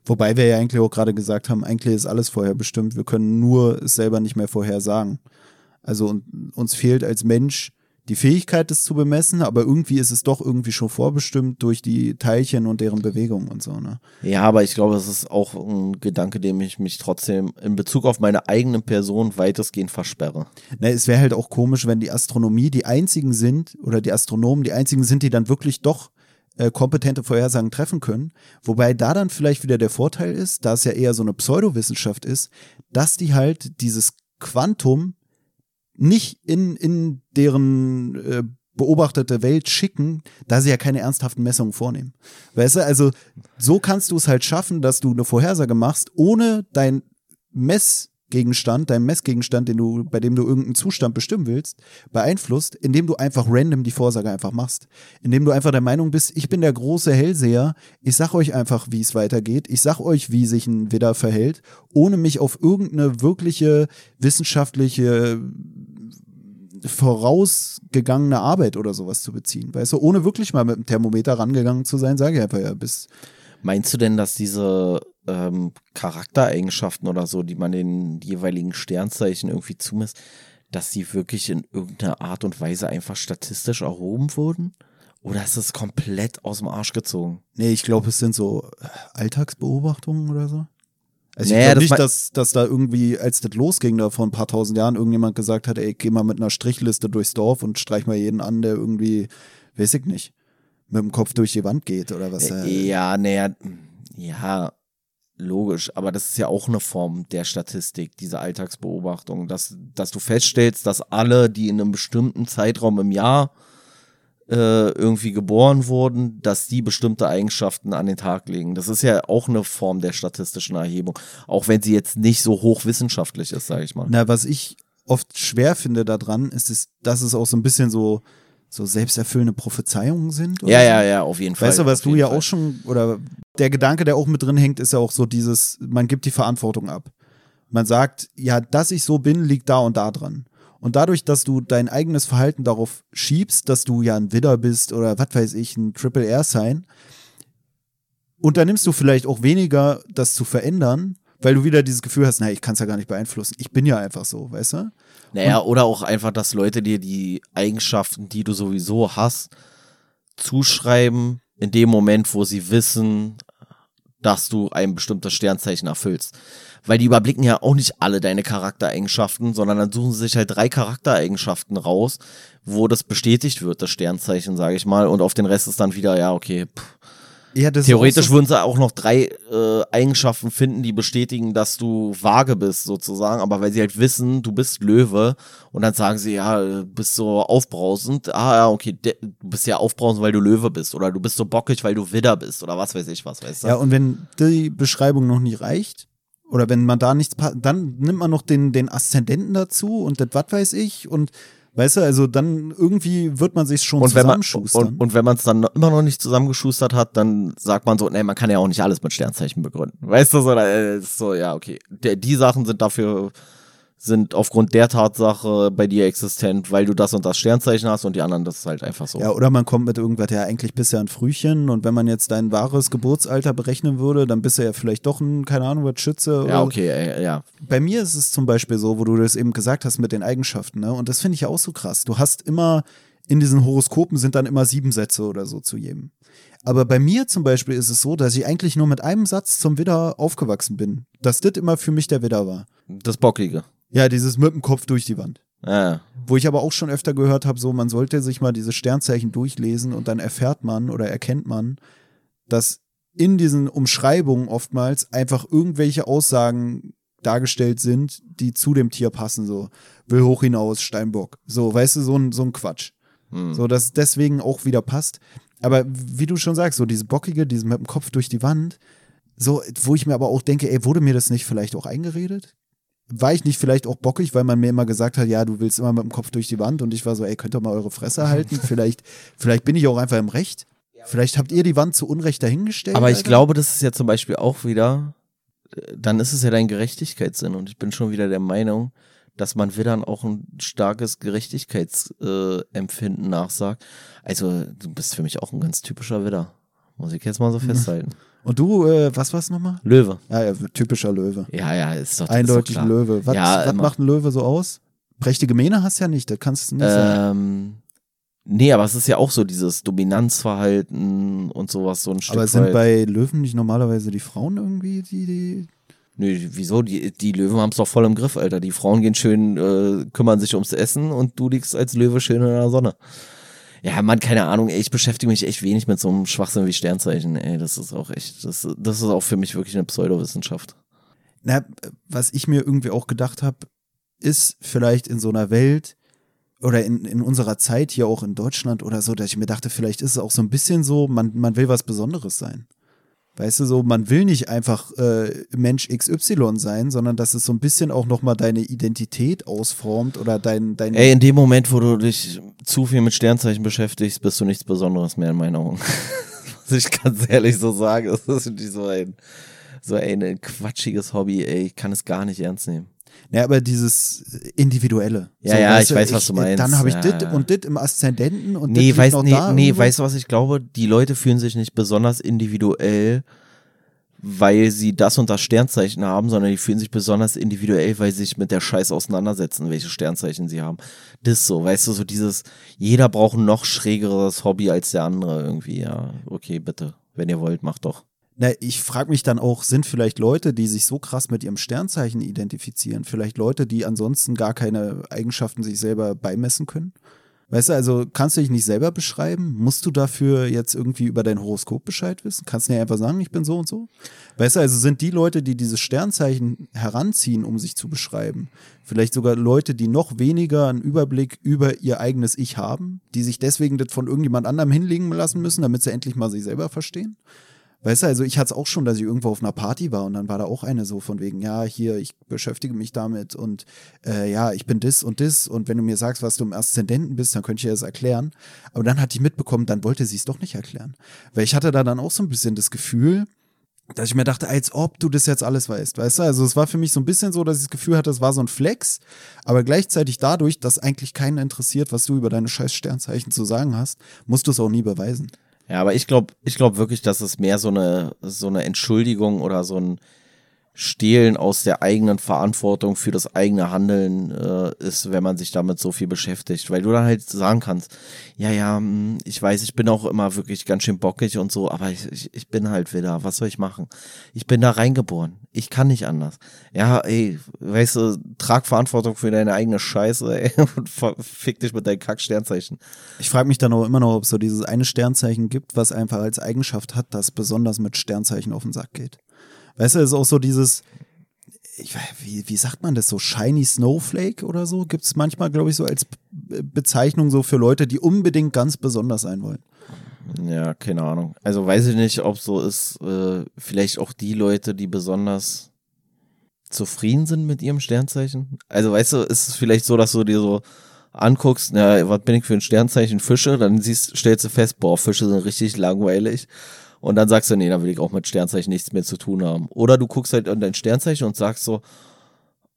Wobei wir ja eigentlich auch gerade gesagt haben, eigentlich ist alles vorher bestimmt. Wir können nur es selber nicht mehr vorher sagen. Also uns fehlt als Mensch die Fähigkeit, das zu bemessen, aber irgendwie ist es doch irgendwie schon vorbestimmt durch die Teilchen und deren Bewegung und so, ne? Ja, aber ich glaube, das ist auch ein Gedanke, dem ich mich trotzdem in Bezug auf meine eigene Person weitestgehend versperre. Ne, es wäre halt auch komisch, wenn die Astronomie die einzigen sind oder die Astronomen die einzigen sind, die dann wirklich doch äh, kompetente Vorhersagen treffen können. Wobei da dann vielleicht wieder der Vorteil ist, da es ja eher so eine Pseudowissenschaft ist, dass die halt dieses Quantum nicht in, in deren äh, beobachtete Welt schicken, da sie ja keine ernsthaften Messungen vornehmen. Weißt du, also so kannst du es halt schaffen, dass du eine Vorhersage machst, ohne dein Messgegenstand, dein Messgegenstand, den du, bei dem du irgendeinen Zustand bestimmen willst, beeinflusst, indem du einfach random die Vorsage einfach machst. Indem du einfach der Meinung bist, ich bin der große Hellseher, ich sag euch einfach, wie es weitergeht, ich sag euch, wie sich ein Widder verhält, ohne mich auf irgendeine wirkliche wissenschaftliche vorausgegangene Arbeit oder sowas zu beziehen. Weißt du, ohne wirklich mal mit dem Thermometer rangegangen zu sein, sage ich einfach ja, bis. Meinst du denn, dass diese ähm, Charaktereigenschaften oder so, die man den jeweiligen Sternzeichen irgendwie zumisst, dass sie wirklich in irgendeiner Art und Weise einfach statistisch erhoben wurden? Oder ist es komplett aus dem Arsch gezogen? Nee, ich glaube, es sind so Alltagsbeobachtungen oder so. Also Naja, ich glaube das nicht, dass, dass da irgendwie, als das losging, da vor ein paar tausend Jahren, irgendjemand gesagt hat, ey, geh mal mit einer Strichliste durchs Dorf und streich mal jeden an, der irgendwie, weiß ich nicht, mit dem Kopf durch die Wand geht oder was. Ja, naja, ja, logisch. Aber das ist ja auch eine Form der Statistik, diese Alltagsbeobachtung, dass, dass du feststellst, dass alle, die in einem bestimmten Zeitraum im Jahr äh, irgendwie geboren wurden, dass die bestimmte Eigenschaften an den Tag legen. Das ist ja auch eine Form der statistischen Erhebung, auch wenn sie jetzt nicht so hochwissenschaftlich ist, sage ich mal. Na, was ich oft schwer finde daran, ist, es, dass es auch so ein bisschen so, so selbsterfüllende Prophezeiungen sind. Ja, so. ja, ja, auf jeden Fall. Weißt du, was du ja Fall. auch schon, oder der Gedanke, der auch mit drin hängt, ist ja auch so dieses, man gibt die Verantwortung ab. Man sagt, ja, dass ich so bin, liegt da und da dran. Und dadurch, dass du dein eigenes Verhalten darauf schiebst, dass du ja ein Widder bist oder was weiß ich, ein Triple R sein, unternimmst du vielleicht auch weniger, das zu verändern, weil du wieder dieses Gefühl hast, naja, ich kann es ja gar nicht beeinflussen. Ich bin ja einfach so, weißt du? Naja, oder auch einfach, dass Leute dir die Eigenschaften, die du sowieso hast, zuschreiben, in dem Moment, wo sie wissen, dass du ein bestimmtes Sternzeichen erfüllst. Weil die überblicken ja auch nicht alle deine Charaktereigenschaften, sondern dann suchen sie sich halt drei Charaktereigenschaften raus, wo das bestätigt wird, das Sternzeichen, sage ich mal, und auf den Rest ist dann wieder, ja, okay, pff, Ja, Theoretisch würden sie auch noch drei äh, Eigenschaften finden, die bestätigen, dass du vage bist, sozusagen. Aber weil sie halt wissen, du bist Löwe und dann sagen sie, ja, du bist so aufbrausend. Ah, ja, okay, du bist ja aufbrausend, weil du Löwe bist. Oder du bist so bockig, weil du Widder bist. Oder was weiß ich was, weißt du? Ja, und wenn die Beschreibung noch nicht reicht, oder wenn man da nichts, pa- dann nimmt man noch den, den Aszendenten dazu und das was weiß ich und weißt du, also dann irgendwie wird man sich schon und wenn man, zusammenschustern. und, und wenn man es dann immer noch nicht zusammengeschustert hat, dann sagt man so, nee, man kann ja auch nicht alles mit Sternzeichen begründen. Weißt du, so, äh, so ja, okay. Der, die Sachen sind dafür, sind aufgrund der Tatsache bei dir existent, weil du das und das Sternzeichen hast und die anderen, das ist halt einfach so. ja, oder man kommt mit irgendwas, ja, eigentlich bist du ja ein Frühchen und wenn man jetzt dein wahres Geburtsalter berechnen würde, dann bist du ja vielleicht doch ein, keine Ahnung, was Schütze. Ja, okay, äh, ja. bei mir ist es zum Beispiel so, wo du das eben gesagt hast mit den Eigenschaften, ne? Und das finde ich auch so krass. Du hast immer, in diesen Horoskopen sind dann immer sieben Sätze oder so zu jedem. Aber bei mir zum Beispiel ist es so, dass ich eigentlich nur mit einem Satz zum Widder aufgewachsen bin. Dass das immer für mich der Widder war. Das Bockige. Ja, dieses mit dem Kopf durch die Wand. Ja. Wo ich aber auch schon öfter gehört habe, so man sollte sich mal diese Sternzeichen durchlesen und dann erfährt man oder erkennt man, dass in diesen Umschreibungen oftmals einfach irgendwelche Aussagen dargestellt sind, die zu dem Tier passen, so will hoch hinaus, Steinbock. So, weißt du, so ein, so ein Quatsch. Hm. So, dass es deswegen auch wieder passt. Aber wie du schon sagst, so diese Bockige, diese mit dem Kopf durch die Wand, so, wo ich mir aber auch denke, ey, wurde mir das nicht vielleicht auch eingeredet? War ich nicht vielleicht auch bockig, weil man mir immer gesagt hat, ja, du willst immer mit dem Kopf durch die Wand und ich war so, ey, könnt ihr mal eure Fresse (laughs) halten? vielleicht, vielleicht bin ich auch einfach im Recht. Vielleicht habt ihr die Wand zu Unrecht dahingestellt. Aber ich Alter. glaube, das ist ja zum Beispiel auch wieder, äh, dann ist es ja dein Gerechtigkeitssinn und ich bin schon wieder der Meinung, dass man Widdern auch ein starkes Gerechtigkeitsempfinden äh, nachsagt. Also du bist für mich auch ein ganz typischer Widder. Muss ich jetzt mal so festhalten. Und du, äh, was war's nochmal? Löwe. Ja, ja, typischer Löwe. Ja, ja, ist doch Eindeutig ist doch. Löwe. Was, Ja, was macht ein Löwe so aus? Prächtige Mähne hast du ja nicht, das kannst du nicht sagen. Ähm, Nee, aber es ist ja auch so dieses Dominanzverhalten und sowas, so ein Stück Aber sind weit. bei Löwen nicht normalerweise die Frauen irgendwie, die, die. Nö, wieso? Die, die Löwen haben es doch voll im Griff, Alter. Die Frauen gehen schön, äh, kümmern sich ums Essen und du liegst als Löwe schön in der Sonne. Ja, Mann, keine Ahnung, ey, ich beschäftige mich echt wenig mit so einem Schwachsinn wie Sternzeichen, ey. Das ist auch echt, das, das ist auch für mich wirklich eine Pseudowissenschaft. Na, was ich mir irgendwie auch gedacht habe, ist vielleicht in so einer Welt oder in, in unserer Zeit hier auch in Deutschland oder so, dass ich mir dachte, vielleicht ist es auch so ein bisschen so, man, man will was Besonderes sein. Weißt du, so, man will nicht einfach äh, Mensch XY sein, sondern dass es so ein bisschen auch nochmal deine Identität ausformt oder dein, dein Ey, in dem Moment, wo du dich zu viel mit Sternzeichen beschäftigst, bist du nichts Besonderes mehr in meinen Augen. (laughs) Was ich ganz ehrlich so sage, (laughs) das ist wirklich so ein, so ein quatschiges Hobby, ey, ich kann es gar nicht ernst nehmen. Ja, aber dieses Individuelle. Ja, ja, weißt ich weiß, was du meinst. Dann habe ich Ja, dit ja. und dit im Aszendenten und Nee, dit weißt, noch nee, da nee irgendwo. weißt du, was ich glaube? Die Leute fühlen sich nicht besonders individuell, weil sie das und das Sternzeichen haben, sondern die fühlen sich besonders individuell, weil sie sich mit der Scheiße auseinandersetzen, welche Sternzeichen sie haben. Das so, weißt du, so dieses, jeder braucht ein noch schrägeres Hobby als der andere irgendwie. Ja, okay, bitte. Wenn ihr wollt, macht doch. Na, ich frage mich dann auch, sind vielleicht Leute, die sich so krass mit ihrem Sternzeichen identifizieren, vielleicht Leute, die ansonsten gar keine Eigenschaften sich selber beimessen können? Weißt du, also kannst du dich nicht selber beschreiben? Musst du dafür jetzt irgendwie über dein Horoskop Bescheid wissen? Kannst du nicht einfach sagen, ich bin so und so? Weißt du, also sind die Leute, die dieses Sternzeichen heranziehen, um sich zu beschreiben, vielleicht sogar Leute, die noch weniger einen Überblick über ihr eigenes Ich haben, die sich deswegen das von irgendjemand anderem hinlegen lassen müssen, damit sie endlich mal sich selber verstehen? Weißt du, also ich hatte es auch schon, dass ich irgendwo auf einer Party war und dann war da auch eine so von wegen, ja, hier, ich beschäftige mich damit und äh, ja, ich bin das und das und wenn du mir sagst, was du im Aszendenten bist, dann könnte ich dir das erklären. Aber dann hatte ich mitbekommen, dann wollte sie es doch nicht erklären. Weil ich hatte da dann auch so ein bisschen das Gefühl, dass ich mir dachte, als ob du das jetzt alles weißt, weißt du? Also es war für mich so ein bisschen so, dass ich das Gefühl hatte, es war so ein Flex, aber gleichzeitig dadurch, dass eigentlich keinen interessiert, was du über deine scheiß Sternzeichen zu sagen hast, musst du es auch nie beweisen. Ja, aber ich glaube, ich glaube wirklich, dass es mehr so eine, so eine Entschuldigung oder so ein Stehlen aus der eigenen Verantwortung für das eigene Handeln äh, ist, wenn man sich damit so viel beschäftigt. Weil du dann halt sagen kannst, ja, ja, hm, ich weiß, ich bin auch immer wirklich ganz schön bockig und so, aber ich, ich, ich bin halt wieder, was soll ich machen? Ich bin da reingeboren. Ich kann nicht anders. Ja, ey, weißt du, trag Verantwortung für deine eigene Scheiße, ey, (laughs) und fick dich mit deinen Kack-Sternzeichen. Ich frage mich dann auch immer noch, ob es so dieses eine Sternzeichen gibt, was einfach als Eigenschaft hat, das besonders mit Sternzeichen auf den Sack geht. Weißt du, es ist auch so dieses, ich, wie, wie sagt man das so, Shiny Snowflake oder so? Gibt es manchmal, glaube ich, so als Be- Bezeichnung so für Leute, die unbedingt ganz besonders sein wollen. Ja, keine Ahnung. Also weiß ich nicht, ob so ist, äh, vielleicht auch die Leute, die besonders zufrieden sind mit ihrem Sternzeichen. Also weißt du, ist es vielleicht so, dass du dir so anguckst, na, was bin ich für ein Sternzeichen Fische, dann siehst, stellst du fest, boah, Fische sind richtig langweilig. Und dann sagst du, nee, da will ich auch mit Sternzeichen nichts mehr zu tun haben. Oder du guckst halt an dein Sternzeichen und sagst so,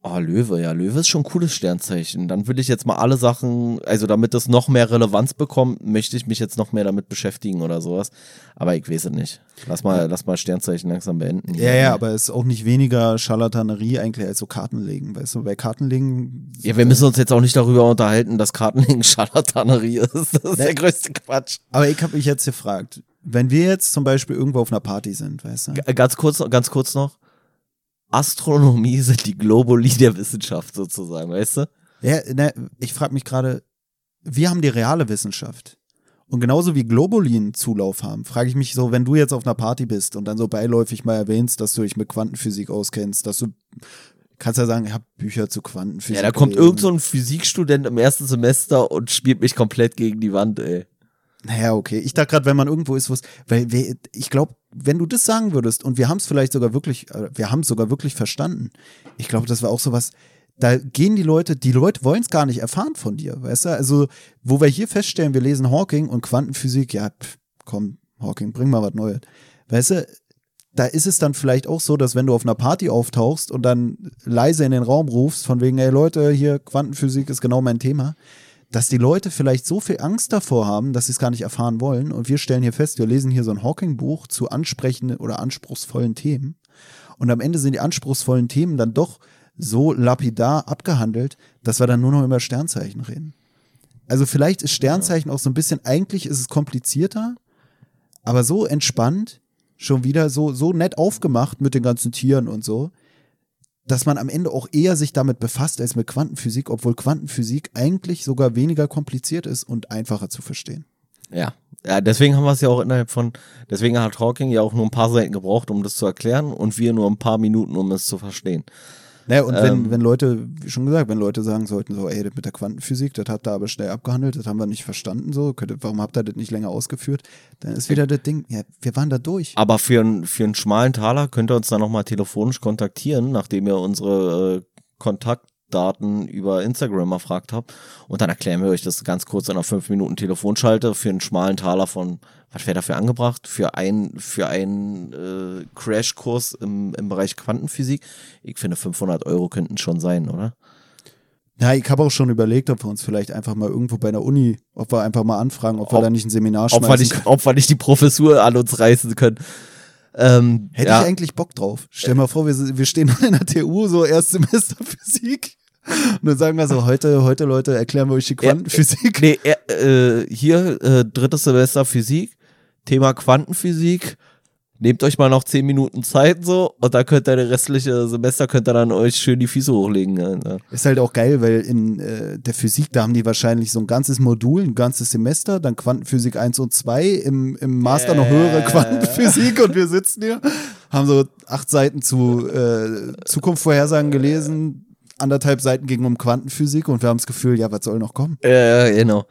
Oh, Löwe, ja, Löwe ist schon ein cooles Sternzeichen. Dann will ich jetzt mal alle Sachen, also damit das noch mehr Relevanz bekommt, möchte ich mich jetzt noch mehr damit beschäftigen oder sowas. Aber ich weiß es nicht. Lass mal, lass mal Sternzeichen langsam beenden. Ja, ja, aber es ist auch nicht weniger Scharlatanerie eigentlich als so Kartenlegen, weißt du? Bei Kartenlegen. Ja, wir müssen uns jetzt auch nicht darüber unterhalten, dass Kartenlegen (laughs) Scharlatanerie ist. Das ist der größte Quatsch. Aber ich habe mich jetzt gefragt, wenn wir jetzt zum Beispiel irgendwo auf einer Party sind, weißt du? G- Ganz kurz, ganz kurz noch. Astronomie (laughs) sind die Globuli der Wissenschaft sozusagen, weißt du? Ja, ne, ich frage mich gerade, wir haben die reale Wissenschaft. Und genauso wie Globulin Zulauf haben, frage ich mich so, wenn du jetzt auf einer Party bist und dann so beiläufig mal erwähnst, dass du dich mit Quantenphysik auskennst, dass du kannst ja sagen, ich habe Bücher zu Quantenphysik. Ja, da kommt irgend so ein Physikstudent im ersten Semester und spielt mich komplett gegen die Wand, ey. Naja, okay. Ich dachte gerade, wenn man irgendwo ist, wo es, weil wir, ich glaube, wenn du das sagen würdest und wir haben es vielleicht sogar wirklich, äh, wir haben es sogar wirklich verstanden. Ich glaube, das war auch sowas. Da gehen die Leute, die Leute wollen es gar nicht erfahren von dir, weißt du? Also, wo wir hier feststellen, wir lesen Hawking und Quantenphysik, ja, pff, komm, Hawking, bring mal was Neues. Weißt du, da ist es dann vielleicht auch so, dass wenn du auf einer Party auftauchst und dann leise in den Raum rufst, von wegen, ey Leute, hier Quantenphysik ist genau mein Thema, dass die Leute vielleicht so viel Angst davor haben, dass sie es gar nicht erfahren wollen. Und wir stellen hier fest, wir lesen hier so ein Hawking-Buch zu ansprechenden oder anspruchsvollen Themen. Und am Ende sind die anspruchsvollen Themen dann doch so lapidar abgehandelt, dass wir dann nur noch über Sternzeichen reden. Also vielleicht ist Sternzeichen auch so ein bisschen, eigentlich ist es komplizierter, aber so entspannt, schon wieder so, so nett aufgemacht mit den ganzen Tieren und so, dass man am Ende auch eher sich damit befasst als mit Quantenphysik, obwohl Quantenphysik eigentlich sogar weniger kompliziert ist und einfacher zu verstehen. Ja. Ja, deswegen haben wir es ja auch innerhalb von, deswegen hat Hawking ja auch nur ein paar Seiten gebraucht, um das zu erklären und wir nur ein paar Minuten, um es zu verstehen. Naja, und wenn, Ähm. wenn Leute, wie schon gesagt, wenn Leute sagen sollten, so, ey, das mit der Quantenphysik, das habt ihr aber schnell abgehandelt, das haben wir nicht verstanden, so, könnte, warum habt ihr das nicht länger ausgeführt? Dann ist wieder das Ding, ja, wir waren da durch. Aber für, einen für einen schmalen Taler könnt ihr uns dann nochmal telefonisch kontaktieren, nachdem ihr unsere äh, Kontaktdaten über Instagram erfragt habt. Und dann erklären wir euch das ganz kurz in einer 5 Minuten Telefonschalte für einen schmalen Taler von, was wäre dafür angebracht? Für ein, für einen äh, Crashkurs im, im Bereich Quantenphysik. Ich finde 500 Euro könnten schon sein, oder? Ja, ich habe auch schon überlegt, ob wir uns vielleicht einfach mal irgendwo bei einer Uni, ob wir einfach mal anfragen, ob wir Ob- da nicht ein Seminar Ob wir, schmeißen nicht, können. ob wir nicht die Professur an uns reißen können. Ähm, Hätte ja. ich eigentlich Bock drauf. Stell mal vor, wir, wir stehen (laughs) in der TU, so Erstsemester Physik. Und dann sagen wir so, heute, heute Leute, erklären wir euch die Quantenphysik. Nee, äh, äh, hier, äh, drittes Semester Physik, Thema Quantenphysik. Nehmt euch mal noch zehn Minuten Zeit so und dann könnt ihr das restliche Semester könnt ihr dann euch schön die Füße hochlegen. Alter. Ist halt auch geil, weil in äh, der Physik, da haben die wahrscheinlich so ein ganzes Modul, ein ganzes Semester, dann Quantenphysik 1 und 2, im, im Master noch höhere Quantenphysik und wir sitzen hier, haben so acht Seiten zu äh, Zukunftsvorhersagen gelesen, anderthalb Seiten ging um Quantenphysik und wir haben das Gefühl, ja, was soll noch kommen? Äh, genau.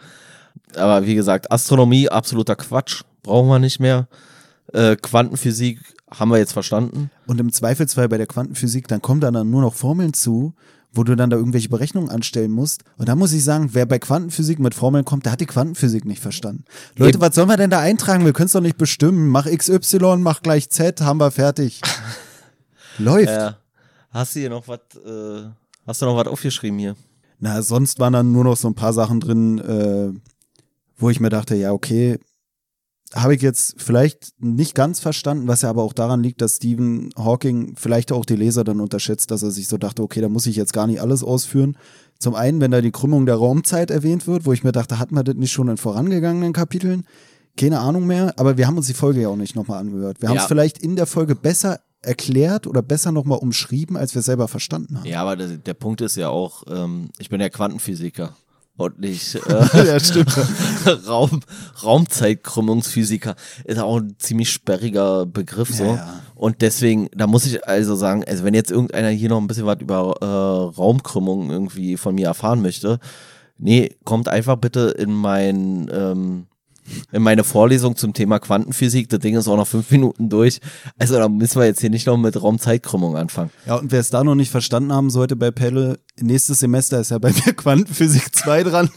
Aber wie gesagt, Astronomie, absoluter Quatsch. Brauchen wir nicht mehr. Äh, Quantenphysik haben wir jetzt verstanden. Und im Zweifelsfall bei der Quantenphysik, dann kommen da dann nur noch Formeln zu, wo du dann da irgendwelche Berechnungen anstellen musst. Und da muss ich sagen, wer bei Quantenphysik mit Formeln kommt, der hat die Quantenphysik nicht verstanden. Leute, Eben. was sollen wir denn da eintragen? Wir können es doch nicht bestimmen. Mach XY, mach gleich Z, haben wir fertig. (laughs) Läuft. Äh, hast du hier noch was, äh, hast du noch was aufgeschrieben hier? Na, sonst waren dann nur noch so ein paar Sachen drin, äh, wo ich mir dachte, ja, okay, habe ich jetzt vielleicht nicht ganz verstanden, was ja aber auch daran liegt, dass Stephen Hawking vielleicht auch die Leser dann unterschätzt, dass er sich so dachte, okay, da muss ich jetzt gar nicht alles ausführen. Zum einen, wenn da die Krümmung der Raumzeit erwähnt wird, wo ich mir dachte, hatten wir das nicht schon in vorangegangenen Kapiteln? Keine Ahnung mehr, aber wir haben uns die Folge ja auch nicht nochmal angehört. Wir haben es Ja. vielleicht in der Folge besser erklärt oder besser nochmal umschrieben, als wir selber verstanden haben. Ja, aber der, der Punkt ist ja auch, ähm, ich bin ja Quantenphysiker und nicht äh, (laughs) ja, stimmt. (laughs) Raum, Raumzeitkrümmungsphysiker. Ist auch ein ziemlich sperriger Begriff so. Ja, ja. Und deswegen, da muss ich also sagen, also wenn jetzt irgendeiner hier noch ein bisschen was über äh, Raumkrümmung irgendwie von mir erfahren möchte, nee, kommt einfach bitte in mein ähm, in meine Vorlesung zum Thema Quantenphysik. Das Ding ist auch noch fünf Minuten durch. Also da müssen wir jetzt hier nicht noch mit Raumzeitkrümmung anfangen. Ja, und wer es da noch nicht verstanden haben sollte bei Pelle, nächstes Semester ist ja bei mir (laughs) Quantenphysik 2 dran.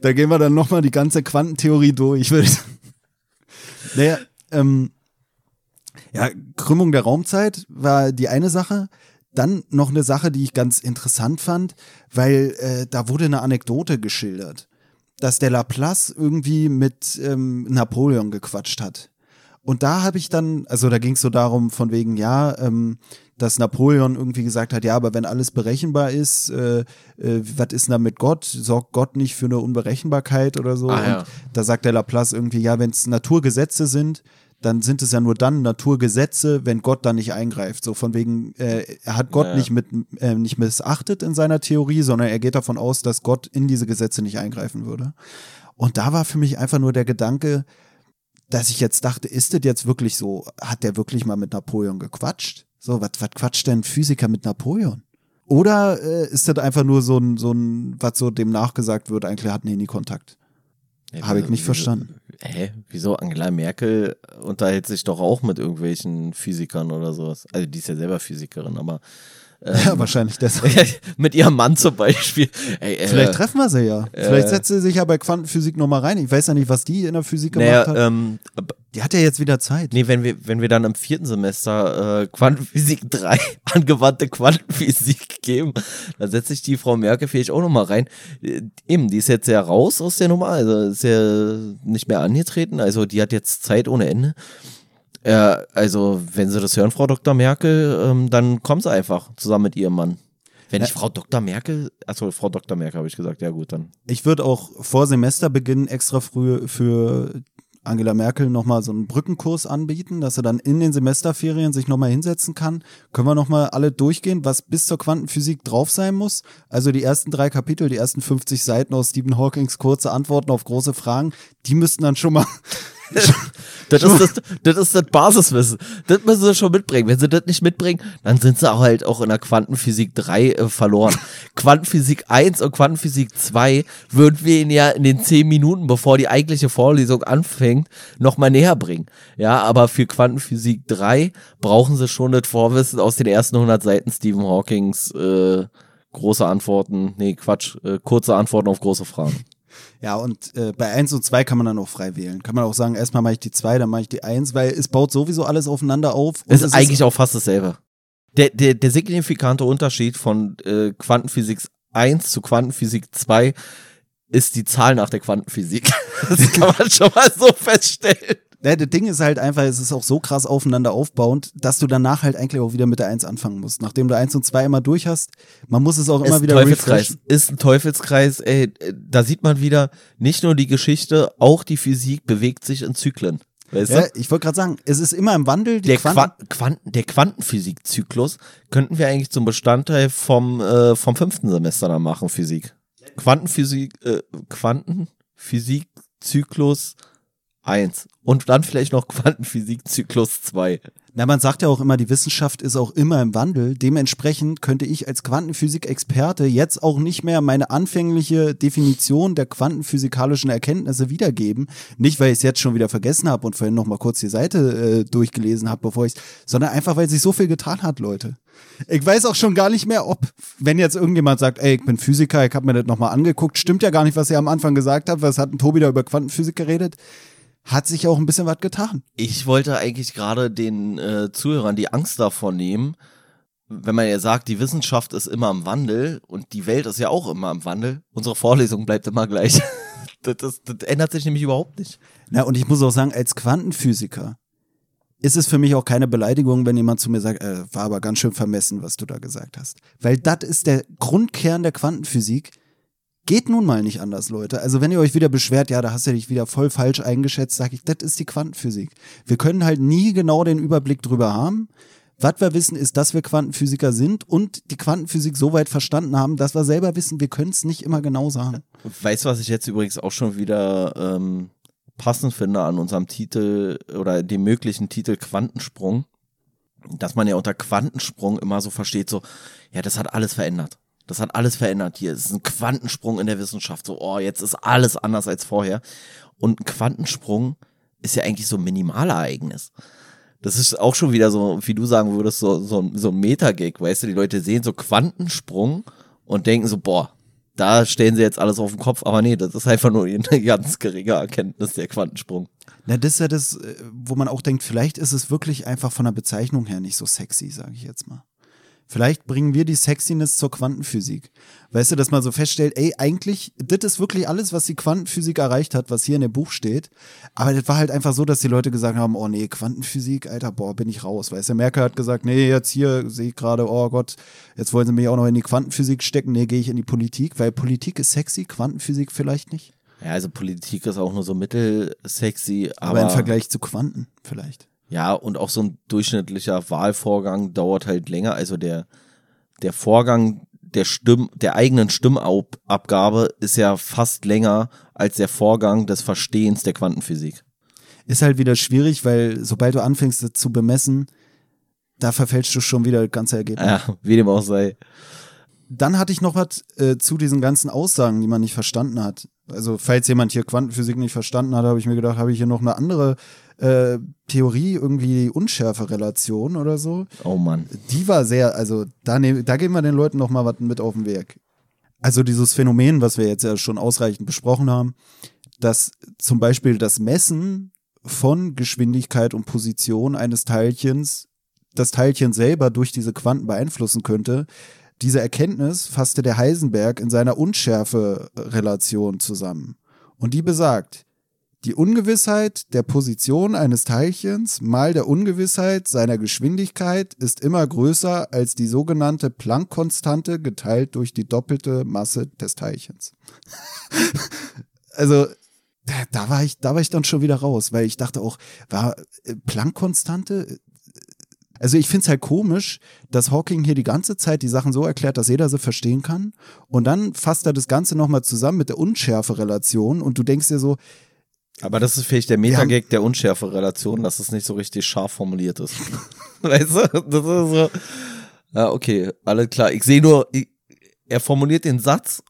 da gehen wir dann nochmal die ganze Quantentheorie durch. Naja, ähm, ja, Krümmung der Raumzeit war die eine Sache. Dann noch eine Sache, die ich ganz interessant fand, weil äh, da wurde eine Anekdote geschildert, dass der Laplace irgendwie mit ähm, Napoleon gequatscht hat. Und da habe ich dann, also da ging es so darum, von wegen, ja, ähm, dass Napoleon irgendwie gesagt hat, ja, aber wenn alles berechenbar ist, äh, äh, was ist denn da mit Gott? Sorgt Gott nicht für eine Unberechenbarkeit oder so? Ah, ja. Und da sagt der Laplace irgendwie, ja, wenn es Naturgesetze sind, dann sind es ja nur dann Naturgesetze, wenn Gott da nicht eingreift. So von wegen, äh, er hat Gott Ja. nicht mit äh, nicht missachtet in seiner Theorie, sondern er geht davon aus, dass Gott in diese Gesetze nicht eingreifen würde. Und da war für mich einfach nur der Gedanke, dass ich jetzt dachte, ist das jetzt wirklich so? Hat der wirklich mal mit Napoleon gequatscht? So, was quatscht denn ein Physiker mit Napoleon? Oder äh, ist das einfach nur so ein, so ein, was so dem nachgesagt wird, eigentlich hatten die nie Kontakt? Habe ich nicht verstanden. Hä? Wieso? Angela Merkel unterhält sich doch auch mit irgendwelchen Physikern oder sowas. Also die ist ja selber Physikerin, aber (laughs) Ja, wahrscheinlich (laughs) deshalb. mit ihrem Mann zum Beispiel. Ey, äh, Vielleicht treffen wir sie ja. Vielleicht setzt sie sich ja bei Quantenphysik nochmal rein. Ich weiß ja nicht, was die in der Physik gemacht naja, hat. ähm, die hat ja jetzt wieder Zeit. nee, wenn wir, wenn wir dann im vierten Semester äh, Quantenphysik (laughs) 3, angewandte Quantenphysik geben, dann setzt sich die Frau Merkel vielleicht auch nochmal rein. Äh, Eben, die ist jetzt ja raus aus der Nummer, also ist ja nicht mehr angetreten, also die hat jetzt Zeit ohne Ende. Ja, also wenn Sie das hören, Frau Dr. Merkel, ähm, dann kommen Sie einfach zusammen mit Ihrem Mann. Wenn ich Frau Dr. Merkel, achso, Frau Dr. Merkel habe ich gesagt, ja gut, dann. Ich würde auch vor Semesterbeginn extra früh für Angela Merkel nochmal so einen Brückenkurs anbieten, dass er dann in den Semesterferien sich nochmal hinsetzen kann. Können wir nochmal alle durchgehen, was bis zur Quantenphysik drauf sein muss? Also die ersten drei Kapitel, die ersten 50 Seiten aus Stephen Hawkings kurze Antworten auf große Fragen, die müssten dann schon mal (laughs) das, ist das, das ist das Basiswissen. Das müssen sie schon mitbringen. Wenn sie das nicht mitbringen, dann sind sie auch halt auch in der Quantenphysik 3 äh, verloren. (laughs) Quantenphysik 1 und Quantenphysik 2 würden wir ihnen ja in den 10 Minuten, bevor die eigentliche Vorlesung anfängt, nochmal näher bringen. Ja, aber für Quantenphysik 3 brauchen sie schon das Vorwissen aus den ersten 100 Seiten Stephen Hawkings äh, große Antworten, nee, Quatsch, äh, kurze Antworten auf große Fragen. Ja, und äh, bei 1 und 2 kann man dann auch frei wählen. Kann man auch sagen, erstmal mache ich die 2, dann mache ich die 1, weil es baut sowieso alles aufeinander auf. Es ist eigentlich ist auch fast dasselbe. Der, der, der signifikante Unterschied von äh, Quantenphysik 1 zu Quantenphysik 2 ist die Zahl nach der Quantenphysik. (laughs) Das kann man schon mal so feststellen. Ja, das Ding ist halt einfach, es ist auch so krass aufeinander aufbauend, dass du danach halt eigentlich auch wieder mit der 1 anfangen musst. Nachdem du 1 und 2 immer durch hast, man muss es auch immer wieder Teufelskreis. Refreshen. Ist ein Teufelskreis, ey, da sieht man wieder, nicht nur die Geschichte, auch die Physik bewegt sich in Zyklen. Weißt du? ja, ich wollte gerade sagen, es ist immer im Wandel. der, Quanten Quanten der Quantenphysikzyklus könnten wir eigentlich zum Bestandteil vom, äh, vom fünften Semester dann machen, Physik. Quantenphysik, äh, Quantenphysikzyklus 1 und dann vielleicht noch Quantenphysik-Zyklus 2. Na, man sagt ja auch immer, die Wissenschaft ist auch immer im Wandel. Dementsprechend könnte ich als Quantenphysik-Experte jetzt auch nicht mehr meine anfängliche Definition der quantenphysikalischen Erkenntnisse wiedergeben. Nicht, weil ich es jetzt schon wieder vergessen habe und vorhin noch mal kurz die Seite äh, durchgelesen habe, bevor ich, sondern einfach, weil sich so viel getan hat, Leute. Ich weiß auch schon gar nicht mehr, ob, wenn jetzt irgendjemand sagt, ey, ich bin Physiker, ich habe mir das nochmal angeguckt, stimmt ja gar nicht, was ihr am Anfang gesagt habt, was hat ein Tobi da über Quantenphysik geredet? Hat sich auch ein bisschen was getan. Ich wollte eigentlich gerade den äh, Zuhörern die Angst davon nehmen, wenn man ja sagt, die Wissenschaft ist immer im Wandel und die Welt ist ja auch immer im Wandel. Unsere Vorlesung bleibt immer gleich. (laughs) das, das, das ändert sich nämlich überhaupt nicht. Na, und ich muss auch sagen, als Quantenphysiker ist es für mich auch keine Beleidigung, wenn jemand zu mir sagt, äh, war aber ganz schön vermessen, was du da gesagt hast. Weil das ist der Grundkern der Quantenphysik Geht nun mal nicht anders, Leute. Also wenn ihr euch wieder beschwert, ja, da hast du dich wieder voll falsch eingeschätzt, sage ich, das ist die Quantenphysik. Wir können halt nie genau den Überblick drüber haben. Was wir wissen, ist, dass wir Quantenphysiker sind und die Quantenphysik so weit verstanden haben, dass wir selber wissen, wir können es nicht immer genau sagen. Weißt du, was ich jetzt übrigens auch schon wieder ähm, passend finde an unserem Titel oder dem möglichen Titel Quantensprung? Dass man ja unter Quantensprung immer so versteht, so, ja, das hat alles verändert. Das hat alles verändert hier. Es ist ein Quantensprung in der Wissenschaft. So, oh, jetzt ist alles anders als vorher. Und ein Quantensprung ist ja eigentlich so ein Minimalereignis. Das ist auch schon wieder so, wie du sagen würdest, so, so, so ein Metagag, weißt du? Die Leute sehen so Quantensprung und denken so, boah, da stellen sie jetzt alles auf den Kopf. Aber nee, das ist einfach nur (laughs) eine ganz geringe Erkenntnis, der Quantensprung. Na, das ist ja das, äh, wo man auch denkt, vielleicht ist es wirklich einfach von der Bezeichnung her nicht so sexy, sage ich jetzt mal. Vielleicht bringen wir die Sexiness zur Quantenphysik. Weißt du, dass man so feststellt, ey, eigentlich, das ist wirklich alles, was die Quantenphysik erreicht hat, was hier in dem Buch steht. Aber das war halt einfach so, dass die Leute gesagt haben, oh nee, Quantenphysik, Alter, boah, bin ich raus. Weißt du, Merkel hat gesagt, nee, jetzt hier sehe ich gerade, oh Gott, jetzt wollen sie mich auch noch in die Quantenphysik stecken. Nee, gehe ich in die Politik, weil Politik ist sexy, Quantenphysik vielleicht nicht. Ja, also Politik ist auch nur so mittelsexy, aber. Aber im Vergleich zu Quanten vielleicht. Ja, und auch so ein durchschnittlicher Wahlvorgang dauert halt länger. Also der, der Vorgang der Stimm, der eigenen Stimmabgabe ist ja fast länger als der Vorgang des Verstehens der Quantenphysik. Ist halt wieder schwierig, weil sobald du anfängst zu bemessen, da verfälschst du schon wieder das ganze Ergebnis. Ja, wie dem auch sei. Dann hatte ich noch was äh, zu diesen ganzen Aussagen, die man nicht verstanden hat. Also, falls jemand hier Quantenphysik nicht verstanden hat, habe ich mir gedacht, habe ich hier noch eine andere äh, Theorie, irgendwie Unschärfe-Relation oder so. Oh Mann. Die war sehr, also da, ne, da geben wir den Leuten noch mal was mit auf den Weg. Also dieses Phänomen, was wir jetzt ja schon ausreichend besprochen haben, dass zum Beispiel das Messen von Geschwindigkeit und Position eines Teilchens das Teilchen selber durch diese Quanten beeinflussen könnte. Diese Erkenntnis fasste der Heisenberg in seiner Unschärfe-Relation zusammen. Und die besagt, Die Ungewissheit der Position eines Teilchens mal der Ungewissheit seiner Geschwindigkeit ist immer größer als die sogenannte Planck-Konstante geteilt durch die doppelte Masse des Teilchens. (laughs) also da, da, war ich, da war ich dann schon wieder raus, weil ich dachte auch, war äh, Planck-Konstante? Also ich finde es halt komisch, dass Hawking hier die ganze Zeit die Sachen so erklärt, dass jeder sie verstehen kann. Und dann fasst er das Ganze nochmal zusammen mit der Unschärfe-Relation und du denkst dir so, aber das ist vielleicht der Metagag der Unschärfe-Relation, dass es nicht so richtig scharf formuliert ist. (laughs) weißt du? Das ist so. Ja, okay, alles klar. Ich sehe nur, ich, er formuliert den Satz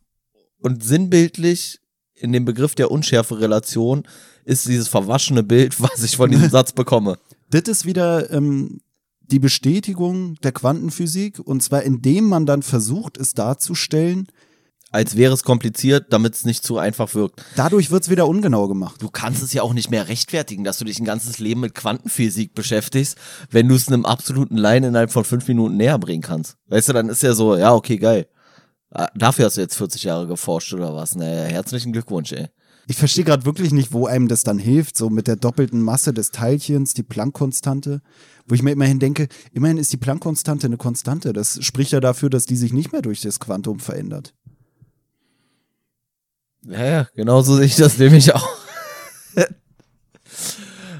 und sinnbildlich in dem Begriff der Unschärfe-Relation ist dieses verwaschene Bild, (laughs) was ich von diesem (laughs) Satz bekomme. Das ist wieder ähm, die Bestätigung der Quantenphysik und zwar indem man dann versucht, es darzustellen, als wäre es kompliziert, damit es nicht zu einfach wirkt. Dadurch wird es wieder ungenau gemacht. Du kannst es ja auch nicht mehr rechtfertigen, dass du dich ein ganzes Leben mit Quantenphysik beschäftigst, wenn du es einem absoluten Laien innerhalb von fünf Minuten näher bringen kannst. Weißt du, dann ist ja so, ja, okay, geil. Ah, dafür hast du jetzt 40 Jahre geforscht oder was? Naja, herzlichen Glückwunsch, ey. Ich verstehe gerade wirklich nicht, wo einem das dann hilft, so mit der doppelten Masse des Teilchens, die Planck-Konstante, wo ich mir immerhin denke, immerhin ist die Planck-Konstante eine Konstante. Das spricht ja dafür, dass die sich nicht mehr durch das Quantum verändert. Ja, ja, genau so sehe ich das nämlich auch. (laughs)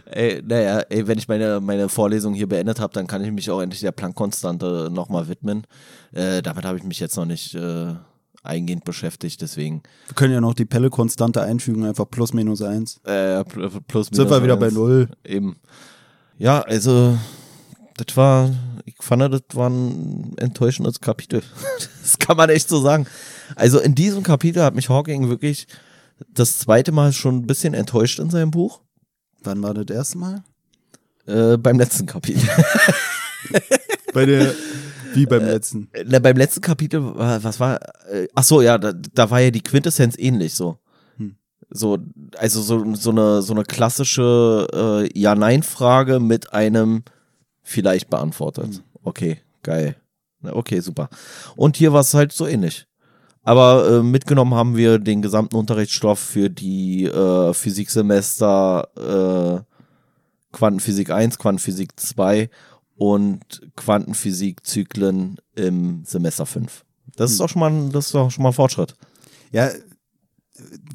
ey, naja, ey, wenn ich meine, meine Vorlesung hier beendet habe, dann kann ich mich auch endlich der Planck-Konstante nochmal widmen. Äh, damit habe ich mich jetzt noch nicht äh, eingehend beschäftigt, deswegen. Wir können ja noch die Pelle-Konstante einfügen, einfach plus minus eins. Äh, plus minus Sind wir wieder bei null. Eben. Ja, also, das war, ich fand, das war ein enttäuschendes Kapitel. (laughs) das kann man echt so sagen. Also in diesem Kapitel hat mich Hawking wirklich das zweite Mal schon ein bisschen enttäuscht in seinem Buch. Wann war das erste Mal? Äh, beim letzten Kapitel. (laughs) Bei der, wie beim letzten? Äh, na, beim letzten Kapitel, was war, äh, ach so, ja, da, da war ja die Quintessenz ähnlich so. Hm. So, also so, so eine, so eine klassische äh, Ja-Nein-Frage mit einem vielleicht beantwortet. Hm. Okay, geil. Okay, super. Und hier war es halt so ähnlich. Aber äh, mitgenommen haben wir den gesamten Unterrichtsstoff für die äh, Physiksemester äh, Quantenphysik 1, Quantenphysik 2 und Quantenphysikzyklen im Semester 5. Das ist hm. auch schon mal, das ist auch schon mal ein Fortschritt. Ja,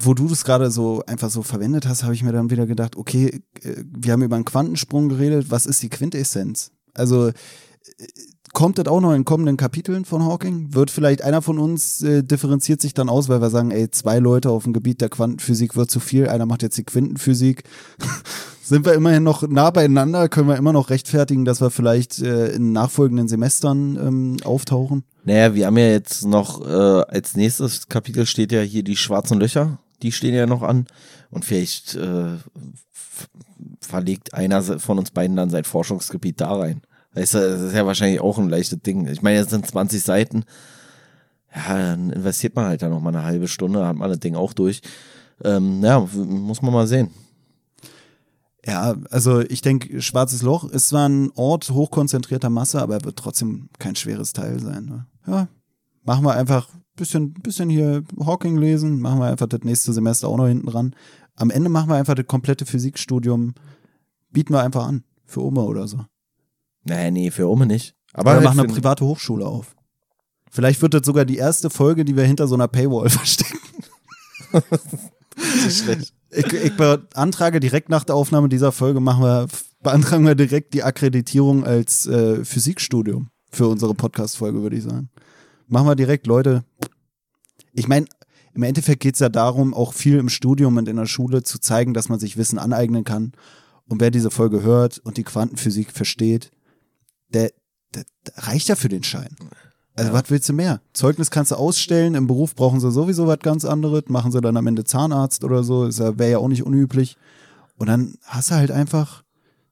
wo du das gerade so einfach so verwendet hast, habe ich mir dann wieder gedacht, okay, äh, wir haben über einen Quantensprung geredet, was ist die Quintessenz? Also äh, kommt das auch noch in kommenden Kapiteln von Hawking? Wird vielleicht einer von uns äh, differenziert sich dann aus, weil wir sagen, ey, zwei Leute auf dem Gebiet der Quantenphysik wird zu viel, einer macht jetzt die Quintenphysik. (laughs) Sind wir immerhin noch nah beieinander? Können wir immer noch rechtfertigen, dass wir vielleicht äh, in nachfolgenden Semestern ähm, auftauchen? Naja, wir haben ja jetzt noch, äh, als nächstes Kapitel steht ja hier die schwarzen Löcher, die stehen ja noch an. Und vielleicht äh, verlegt einer von uns beiden dann sein Forschungsgebiet da rein. Weißt du, das ist ja wahrscheinlich auch ein leichtes Ding. Ich meine, jetzt sind 20 Seiten. Ja, dann investiert man halt da noch mal eine halbe Stunde, hat man das Ding auch durch. Ähm, ja, muss man mal sehen. Ja, also ich denke, Schwarzes Loch ist zwar ein Ort hochkonzentrierter Masse, aber er wird trotzdem kein schweres Teil sein. Ne? Ja, machen wir einfach ein bisschen, bisschen hier Hawking lesen, machen wir einfach das nächste Semester auch noch hinten dran. Am Ende machen wir einfach das komplette Physikstudium, bieten wir einfach an, für Oma oder so. Nee, nee, für Ome nicht. Aber wir machen eine private Hochschule auf. Vielleicht wird das sogar die erste Folge, die wir hinter so einer Paywall (laughs) verstecken. (laughs) schlecht. Ich, ich beantrage direkt nach der Aufnahme dieser Folge machen wir, beantragen wir direkt die Akkreditierung als äh, Physikstudium für unsere Podcast-Folge, würde ich sagen. Machen wir direkt, Leute. Ich meine, im Endeffekt geht es ja darum, auch viel im Studium und in der Schule zu zeigen, dass man sich Wissen aneignen kann. Und wer diese Folge hört und die Quantenphysik versteht, der, der, der reicht ja für den Schein. Also, ja. was willst du mehr? Zeugnis kannst du ausstellen, im Beruf brauchen sie sowieso was ganz anderes, machen sie dann am Ende Zahnarzt oder so, wäre ja auch nicht unüblich. Und dann hast du halt einfach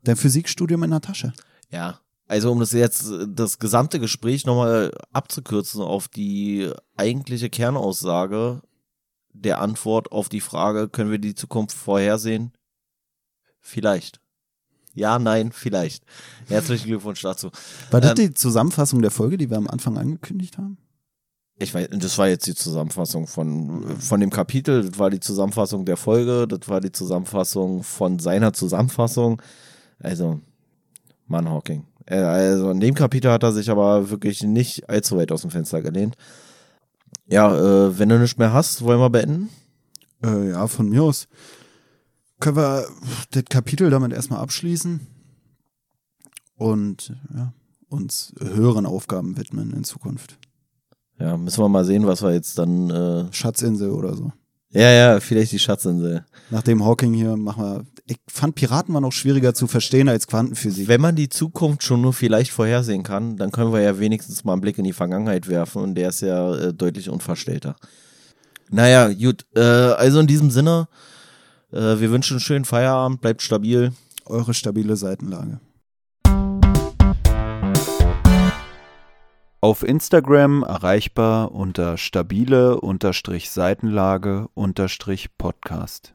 dein Physikstudium in der Tasche. Ja, also um das jetzt, das gesamte Gespräch nochmal abzukürzen auf die eigentliche Kernaussage der Antwort auf die Frage, können wir die Zukunft vorhersehen? Vielleicht. Ja, nein, vielleicht. Herzlichen Glückwunsch dazu. War das ähm, die Zusammenfassung der Folge, die wir am Anfang angekündigt haben? ich weiß, das war jetzt die Zusammenfassung von, von dem Kapitel, das war die Zusammenfassung der Folge, das war die Zusammenfassung von seiner Zusammenfassung. Also, Mann Hawking. Äh, also in dem Kapitel hat er sich aber wirklich nicht allzu weit aus dem Fenster gelehnt. Ja, äh, wenn du nichts mehr hast, wollen wir beenden? Äh, ja, von mir aus. Können wir das Kapitel damit erstmal abschließen und ja, uns höheren Aufgaben widmen in Zukunft. Ja, müssen wir mal sehen, was wir jetzt dann. Äh Schatzinsel oder so. Ja, ja, vielleicht die Schatzinsel. Nachdem Hawking hier machen wir. Ich fand Piraten war noch schwieriger zu verstehen als Quantenphysik. Wenn man die Zukunft schon nur vielleicht vorhersehen kann, dann können wir ja wenigstens mal einen Blick in die Vergangenheit werfen und der ist ja äh, deutlich unverstellter. Naja, gut. Äh, also in diesem Sinne, äh, wir wünschen einen schönen Feierabend, bleibt stabil. Eure stabile Seitenlage. Auf Instagram erreichbar unter stabile-seitenlage-podcast.